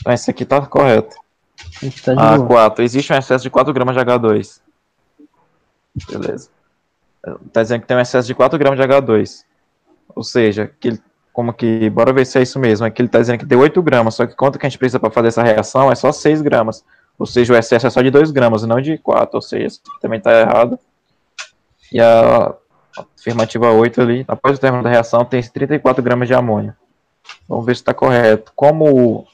S2: Então, esse aqui está correto.
S3: Tá boa.
S2: A4, existe um excesso de 4 gramas de H2. Beleza. Está dizendo que tem um excesso de 4 gramas de H2. Ou seja, que ele, como que, bora ver se é isso mesmo, aqui ele está dizendo que tem 8 gramas, só que quanto que a gente precisa para fazer essa reação é só 6 gramas. Ou seja, o excesso é só de 2 gramas e não de 4, ou seja, também está errado. E a afirmativa 8 ali, após o término da reação, tem 34 gramas de amônio. Vamos ver se está correto. Como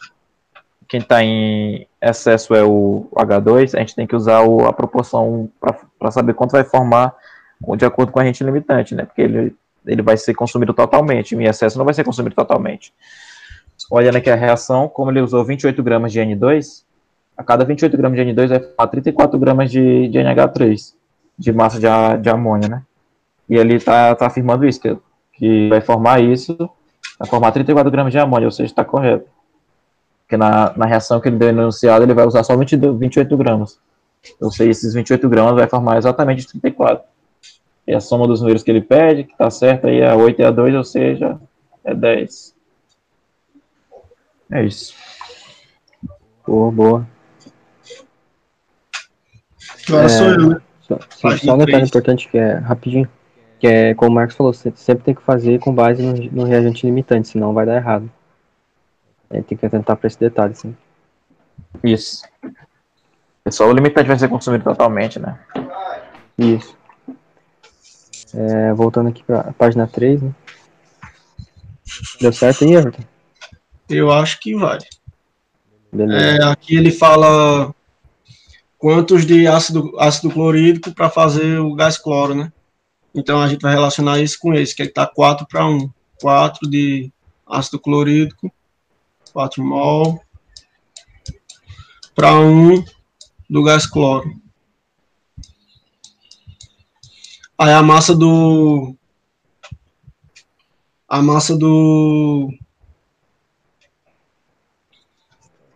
S2: quem está em excesso é o H2, a gente tem que usar o- a proporção para saber quanto vai formar de acordo com a agente limitante, né? Porque ele, ele vai ser consumido totalmente, em excesso não vai ser consumido totalmente. Olhando aqui a reação, como ele usou 28 gramas de N2, a cada 28 gramas de N2 vai formar 34 gramas de, de NH3, de massa de, de amônio, né? E ele está tá afirmando isso, que, que vai formar isso, vai formar 34 gramas de amônio, ou seja, está correto. Porque na, na reação que ele deu enunciado, ele vai usar só 22, 28 gramas. Ou seja, esses 28 gramas vai formar exatamente 34. E a soma dos números que ele pede, que está certo aí, é 8 e a 2, ou seja, é 10. É isso.
S3: Boa, boa.
S4: Agora
S3: É.
S4: sou eu, né?
S3: Só, sim, só um detalhe importante que é rapidinho. Que é, como o Marcos falou, você sempre tem que fazer com base no, no reagente limitante, senão vai dar errado. É, tem que atentar para esse detalhe, sim.
S2: Isso. Só o limitante vai ser consumido totalmente, né?
S3: Isso. É, voltando aqui para a página 3, né? Deu certo aí, Everton?
S4: Eu acho que vai.
S3: Beleza.
S4: É, aqui ele fala quantos de ácido, ácido clorídrico para fazer o gás cloro, né? Então a gente vai relacionar isso com esse, que está 4 para 1. 4 de ácido clorídrico, 4 mol, para 1 do gás cloro. Aí a massa do. A massa do.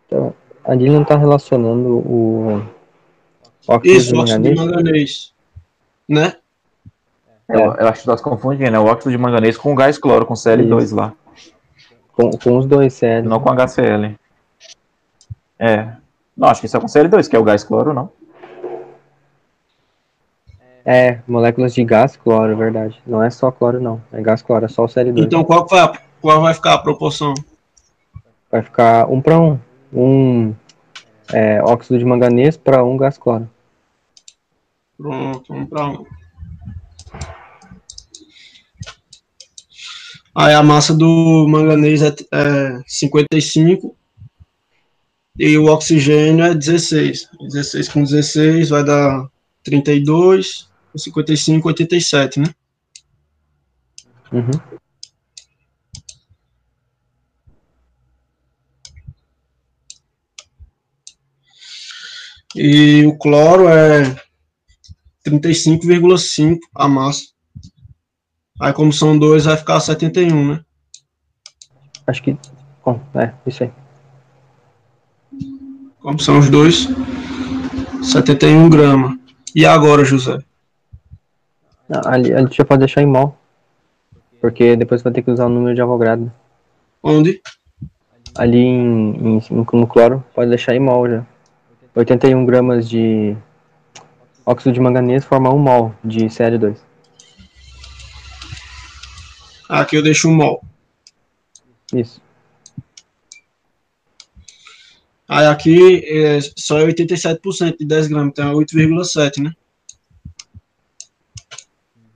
S3: Então, ali não está relacionando o óxido
S4: Isso,
S3: de
S4: óxido de
S3: manganês.
S4: Né?
S2: Eu, eu acho que nós confundimos, né? O óxido de manganês com o gás cloro, com Cl2 lá.
S3: Com, com os dois CL.
S2: Não com HCl. É. Não, acho que isso é com Cl2, que é o gás cloro, não.
S3: É, moléculas de gás cloro, é verdade. Não é só cloro, não. É gás cloro, é só o CL2.
S4: Então qual, que vai, qual vai ficar a proporção?
S3: Vai ficar um para um. Um é, óxido de manganês para um gás cloro.
S4: Pronto, um para um. Aí a massa do manganês é, é 55 e o oxigênio é 16. 16 com 16 vai dar 32, com 55, 87, né?
S3: Uhum.
S4: E o cloro é 35,5 a massa. Aí como são dois, vai ficar 71, né?
S3: Acho que. Bom, é, isso aí.
S4: Como são os dois, 71 gramas. E agora, José?
S3: Não, ali, ali já pode deixar em mol. Porque depois vai ter que usar o número de Avogadro.
S4: Onde?
S3: Ali em, em, em- no cloro, pode deixar em mol já. 81 gramas de óxido de manganês forma 1 mol de Cl2.
S4: Aqui eu deixo um mol.
S3: Isso.
S4: Aí aqui é, só é 87% de 10 gramas, então é 8,7, né?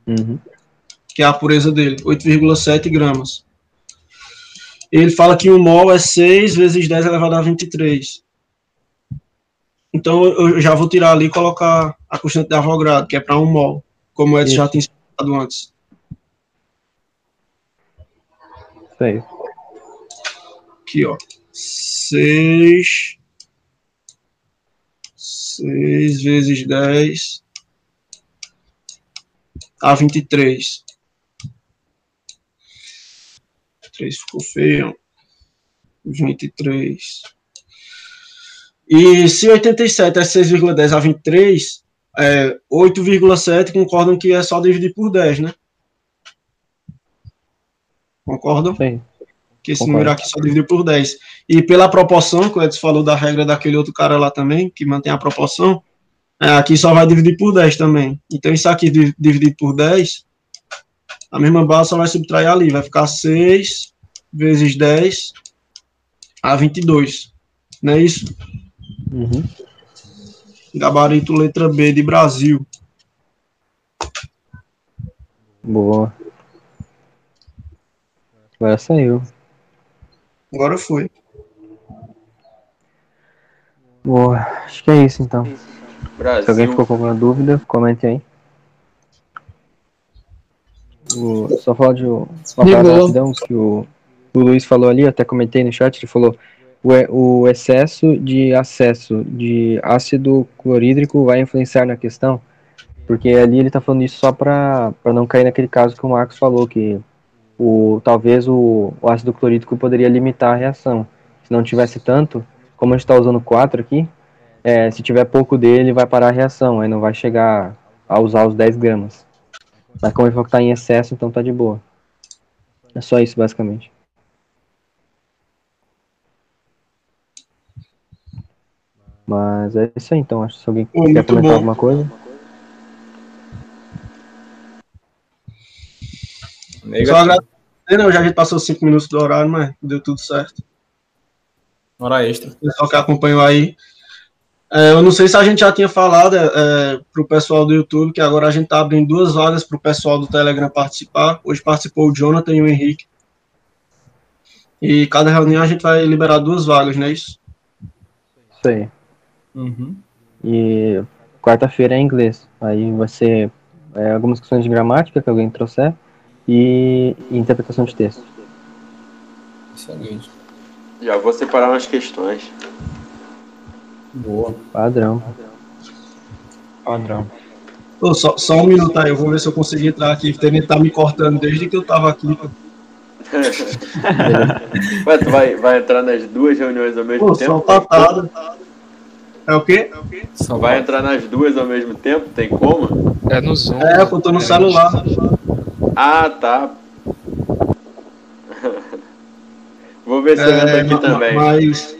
S3: Uhum.
S4: Que é a pureza dele, 8,7 gramas. Ele fala que um mol é 6 vezes 10 elevado a 23. Então eu já vou tirar ali e colocar a constante de Avogadro, que é para um mol, como o Edson já tinha explicado antes.
S3: Aí.
S4: Aqui, ó. 6. 6 vezes 10 a 23. 3 ficou feio. 23. E se 87 é 6,10 a 23, é 8,7 concordam que é só dividir por 10, né? Concordam?
S3: Aí.
S4: que esse
S3: Concordo.
S4: número aqui só dividiu por 10. E pela proporção, que o Edson falou da regra daquele outro cara lá também, que mantém a proporção, é, aqui só vai dividir por 10 também. Então isso aqui di- dividido por 10, a mesma base só vai subtrair ali, vai ficar 6 vezes 10 a 22. Não é isso?
S3: Uhum.
S4: Gabarito letra B de Brasil.
S3: Boa. Agora saiu.
S4: Agora foi.
S3: Boa. Acho que é isso então. Se alguém
S6: Brasil.
S3: ficou com alguma dúvida, comente aí. O- só falar de uma parada que o, o Luiz falou ali, até comentei no chat, ele falou o, excesso de acesso de ácido clorídrico vai influenciar na questão, porque ali ele tá falando isso só para não cair naquele caso que o Marcos falou, que o, talvez o, o ácido clorídrico poderia limitar a reação. Se não tivesse tanto, como a gente está usando 4 aqui, é, se tiver pouco dele, vai parar a reação, aí não vai chegar a usar os 10 gramas. Mas como ele falou que tá em excesso, então tá de boa. É só isso, basicamente. Mas é isso aí, então. Acho que se alguém
S4: Pô,
S3: quer
S4: muito
S3: comentar
S4: bom.
S3: alguma coisa.
S4: Só agradecer, não, já a gente passou 5 minutos do horário, mas deu tudo certo.
S5: Hora extra.
S4: o pessoal que acompanhou aí. É, eu não sei se a gente já tinha falado é, para o pessoal do YouTube que agora a gente está abrindo duas vagas para o pessoal do Telegram participar. Hoje participou o Jonathan e o Henrique. E cada reunião a gente vai liberar duas vagas, não é isso?
S3: Isso aí.
S5: Uhum.
S3: E quarta-feira é inglês. Aí vai ser é, algumas questões de gramática que alguém trouxer e, e interpretação de texto.
S5: Excelente.
S6: Já vou separar umas questões.
S5: Boa.
S3: Padrão.
S2: Padrão.
S4: Só, só um minuto aí, eu vou ver se eu consigo entrar aqui. O Tenente tá me cortando desde que eu tava aqui.
S6: Ué, tu vai, vai entrar nas duas reuniões ao mesmo
S4: Pô, só
S6: tempo?
S4: patada. É o quê?
S5: Só
S6: Vai entrar nas duas ao mesmo tempo? Tem como?
S7: É no Zoom.
S4: É, eu tô no celular.
S6: Ah, tá. Vou ver se eu entro
S4: É,
S6: aqui também.
S4: Mas,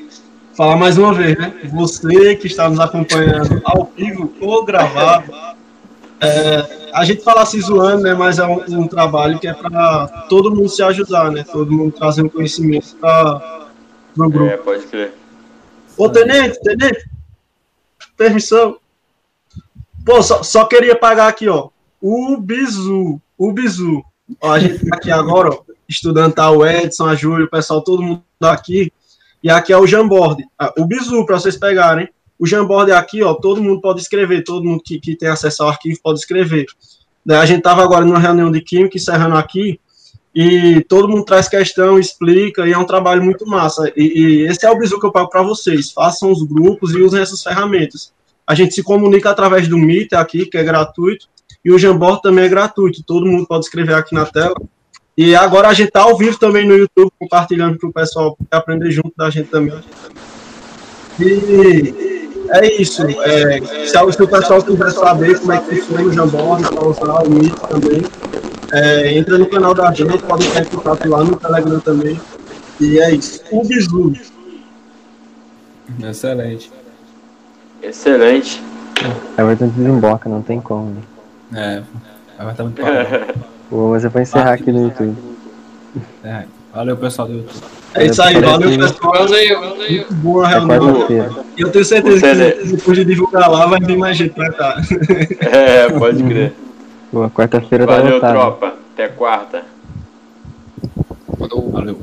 S4: falar mais uma vez, né? Você que está nos acompanhando ao vivo ou gravado, é, a gente fala se zoando, né? Mas é um, um trabalho que é para todo mundo se ajudar, né? Todo mundo trazer um conhecimento para o grupo.
S6: É, pode crer.
S4: Ô, tenente, tenente, permissão. Pô, só, só queria pagar aqui, ó. O bizu, o bizu. Ó, a gente tá aqui agora, ó, estudando tá o Edson, a Júlia, o pessoal, todo mundo aqui. E aqui é o Jamboard. Ah, O bizu, para vocês pegarem. O Jamboard é aqui, ó, todo mundo pode escrever, todo mundo que, que tem acesso ao arquivo pode escrever. Daí a gente tava agora numa reunião de química, encerrando aqui, e todo mundo traz questão, explica, e é um trabalho muito massa. E, e esse é o bizu que eu pago para vocês. Façam os grupos e usem essas ferramentas. A gente se comunica através do Meet aqui, que é gratuito, e o Jamboard também é gratuito. Todo mundo pode escrever aqui na tela. E agora a gente tá ao vivo também no YouTube, compartilhando para o pessoal aprender junto da gente também. E é isso. É, se, o pessoal quiser saber como é que funciona o Jamboard, para usar o Meet também, é, entra no canal da gente, pode entrar em contato lá no Telegram também. E é isso. O bizu.
S5: Excelente.
S6: Excelente.
S3: Everton desemboca, não tem como. Né?
S5: É. Vai estar muito
S3: mas eu vou encerrar aqui no YouTube.
S5: É. Valeu, pessoal do YouTube.
S4: É isso aí, valeu pessoal.
S1: Valeu, valeu.
S4: Muito boa
S3: É
S4: reunião.
S3: quarta-feira.
S4: E eu tenho certeza que depois de divulgar lá vai vir mais gente pra cá.
S6: É, pode crer.
S3: Pô, quarta-feira tá
S6: Valeu,
S3: lotado.
S6: tropa. Até quarta.
S5: Valeu.